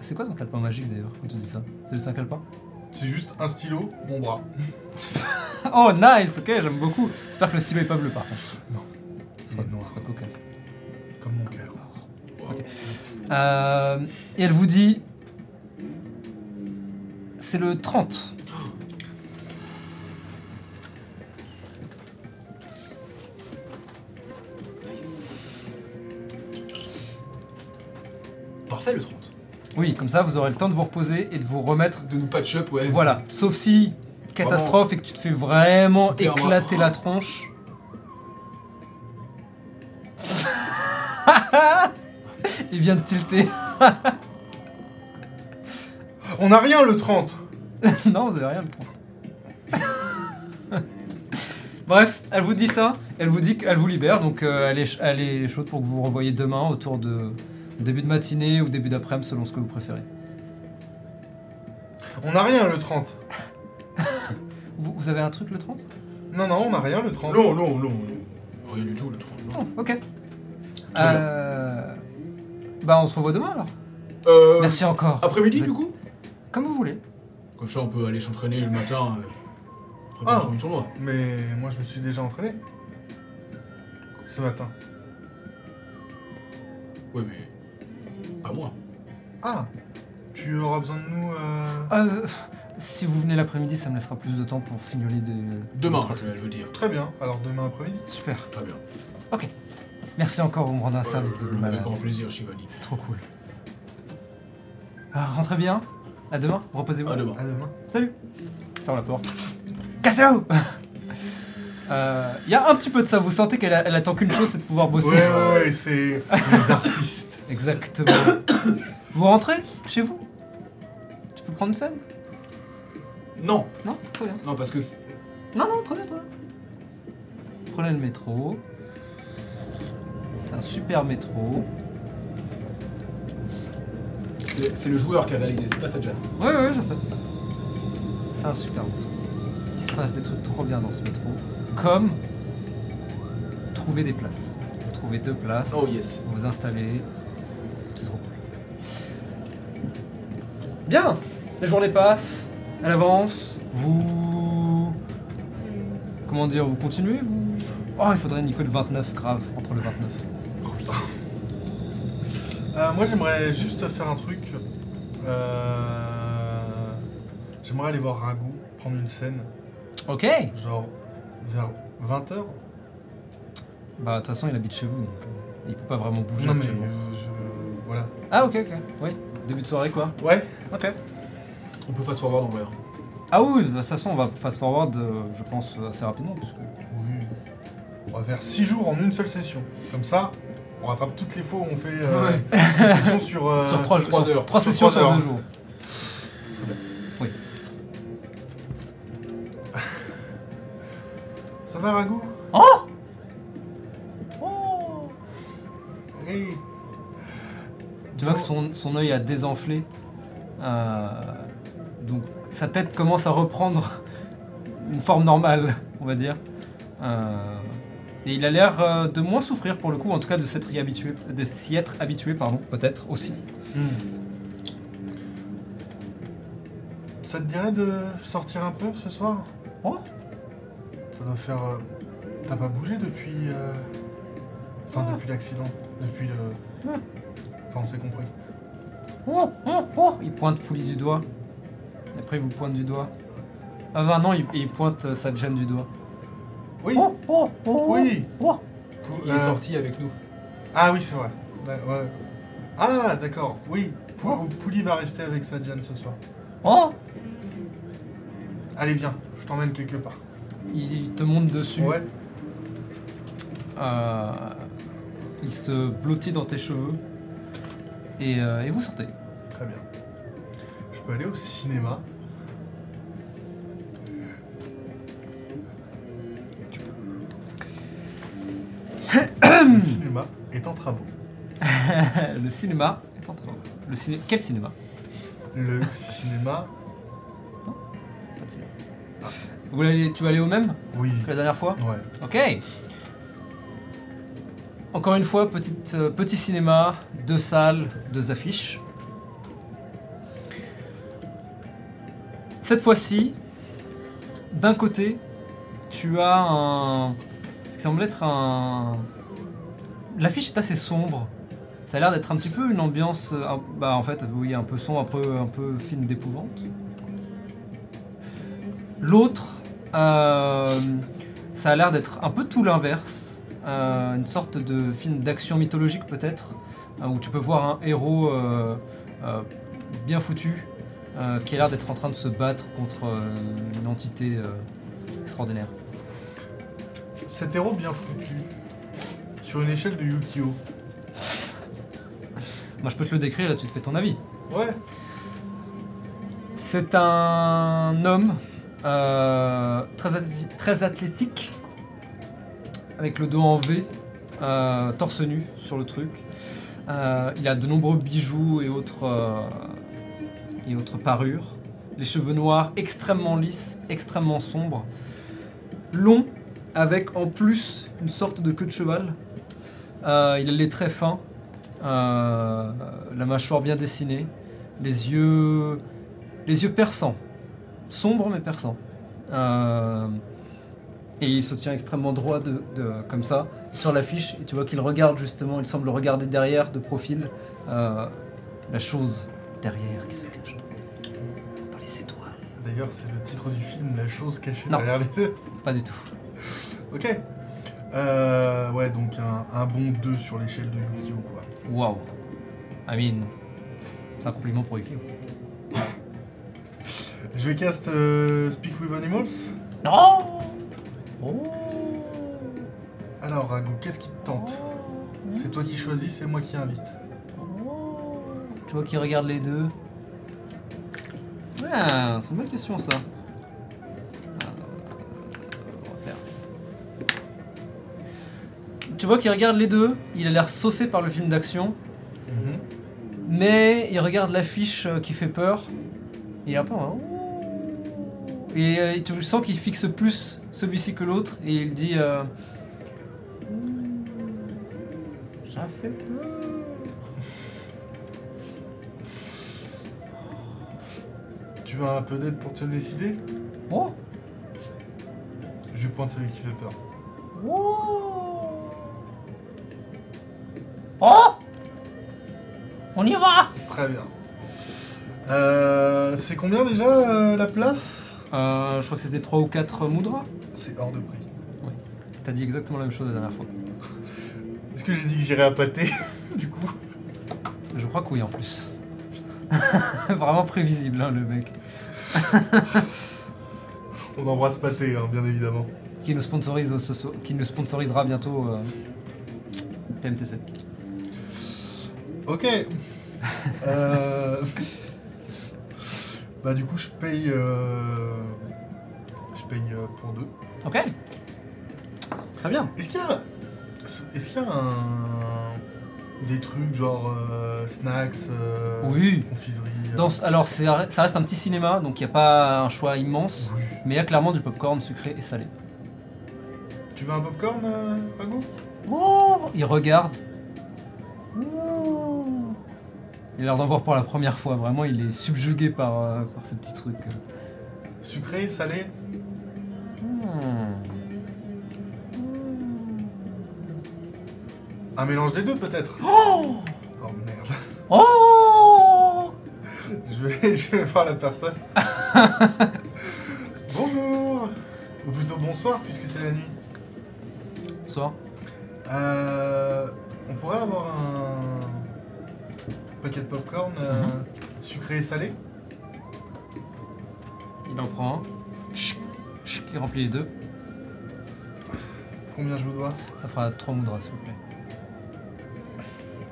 C'est quoi ton calepin magique d'ailleurs? Quand tu dis ça? C'est juste un calepin? C'est juste un stylo, mon bras. [laughs] Oh nice, ok, j'aime beaucoup. J'espère que le stylo est pas bleu par contre. Non. Ce sera, Il est noir. ce sera cocasse. Comme mon cœur. Euh, et elle vous dit. C'est le 30. [gasps] Nice. Parfait le 30. Oui, comme ça, vous aurez le temps de vous reposer et de vous remettre. De nous patch up, ouais. Voilà. Sauf si catastrophe et que tu te fais vraiment éclater la tronche. [laughs] Il vient de tilter. On a rien le 30 [laughs] Non, vous avez rien le 30. [laughs] Bref, elle vous dit ça, elle vous dit qu'elle vous libère, donc euh, elle, est, elle chaude pour que vous vous revoyez demain autour de début de matinée ou début d'après-midi selon ce que vous préférez. On n'a rien le 30 [laughs] Vous, vous avez un truc le 30 Non, non, on n'a rien le 30 Non, non, non, non. Rien du tout, le 30. non. Oh, ok. Euh... Bah on se revoit demain alors. Euh, Merci encore. Après-midi, Vous du coup? Comme vous voulez. Comme ça, on peut aller s'entraîner le matin. Euh, Ah. du tournoi. Mais moi je me suis déjà entraîné. Ce matin. Oui, mais. Pas moi. Ah Tu auras besoin de nous euh... Euh, si vous venez l'après-midi, ça me laissera plus de temps pour fignoler des... Demain, je veux dire. Très bien, alors demain après-midi. Super. Très bien. Merci encore, vous me rendez un service de Euh, malade. Avec grand plaisir, Shivani. C'est trop cool. Ah, rentrez bien. À demain. Reposez-vous. À demain. À demain. Salut. Ferme la porte. Cassez-vous Euh, Il y a un petit peu de ça. Vous sentez qu'elle attend qu'une chose, c'est de pouvoir bosser. Ouais, ouais, ouais, c'est les artistes. Exactement. [coughs] vous rentrez chez vous? Tu peux prendre une scène Non, Non? Très bien. non, parce que. c'est- Non, non, très bien, très bien. Prenez le métro. C'est un super métro. C'est c'est le joueur qui a réalisé, c'est pas Sajan. Ouais, ouais, je sais. C'est un super métro. Il se passe des trucs trop bien dans ce métro. Comme trouver des places. Vous trouvez deux places. Oh yes. Vous vous installez. C'est trop cool. Bien La journée passe. Elle avance. Vous. Comment dire Vous continuez vous... Oh, il faudrait Nico le 29, grave, entre le 29. Euh, moi j'aimerais juste faire un truc. Euh... J'aimerais aller voir Ragout, prendre une scène, Ok genre vers 20h. Bah, de toute façon, il habite chez vous, donc euh, il peut pas vraiment bouger. Non mais actuellement. je... Voilà. Ah, ok, ok. Ouais. Début de soirée, quoi. Ouais Ok. On peut fast forward en vrai. Ah oui, de toute façon, on va fast forward, euh, je pense, assez rapidement. Parce que... Oui. On va faire 6 jours en une seule session. Comme ça, on rattrape toutes les fois où on fait euh, Ouais. une session sur, euh, [laughs] sur trois, trois sur heures. trois Sur sessions trois sur heures. deux jours. Ça va Ragout son, son œil a désenflé. Euh, donc sa tête commence à reprendre [laughs] une forme normale, on va dire. Euh, et il a l'air euh, de moins souffrir pour le coup, en tout cas de s'être habitué, de s'y être habitué, pardon, peut-être aussi. Hmm. Ça te dirait de sortir un peu ce soir? Oh Ça doit faire... euh, T'as pas bougé depuis... euh, Enfin, Ah. depuis l'accident. Depuis le... Ah. Enfin, on s'est compris. Oh, oh, oh Il pointe Pouli du doigt. Après, il vous pointe du doigt. Ah bah non, il, il pointe euh, Sadjan du doigt. Oui Oh, oh, oh, Oui oh. Il Euh. est sorti avec nous. Ah oui, c'est vrai. Ouais, ouais. Ah, d'accord. Oui. Pou- Pouli va rester avec Sadjan ce soir. Oh Allez, viens. Je t'emmène quelque part. Il te monte dessus. Ouais. Euh, il se blottit dans tes cheveux. Et, euh, et vous sortez. Très bien. Je peux aller au cinéma. Le cinéma est en travaux. [laughs] le cinéma est en train. Le ciné... Quel cinéma? Le cinéma. Pas de cinéma. Vous tu vas aller au même? Oui. que la dernière fois? Ouais. Ok. Encore une fois, euh, petit cinéma, deux salles, deux affiches. Cette fois-ci, d'un côté, tu as un. Ce qui semble être un. L'affiche est assez sombre. Ça a l'air d'être un petit peu une ambiance. euh, bah, en fait, oui, un peu sombre, un peu, un peu d'épouvante. L'autre, euh, ça a l'air d'être un peu tout l'inverse. Euh, une sorte de film d'action mythologique peut-être, euh, où tu peux voir un héros euh, bien foutu, qui a l'air d'être en train de se battre contre une entité extraordinaire. Cet héros bien foutu. Sur une échelle de Yukio. Moi, je peux te le décrire et tu te fais ton avis. Ouais. C'est un homme euh, très athlétique, avec le dos en V, euh, torse nu sur le truc. Euh, il a de nombreux bijoux et autres, euh, et autres parures. Les cheveux noirs extrêmement lisses, extrêmement sombres. Longs, avec en plus une sorte de queue de cheval. Il a les traits fins, la mâchoire bien dessinée, les yeux les yeux perçants. Sombres mais perçants. Et il se tient extrêmement droit de, de- comme ça sur l'affiche. Et tu vois qu'il regarde justement, il semble regarder derrière de profil euh, la chose derrière qui se cache dans les étoiles. D'ailleurs, c'est le titre du film, La chose cachée Non. derrière les... Pas du tout. Ok. Euh, ouais, donc un, un bon 2 sur l'échelle de Yu-Gi-Oh! quoi. Waouh. I mean, c'est un compliment pour Yukio. Je vais cast euh, Speak with Animals. Non Oh Alors, Rago, qu'est-ce qui te tente C'est toi qui choisis, c'est moi qui invite. Tu vois qui regarde les deux Ah, c'est une bonne question ça. On va faire. Tu vois qu'il regarde les deux, il a l'air saucé par le film d'action, Mhm. mais il regarde l'affiche qui fait peur, et un peu un Et euh, tu sens qu'il fixe plus celui-ci que l'autre, et il dit euh, Ça fait peur. Tu veux un peu d'aide pour te décider? Oh Je vais prendre celui qui fait peur. Oh Oh On y va Très bien. Euh, c'est combien déjà euh, la place? Euh, Je crois que c'était 3 ou 4 moudras. C'est hors de prix. T'as dit exactement la même chose la dernière fois. Est-ce que j'ai dit que j'irais à pâté [laughs] Du coup? Je crois que oui en plus. [laughs] Vraiment prévisible hein, le mec. [laughs] On embrasse pâté, hein, bien évidemment. Qui nous sponsorise ce soir- qui nous sponsorisera bientôt euh, TMTC. Ok. Euh, Bah du coup je paye. euh, Je paye euh, pour deux. Ok. Très bien. Est-ce qu'il y a. Est-ce qu'il y a un. Des trucs genre euh, snacks, euh, Oui. confiserie. Dans ce- alors c'est- ça reste un petit cinéma, donc il n'y a pas un choix immense, Oui. mais il y a clairement du popcorn sucré et salé. Tu veux un popcorn, euh, Rago Oh Il regarde. Oh Il a l'air d'en voir pour la première fois. Vraiment, il est subjugué par, euh, par ces petits trucs. Sucré, salé Hmm. Un mélange des deux peut-être Oh merde. Oh [laughs] Je vais, je vais voir la personne. [laughs] Bonjour Ou plutôt bonsoir puisque c'est la nuit. Soir. Euh, on pourrait avoir un paquet de popcorn euh, Mhm. sucré et salé Il en prend un. Chut, chut, Il remplit les deux. Combien je vous dois? Ça fera 3 moudras, s'il vous plaît.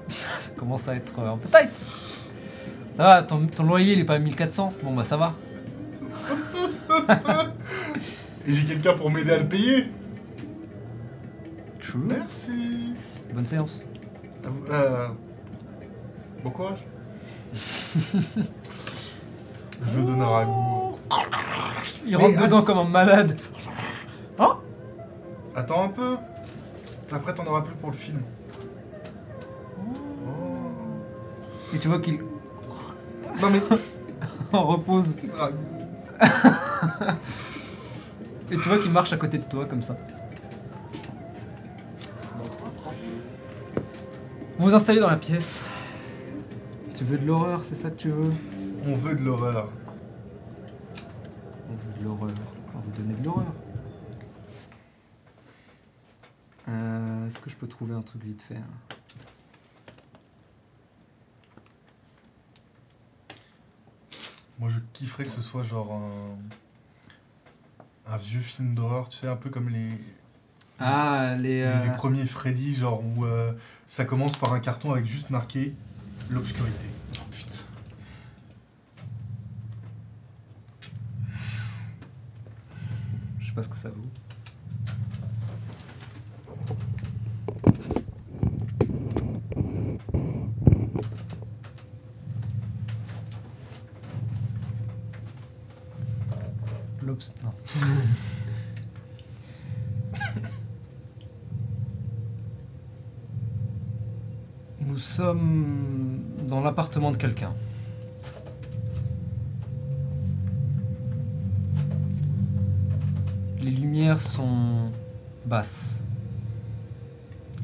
[laughs] ça commence à être euh, un peu tight. Ça va, ton, ton loyer il est pas à 1400 Bon bah ça va. [laughs] Et j'ai quelqu'un pour m'aider à le payer True. Merci Bonne séance. Euh, Bon courage [laughs] Je donne un ragoût. Il rentre Mais, dedans comme un malade. Attends un peu Après t'en auras plus pour le film. Oh. Et tu vois qu'il Non mais... [laughs] en repose. ragoût. Et tu vois qu'il marche à côté de toi comme ça. Vous vous installez dans la pièce. Tu veux de l'horreur, c'est ça que tu veux? On veut de l'horreur. On veut de l'horreur. On va vous donner de l'horreur. Euh, Est-ce que je peux trouver un truc vite fait hein? Moi, je kifferais que ce soit genre un, un vieux film d'horreur, tu sais, un peu comme les, Ah, les. les- les premiers Freddy, genre où euh, ça commence par un carton avec juste marqué l'obscurité. Oh putain. Je sais pas ce que ça vaut. L'obs... Non. [laughs] Nous sommes dans l'appartement de quelqu'un. Les lumières sont basses.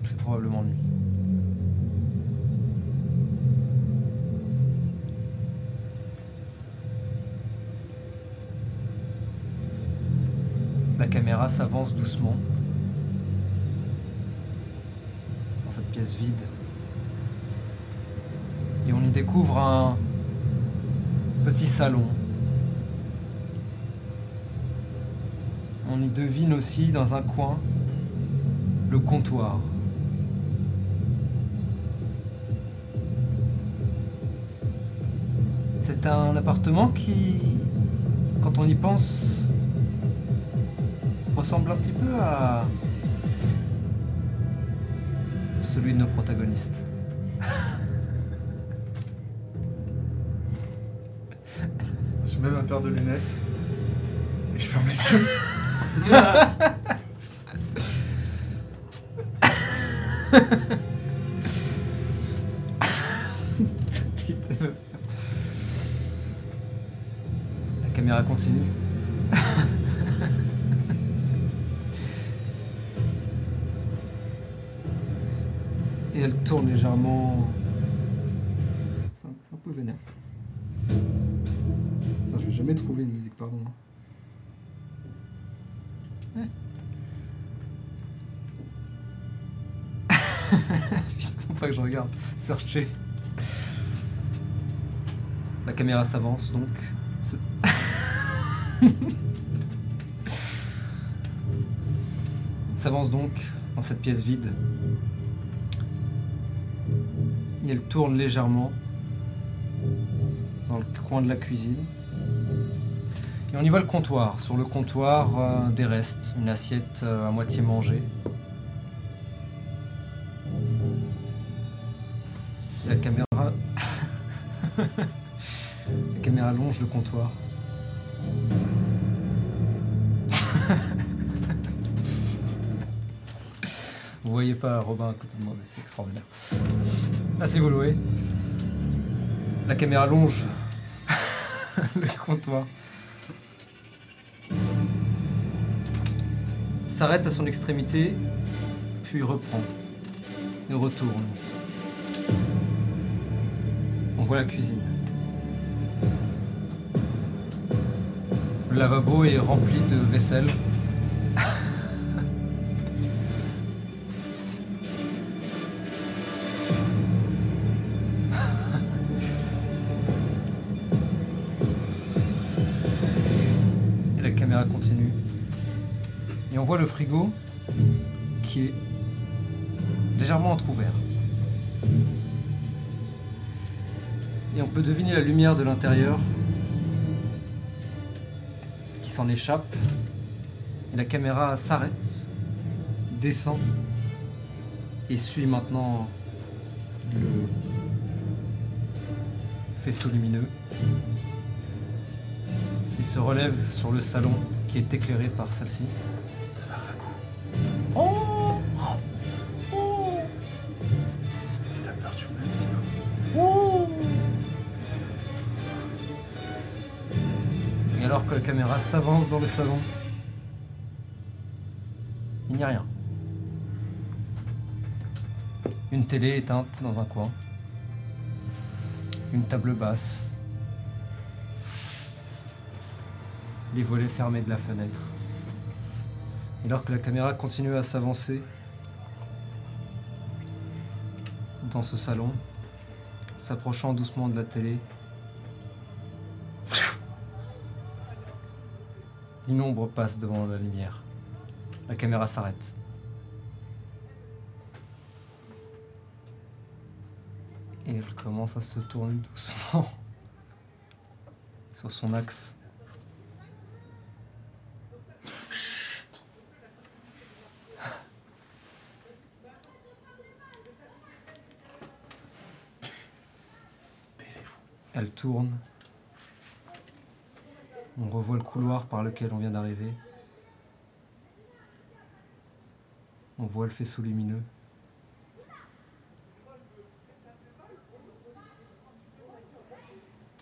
Il fait probablement nuit. La caméra s'avance doucement dans cette pièce vide. Et on y découvre un petit salon On y devine aussi dans un coin le comptoir. C'est un appartement qui, quand on y pense, ressemble un petit peu à celui de nos protagonistes. Je mets ma paire de lunettes et je ferme les yeux. La caméra continue. Et elle tourne légèrement. La caméra s'avance donc. [laughs] S'avance donc dans cette pièce vide. Et elle tourne légèrement dans le coin de la cuisine. Et on y voit le comptoir. Sur le comptoir, euh, des restes, une assiette euh, à moitié mangée. Le comptoir. [laughs] Vous voyez pas Robin à côté de moi, mais c'est extraordinaire. Ah, si vous. La caméra longe [laughs] le comptoir. S'arrête à son extrémité, puis reprend et retourne. On voit la cuisine. Le lavabo est rempli de vaisselle. Et la caméra continue. Et on voit le frigo qui est légèrement entrouvert. Et on peut deviner la lumière de l'intérieur s'en échappe. Et la caméra s'arrête, descend et suit maintenant le faisceau lumineux et se relève sur le salon qui est éclairé par celle-ci. Caméra s'avance dans le salon, il n'y a rien. Une télé éteinte dans un coin. Une table basse. Les volets fermés de la fenêtre. Et alors que la caméra continue à s'avancer dans ce salon, s'approchant doucement de la télé, Une ombre passe devant la lumière. La caméra s'arrête. Et elle commence à se tourner doucement [laughs] sur son axe. Elle tourne. On revoit le couloir par lequel on vient d'arriver. On voit le faisceau lumineux.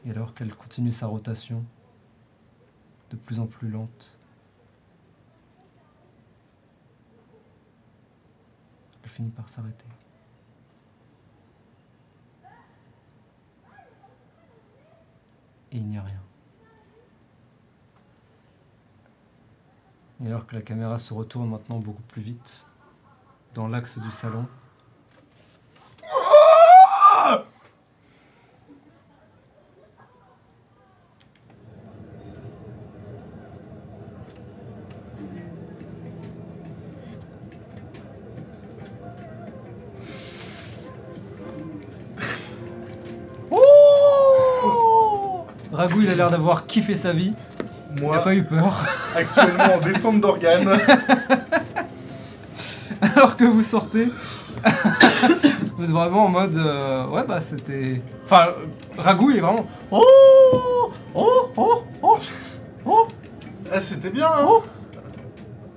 Et alors qu'elle continue sa rotation, de plus en plus lente, elle finit par s'arrêter. Et il n'y a rien. Et alors que la caméra se retourne maintenant beaucoup plus vite, dans l'axe du salon, Ragou, il a l'air d'avoir kiffé sa vie. Il n'a Moi, pas eu peur. Actuellement en descente d'organes. [laughs] Alors que vous sortez, [coughs] vous êtes vraiment en mode. euh, ouais, bah c'était. Enfin, Ragou, il est vraiment. Oh Oh Oh Oh Oh Ah, c'était bien, hein Oh.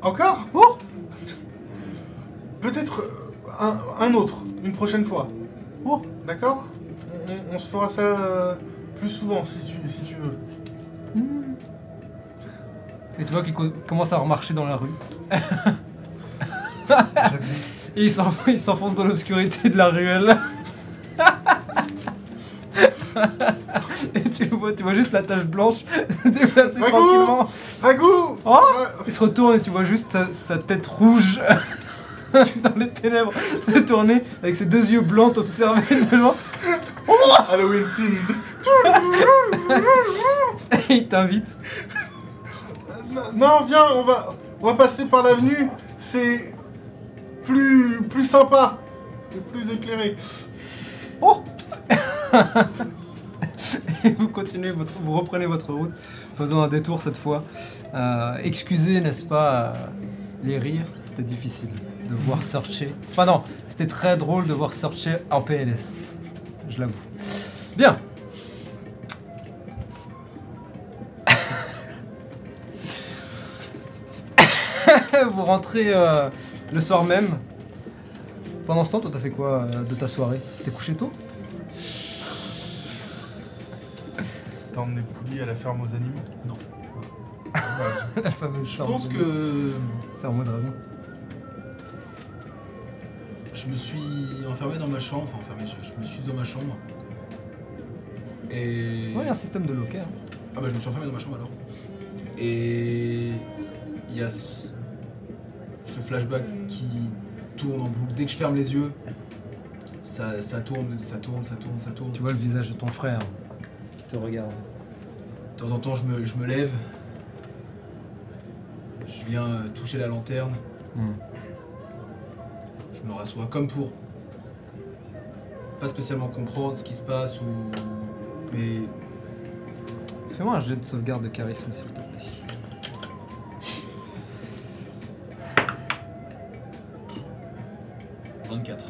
Encore Oh Peut-être euh, un, un autre, une prochaine fois. Oh. D'accord? On, on- on se fera ça euh, plus souvent si tu, si tu veux. Et tu vois qu'il co- commence à remarcher dans la rue. [laughs] Et il s'enf- il s'enfonce dans l'obscurité de la ruelle. [laughs] Et tu le vois, tu vois juste la tache blanche [laughs] se déplacer tranquillement. Oh Il se retourne et tu vois juste sa, sa tête rouge dans les ténèbres se tourner avec ses deux yeux blancs t'observer devant. Halloween themed. Et il t'invite. Non, viens, on va, on va passer par l'avenue. C'est plus, plus sympa et plus éclairé. Oh Et [laughs] vous continuez, votre, vous reprenez votre route, faisant un détour cette fois. Euh, excusez, n'est-ce pas, euh, les rires, c'était difficile de voir Searcher. Enfin non, c'était très drôle de voir Searcher en PLS. Je l'avoue. Bien. [laughs] vous rentrez euh, le soir même. Pendant ce temps, toi, t'as fait quoi euh, de ta soirée? T'es couché tôt? [laughs] T'as emmené Pouli à la ferme aux animaux? Non. [laughs] La fameuse Je ferme pense que Ferme au dragon. je me suis enfermé dans ma chambre, enfin enfermé, je, je me suis dans ma chambre. Et. Ouais, il y a un système de locker. Ah bah je me suis enfermé dans ma chambre alors. Et il y a ce, flashback qui tourne en boucle. Dès que je ferme les yeux, ça, ça tourne, ça tourne, ça tourne, ça tourne. Tu vois le visage de ton frère qui te regarde. De temps en temps, je me, je me lève. Je viens euh, toucher la lanterne. Hmm. Je me rassois comme pour pas spécialement comprendre ce qui se passe ou. Mais Fais-moi un jet de sauvegarde de charisme, s'il te plaît. « 24.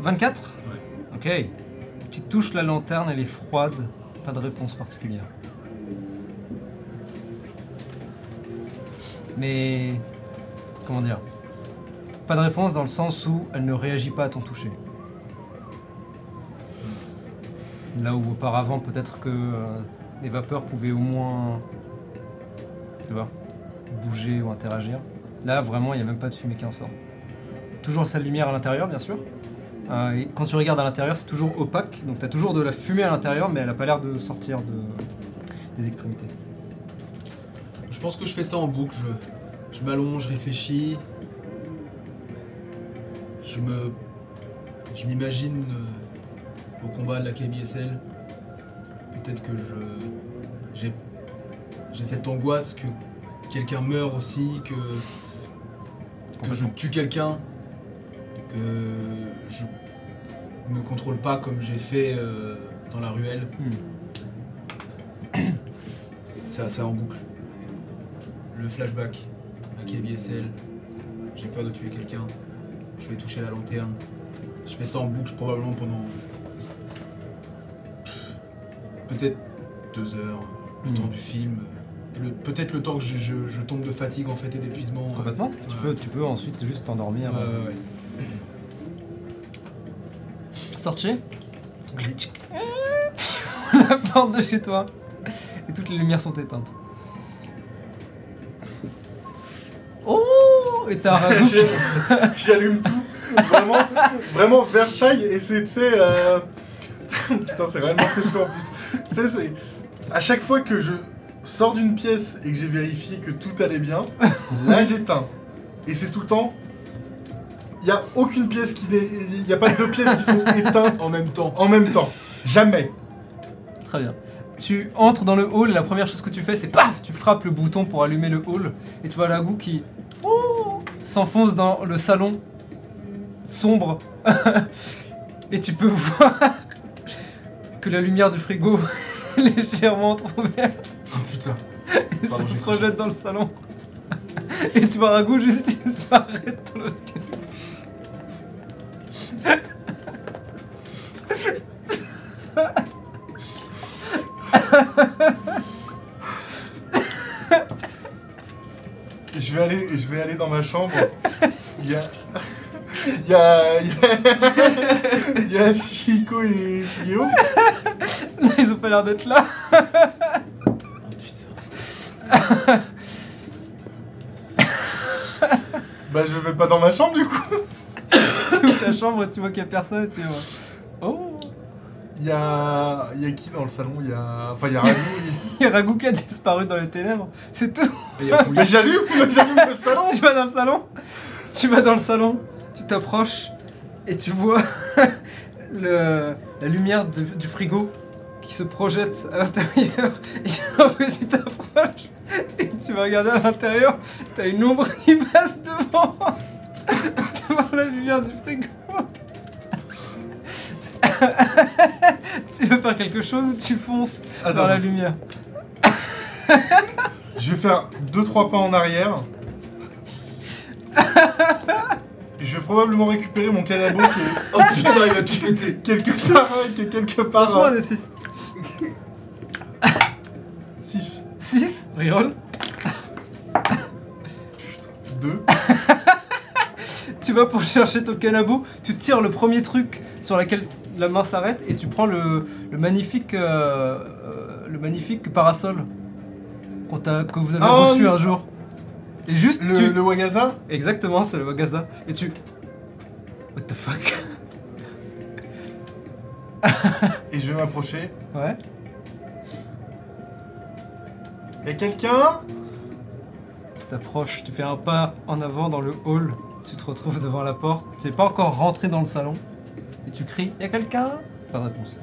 24 Ouais. Ok. Tu touches la lanterne, elle est froide. Pas de réponse particulière. Mais. Comment dire? Pas de réponse dans le sens où elle ne réagit pas à ton toucher. Là où auparavant, peut-être que euh, les vapeurs pouvaient au moins. Tu vois Bouger ou interagir. Là, vraiment, il n'y a même pas de fumée qui en sort. Toujours sa lumière à l'intérieur, bien sûr. Euh, et quand tu regardes à l'intérieur, c'est toujours opaque, donc tu as toujours de la fumée à l'intérieur, mais elle n'a pas l'air de sortir de, des extrémités. Je pense que je fais ça en boucle. Je, je m'allonge, je réfléchis. Je me. Je m'imagine euh, au combat de la KBSL. Peut-être que je. J'ai. J'ai cette angoisse que quelqu'un meurt aussi, que. Que je tue quelqu'un. Que je me contrôle pas comme j'ai fait euh, dans la ruelle. Hmm. Ça, ça en boucle. Le flashback, la KBSL, j'ai peur de tuer quelqu'un, je vais toucher la lanterne. Je fais ça en boucle probablement pendant peut-être deux heures, le Hmm. temps du film. Peut-être le temps que je, je- je tombe de fatigue en fait et d'épuisement. Complètement. Tu, Ouais. peux, tu peux ensuite juste t'endormir. Ouais, ouais, ouais. Sortez. [laughs] la porte de chez toi. Et toutes les lumières sont éteintes. Oh Et t'as [laughs] J'allume tout. Vraiment, vraiment Versailles et c'est, tu sais, euh... [laughs] putain, c'est réellement ce que je fais en plus. Tu sais, c'est à chaque fois que je sors d'une pièce et que j'ai vérifié que tout allait bien, [laughs] là j'éteins. Et c'est tout le temps. Il y a aucune pièce qui, il y a pas deux pièces qui sont [laughs] éteintes En même temps. en même temps. Jamais. Très bien. Tu entres dans le hall, la première chose que tu fais, c'est paf Tu frappes le bouton pour allumer le hall, et tu vois Ragout qui oh, s'enfonce dans le salon sombre. [laughs] et tu peux voir que la lumière du frigo est légèrement entrouverte. Et [laughs] Pardon, se j'ai projette dans le salon. [laughs] Et tu vois Ragout juste disparaître dans l'autre [laughs] Je vais aller, je vais aller dans ma chambre. Il y a, il y a, il y a, il y a Chico et Chio. Ils ont pas l'air d'être là. [laughs] Bah je vais pas dans ma chambre du coup. [coughs] tu ouvres ta chambre et tu vois qu'il y a personne et tu vois. Oh Il y a, il y a qui dans le salon? Il y a, enfin il y a Ragou. [laughs] Il y a Ragout qui a disparu dans les ténèbres. C'est tout. Mais j'allume, j'allume le salon. [laughs] Tu vas dans le salon. Tu vas dans le salon. Tu t'approches et tu vois le, la lumière de- du frigo qui se projette à l'intérieur. Et alors que tu t'approches et tu vas regarder à l'intérieur, t'as une ombre [laughs] qui passe devant, devant la lumière du frigo. [laughs] tu veux faire quelque chose ou tu fonces Attends, dans la lumière? [laughs] Je vais faire 2-3 pas en arrière. Je vais probablement récupérer mon canabo qui est Oh putain, il va tout péter. quelque part, qui est quelque part. Passe-moi des 6. 6, 6, reroll. [laughs] 2. [laughs] Tu vas pour chercher ton canabo, tu tires le premier truc sur lequel la main s'arrête et tu prends le, le magnifique euh, euh, le magnifique parasol qu'on t'a- que vous avez Oh, reçu un jour. Et juste Le, tu... le Wagaza? Exactement, c'est le Wagaza. Et tu... What the fuck? Et je vais m'approcher. Ouais. Y'a quelqu'un Tu t'approches, tu fais un pas en avant dans le hall, tu te retrouves devant la porte, tu n'es pas encore rentré dans le salon, et tu cries « Y'a quelqu'un ?» Pas de réponse.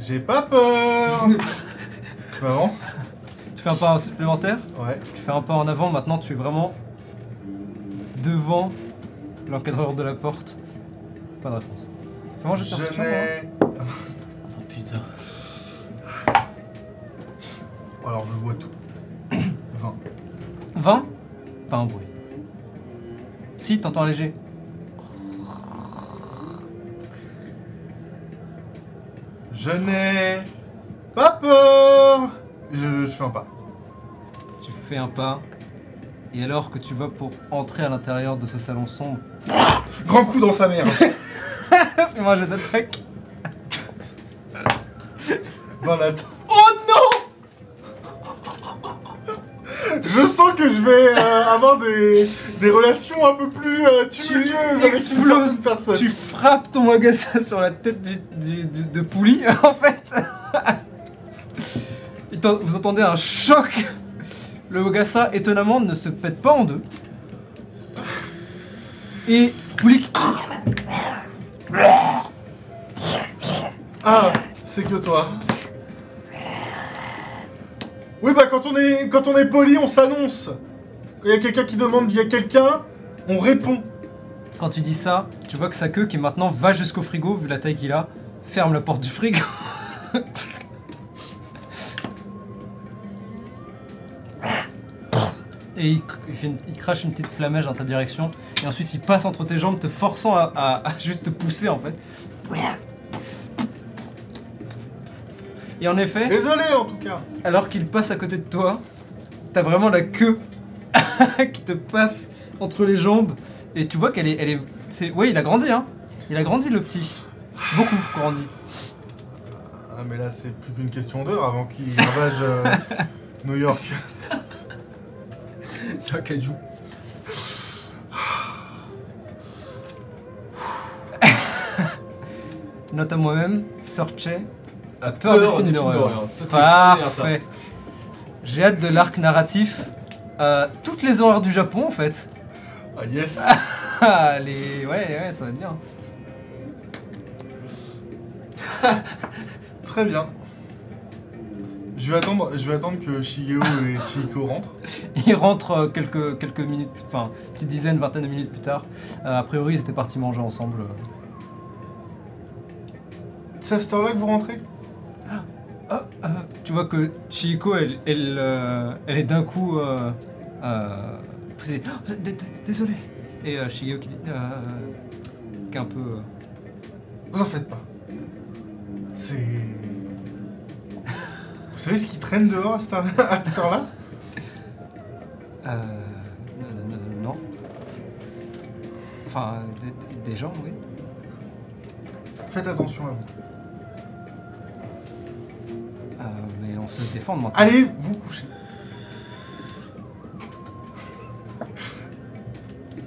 J'ai pas peur [laughs] Je m'avance. Tu fais un pas supplémentaire Ouais. Tu fais un pas en avant, maintenant tu es vraiment devant l'encadreur de la porte. Pas de réponse. Comment je vais. [laughs] Oh putain. Alors je vois tout. [clears throat] 20. 20 Pas un bruit. Si, t'entends léger. Je n'ai pas peur je, je fais un pas. Tu fais un pas. Et alors que tu vas pour entrer à l'intérieur de ce salon sombre, Grand coup dans sa mère. [laughs] fais-moi un jet d'attaque. 20 nat. Oh non Je sens que je vais euh, avoir des, des relations un peu plus euh, tumultueuses avec une certaine personne. Tu frappes ton Wagasa [laughs] sur la tête du, du- du- de Pouli, [laughs] en fait. Il t'en- Vous entendez un choc. Le Wagasa, étonnamment, ne se pète pas en deux. Et Pouli Ah, c'est que toi. Oui, bah quand on est, quand on est poli, on s'annonce. Quand il y a quelqu'un qui demande il y a quelqu'un, on répond. Quand tu dis ça, tu vois que sa queue qui maintenant va jusqu'au frigo, vu la taille qu'il a, ferme la porte du frigo. Et il, crache une petite flamège dans ta direction, et ensuite il passe entre tes jambes, te forçant à, à- à juste te pousser en fait. Et en effet, Désolé en tout cas. alors qu'il passe à côté de toi, t'as vraiment la queue [laughs] qui te passe entre les jambes et tu vois qu'elle est, elle est, c'est, il a grandi hein. Il a grandi le petit, beaucoup grandi. Ah mais là c'est plus qu'une question d'heure avant qu'il [laughs] ravage euh, New York. [laughs] C'est un kaiju. [sighs] Note à moi-même, Sorche a peur, des films d'horreur. Parfait. J'ai hâte de l'arc narratif. Euh, toutes les horreurs du Japon en fait. Ah yes. [laughs] Ah, les, ouais, ouais, ça va être bien. [laughs] Très bien. Je vais attendre, je vais attendre que Shigeo et Chihiko rentrent. [laughs] Ils rentrent euh, quelques, quelques minutes, plus- enfin, une petite dizaine, vingtaine de minutes plus tard. Euh, a priori, ils étaient partis manger ensemble. C'est à cette heure-là que vous rentrez? Ah, ah, tu vois que Chihiko, elle, elle, euh, elle est d'un coup euh, euh. Oh, d- d- désolé. Et euh, Shigeo qui dit, euh, qui est un peu. Vous en faites pas. C'est. Vous savez ce qui traîne dehors à cette heure-là? Euh, n- n- non. Enfin, des, des gens, oui. Faites attention à vous. Sait se défendre maintenant. Allez vous coucher.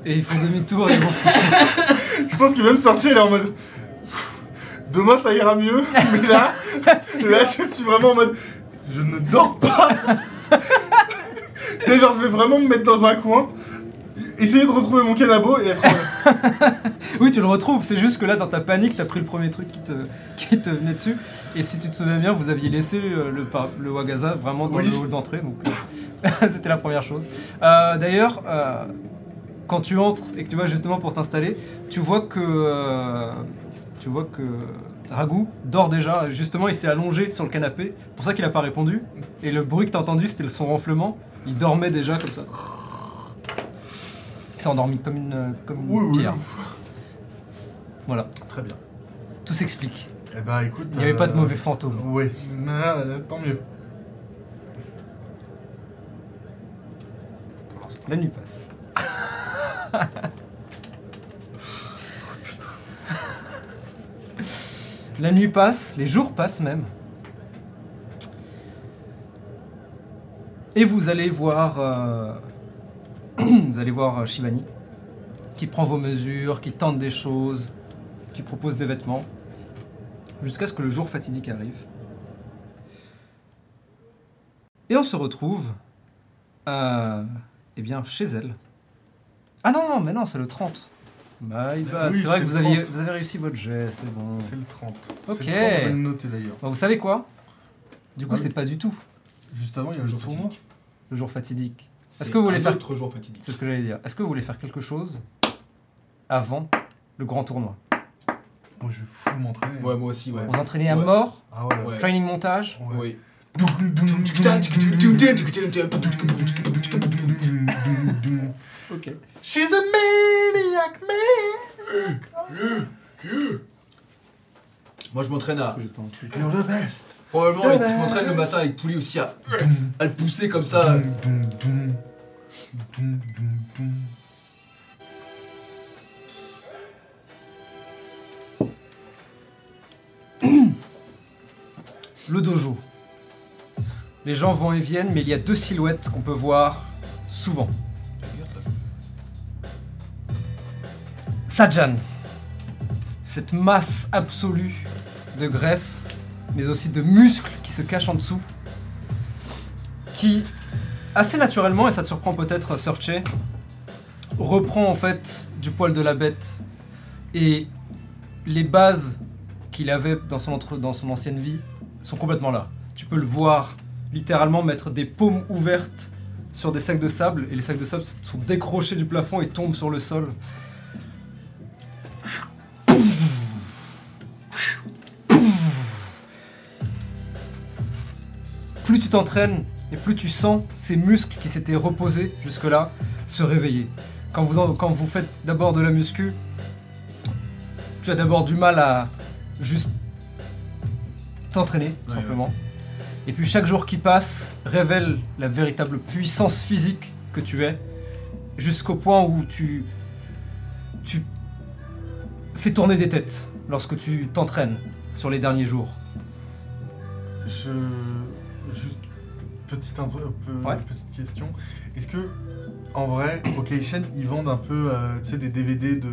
Et ils font demi-tour et ils vont se coucher. [laughs] Je pense qu'il va même sortir, il est en mode. Demain ça ira mieux, mais [laughs] là, là je suis vraiment en mode. Je ne dors pas [laughs] Tu sais, genre je vais vraiment me mettre dans un coin, essayer de retrouver mon canabo et être. [laughs] Oui, tu le retrouves, c'est juste que là, dans ta panique, t'as pris le premier truc qui te, [laughs] qui te venait dessus. Et si tu te souviens bien, vous aviez laissé euh, le, le Wagaza vraiment dans Oui. le hall d'entrée, donc euh, [laughs] c'était la première chose. Euh, D'ailleurs, euh, quand tu entres et que tu vas justement pour t'installer, tu vois que. euh, tu vois que. Ragout dort déjà, justement il s'est allongé sur le canapé, pour ça qu'il a pas répondu. Et le bruit que t'as entendu c'était son ronflement, il dormait déjà comme ça. S'est endormi comme une, comme une Oui, oui. pierre. Voilà. Très bien. Tout s'explique. Eh bah écoute. Il n'y avait pas de euh, mauvais fantômes. Oui, euh, tant mieux. La nuit passe. [laughs] La nuit passe, les jours passent même. Et vous allez voir, euh, [clears throat] vous allez voir euh, Shivani, qui prend vos mesures, qui tente des choses, qui propose des vêtements, jusqu'à ce que le jour fatidique arrive. Et on se retrouve, euh, eh bien, chez elle. Ah non, non, mais non, c'est le 30. My bad. Oui, c'est vrai que vous le aviez, 30. vous avez réussi votre jet, c'est bon. C'est le 30. Ok. C'est le 30, je vais le noter d'ailleurs. Bon, vous savez quoi? Du coup, Ah oui. c'est pas du tout Juste avant, il y a le jour tournoi. fatidique. le jour fatidique. C'est que vous voulez un faire- autre jour fatidique C'est ce que j'allais dire. Est-ce que vous voulez faire quelque chose avant le grand tournoi? Moi, je vais fou m'entraîner. Ouais, moi aussi, ouais. Vous entraînez à Ouais. mort Ah ouais. Ouais. Training montage Oui. Ok. She's a maniac man. Moi, je m'entraîne à. You're the best. Probablement, Ouais, je ouais. m'entraîne le matin avec Pouli aussi à, à le pousser comme ça. Le dojo. Les gens vont et viennent, mais il y a deux silhouettes qu'on peut voir souvent. Sajan. Cette masse absolue de graisse, mais aussi de muscles qui se cachent en dessous. Qui, assez naturellement, et ça te surprend peut-être, Searche, reprend en fait du poil de la bête et les bases qu'il avait dans son, dans son ancienne vie sont complètement là. Tu peux le voir littéralement mettre des paumes ouvertes sur des sacs de sable et les sacs de sable sont décrochés du plafond et tombent sur le sol. Plus tu t'entraînes et plus tu sens ces muscles qui s'étaient reposés jusque-là se réveiller. Quand vous, en- quand vous faites d'abord de la muscu, tu as d'abord du mal à juste t'entraîner, Ouais, simplement. Et puis chaque jour qui passe révèle la véritable puissance physique que tu es, jusqu'au point où tu, tu fais tourner des têtes lorsque tu t'entraînes sur les derniers jours. Je. Juste. Petite, intro- euh, Ouais. petite question. Est-ce que, en vrai, Occasion, ils vendent un peu euh, tu sais, des DVD de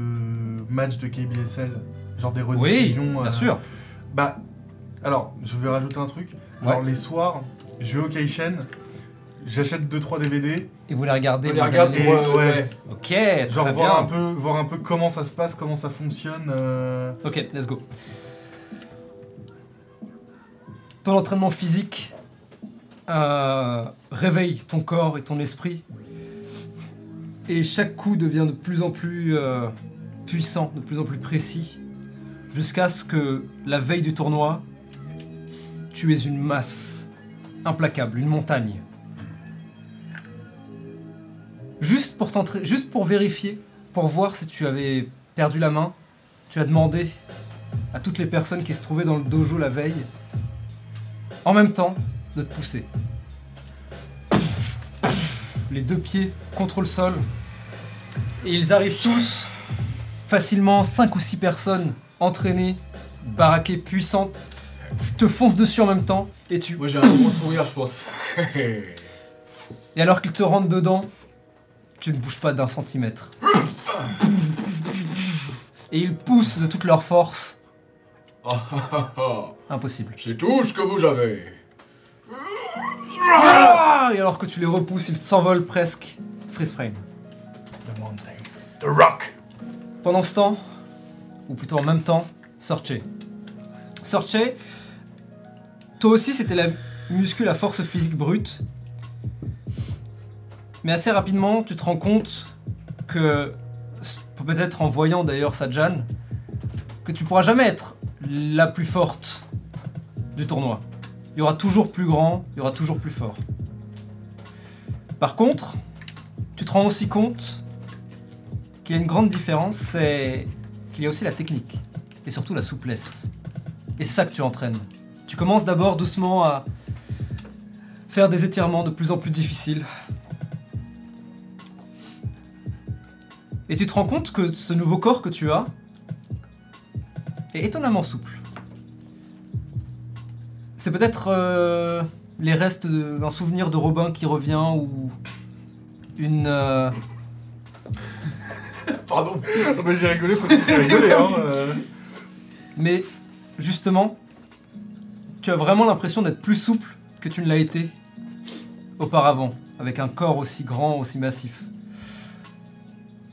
matchs de KBSL Genre des Oui, rediffusions bien euh, sûr. Bah, alors, je vais rajouter un truc. Genre, Ouais. les soirs, je vais au K-Chain, j'achète 2-3 DVD, Et vous les regardez. On les regarde pour. euh, ouais. ouais. Ok, très genre bien. voir un, peu, voir un peu comment ça se passe, comment ça fonctionne. euh, Ok, let's go. Ton entraînement physique réveille ton corps et ton esprit. Et chaque coup devient de plus en plus euh, puissant, de plus en plus précis. Jusqu'à ce que la veille du tournoi, tu es une masse implacable, une montagne. Juste pour, juste pour vérifier, pour voir si tu avais perdu la main, tu as demandé à toutes les personnes qui se trouvaient dans le dojo la veille, en même temps, de te pousser. Les deux pieds contre le sol. Et ils arrivent tous, facilement, 5 ou 6 personnes entraînées, baraquées, puissantes, te foncent dessus en même temps, et tu Moi j'ai un gros sourire, je pense. [laughs] Et alors qu'ils te rentrent dedans, tu ne bouges pas d'un centimètre. Et ils poussent de toute leur force. [laughs] Impossible. C'est tout ce que vous avez. Ah Et alors que tu les repousses, ils s'envolent presque. Freeze frame. The Mountain. The Rock Pendant ce temps, ou plutôt en même temps, Sorche. Sorche, toi aussi c'était la muscu, la force physique brute. Mais assez rapidement, tu te rends compte que, peut-être en voyant d'ailleurs Sajan, que tu pourras jamais être la plus forte du tournoi. Il y aura toujours plus grand, il y aura toujours plus fort. Par contre, tu te rends aussi compte qu'il y a une grande différence, c'est qu'il y a aussi la technique et surtout la souplesse. Et c'est ça que tu entraînes. Tu commences d'abord doucement à faire des étirements de plus en plus difficiles. Et tu te rends compte que ce nouveau corps que tu as est étonnamment souple. C'est peut-être euh, les restes d'un souvenir de Robin qui revient ou une... euh, [laughs] Pardon. Ah bah, J'ai rigolé parce que j'ai rigolé, hein. euh. Mais justement, tu as vraiment l'impression d'être plus souple que tu ne l'as été auparavant, avec un corps aussi grand, aussi massif.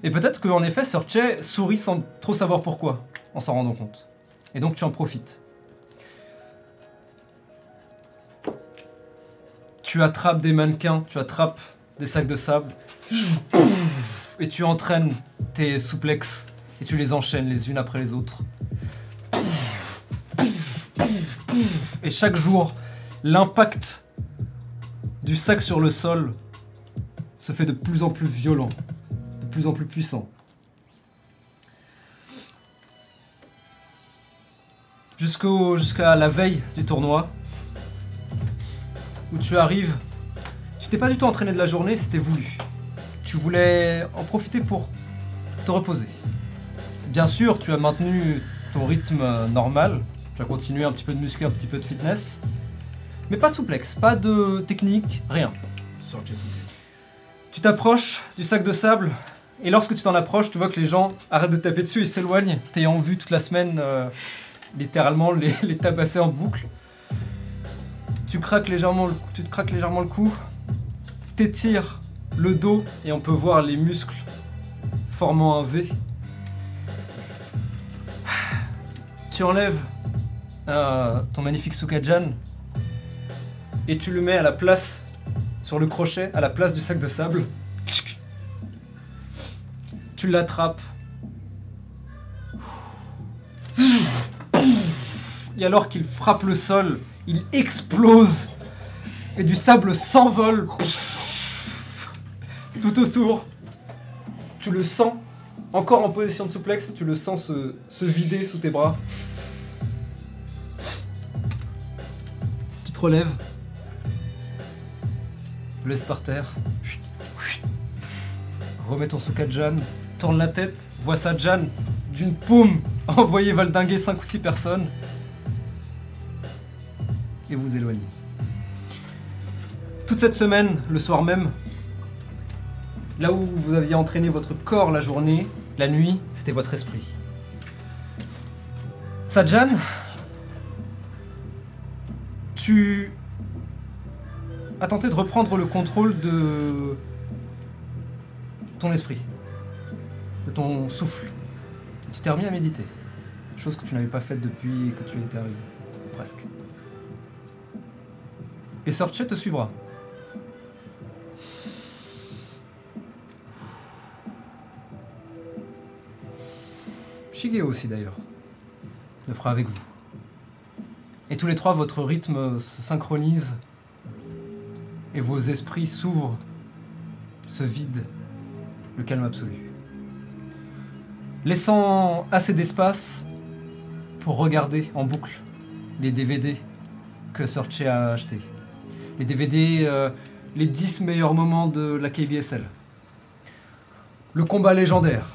Et peut-être qu'en effet, Sorche sourit sans trop savoir pourquoi, en s'en rendant compte. Et donc tu en profites. Tu attrapes des mannequins, tu attrapes des sacs de sable, et tu entraînes tes souplexes, et tu les enchaînes les unes après les autres. Et chaque jour, l'impact du sac sur le sol se fait de plus en plus violent, de plus en plus puissant. Jusqu'à la veille du tournoi, où tu arrives, tu t'es pas du tout entraîné de la journée, c'était voulu. Tu voulais en profiter pour te reposer. Bien sûr, tu as maintenu ton rythme euh, normal, tu as continué un petit peu de muscu, un petit peu de fitness, mais pas de souplex, pas de technique, rien. Sortez Tu t'approches du sac de sable, et lorsque tu t'en approches, tu vois que les gens arrêtent de taper dessus et s'éloignent, t'ayant vu toute la semaine euh, littéralement les, [laughs] les tabasser en boucle. Tu craques légèrement le, te craques légèrement le cou, t'étires le dos et on peut voir les muscles formant un V. Tu enlèves euh, ton magnifique Sukajan et tu le mets à la place sur le crochet à la place du sac de sable. Tu l'attrapes. Et alors qu'il frappe le sol, il explose et du sable s'envole tout autour. Tu le sens, encore en position de souplex, tu le sens se, vider sous tes bras. Tu te relèves, le laisse par terre, remets ton de Jeanne, tourne la tête, vois sa Jeanne d'une paume envoyer valdinguer 5 ou 6 personnes et vous éloignez. Toute cette semaine, le soir même, là où vous aviez entraîné votre corps la journée, la nuit, c'était votre esprit. Sadjan, tu as tenté de reprendre le contrôle de ton esprit, de ton souffle. Tu t'es remis à méditer, chose que tu n'avais pas faite depuis que tu étais arrivé, presque. Et Sorche te suivra. Shigeo aussi d'ailleurs. Le fera avec vous. Et tous les trois, votre rythme se synchronise et vos esprits s'ouvrent, se vident, le calme absolu. Laissant assez d'espace pour regarder en boucle les DVD que Sorche a achetés. Les DVD, euh, les 10 meilleurs moments de la KBSL. Le combat légendaire.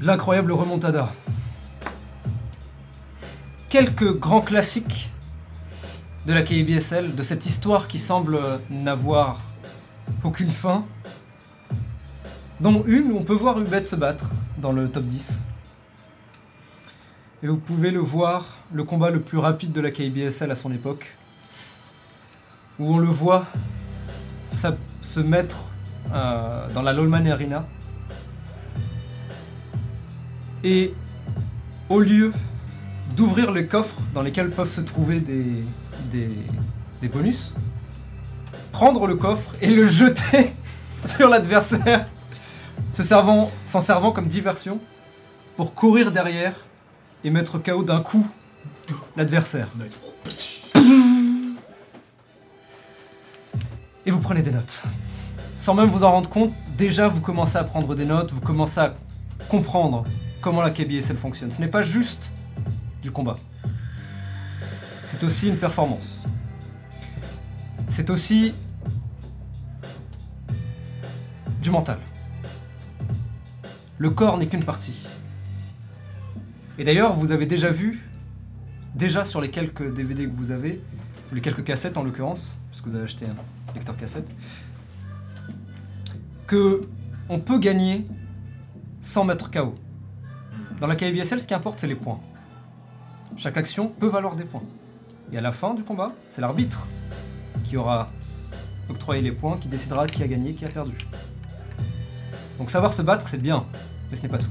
L'incroyable remontada. Quelques grands classiques de la KBSL, de cette histoire qui semble n'avoir aucune fin. Dont une on peut voir Ubet se battre dans le top 10. Et vous pouvez le voir, le combat le plus rapide de la KBSL à son époque, où on le voit se mettre euh, dans la Lolman Arena. Et au lieu d'ouvrir les coffres dans lesquels peuvent se trouver des, des, bonus, prendre le coffre et le jeter [laughs] sur l'adversaire, s'en servant comme diversion pour courir derrière et mettre KO d'un coup l'adversaire. Et vous prenez des notes. Sans même vous en rendre compte, déjà vous commencez à prendre des notes, vous commencez à comprendre comment la KBSL fonctionne. Ce n'est pas juste du combat. C'est aussi une performance. C'est aussi du mental. Le corps n'est qu'une partie. Et d'ailleurs, vous avez déjà vu, déjà sur les quelques DVD que vous avez, les quelques cassettes en l'occurrence, puisque vous avez acheté un lecteur cassette, que on peut gagner sans mettre KO. Dans la KBSL, ce qui importe, c'est les points. Chaque action peut valoir des points. Et à la fin du combat, c'est l'arbitre qui aura octroyé les points, qui décidera qui a gagné, qui a perdu. Donc savoir se battre, c'est bien, mais ce n'est pas tout.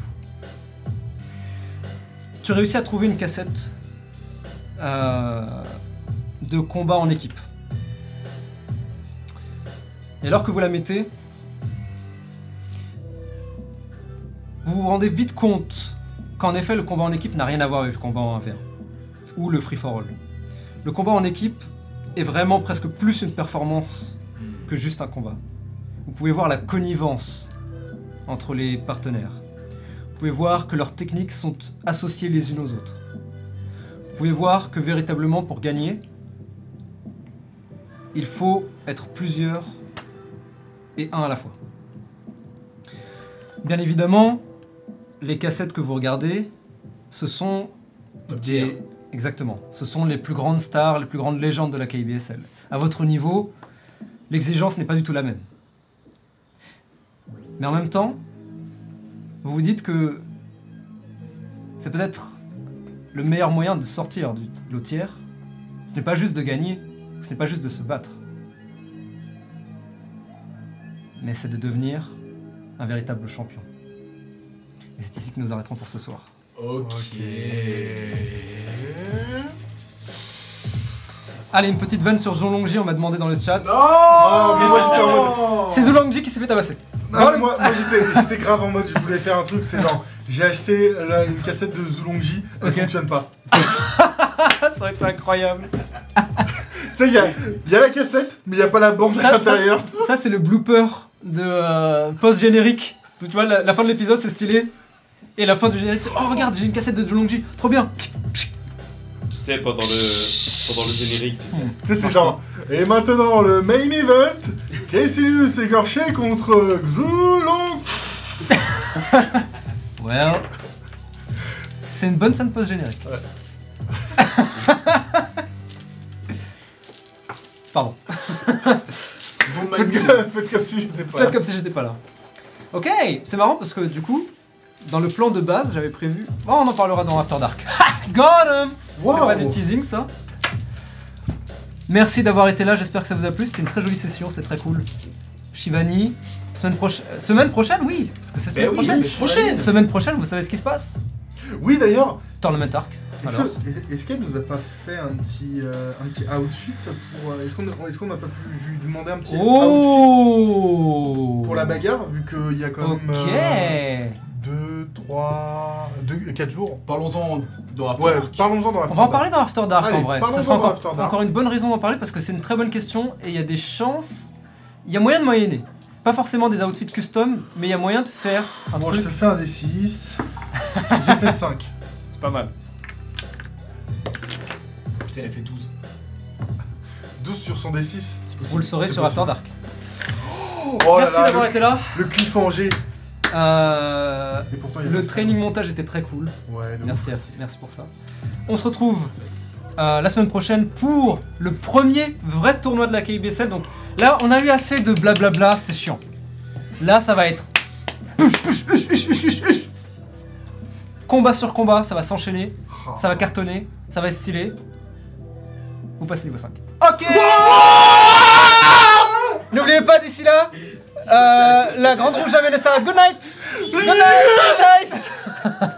Tu réussis à trouver une cassette euh, de combat en équipe. Et alors que vous la mettez, vous vous rendez vite compte qu'en effet le combat en équipe n'a rien à voir avec le combat en 1v1 ou le free for all. Le combat en équipe est vraiment presque plus une performance que juste un combat. Vous pouvez voir la connivence entre les partenaires. Vous pouvez voir que leurs techniques sont associées les unes aux autres. Vous pouvez voir que véritablement pour gagner, il faut être plusieurs et un à la fois. Bien évidemment, les cassettes que vous regardez, ce sont des... Exactement. Ce sont les plus grandes stars, les plus grandes légendes de la KBSL. À votre niveau, l'exigence n'est pas du tout la même. Mais en même temps, vous vous dites que c'est peut-être le meilleur moyen de sortir du lotière. Ce n'est pas juste de gagner, ce n'est pas juste de se battre. Mais c'est de devenir un véritable champion. Et c'est ici que nous arrêterons pour ce soir. Ok. Allez, une petite vanne sur Zolongji, on m'a demandé dans le chat. Oh, mais moi j'étais en mode. C'est Zolongji qui s'est fait tabasser. Non, mais moi, moi, j'étais, j'étais grave en mode je voulais faire un truc, c'est non. J'ai acheté là, une cassette de Zulongji, elle Ok. fonctionne pas. [laughs] Ça aurait été incroyable. Tu sais, il y a, il y a la cassette, mais il n'y a pas la bande à Ça- ça, l'intérieur. Ça, c'est le blooper de euh, post-générique. Tu vois, la, la fin de l'épisode, c'est stylé. Et la fin du générique, c'est Oh, regarde, j'ai une cassette de Jumanji, trop bien. Tu sais, pendant le, pendant le générique, tu sais. Tu sais, c'est genre. Et maintenant, le main event Caecilius écorché contre Xulong. [laughs] Well. C'est une bonne scène post-générique. [laughs] Pardon. Bon [laughs] Faites, comme- faites comme si j'étais pas Faites là. comme si j'étais pas là. Ok, c'est marrant parce que du coup, dans le plan de base, j'avais prévu. Oh, on en parlera dans After Dark. Ha Got him Wow. C'est pas du teasing ça. Merci d'avoir été là, j'espère que ça vous a plu. C'était une très jolie session, c'est très cool. Shivani, semaine prochaine. Semaine prochaine, oui, parce que c'est semaine Ben oui, prochaine. semaine prochaine. Semaine prochaine, vous savez ce qui se passe? Oui, d'ailleurs, Tournament Arc. est-ce qu'elle nous a pas fait un petit, euh, un petit outfit pour. euh, Est-ce qu'on qu'on n'a pas pu lui demander un petit outfit Oh pour la bagarre, vu qu'il y a quand Ok. même 2, 3, 4 jours Parlons-en dans After Ouais, Dark. parlons-en dans On va en parler dans After Dark Allez, en vrai. Ça sera dans encore, After Dark. encore une bonne raison d'en parler parce que c'est une très bonne question et il y a des chances. Il y a moyen de moyenner. Pas forcément des outfits custom, mais il y a moyen de faire un Bon, je truc. te fais un des 6. [laughs] J'ai fait 5. C'est pas mal. Putain, elle a fait 12. 12 sur son D6. C'est Vous le saurez sur possible. After Dark. Oh Merci d'avoir été là. le cliffhanger. Euh, Et pourtant, il y a le training montage était très cool. Ouais, de Merci, ouf. merci pour ça. On se retrouve euh, la semaine prochaine pour le premier vrai tournoi de la KBSL. Donc là, on a eu assez de blablabla, c'est chiant. Là, ça va être combat sur combat, ça va s'enchaîner, Oh. ça va cartonner, ça va être stylé. Vous passez niveau 5. Ok N'oubliez pas d'ici là, euh, la grande rouge jamais ne. Good. Good night. Good night.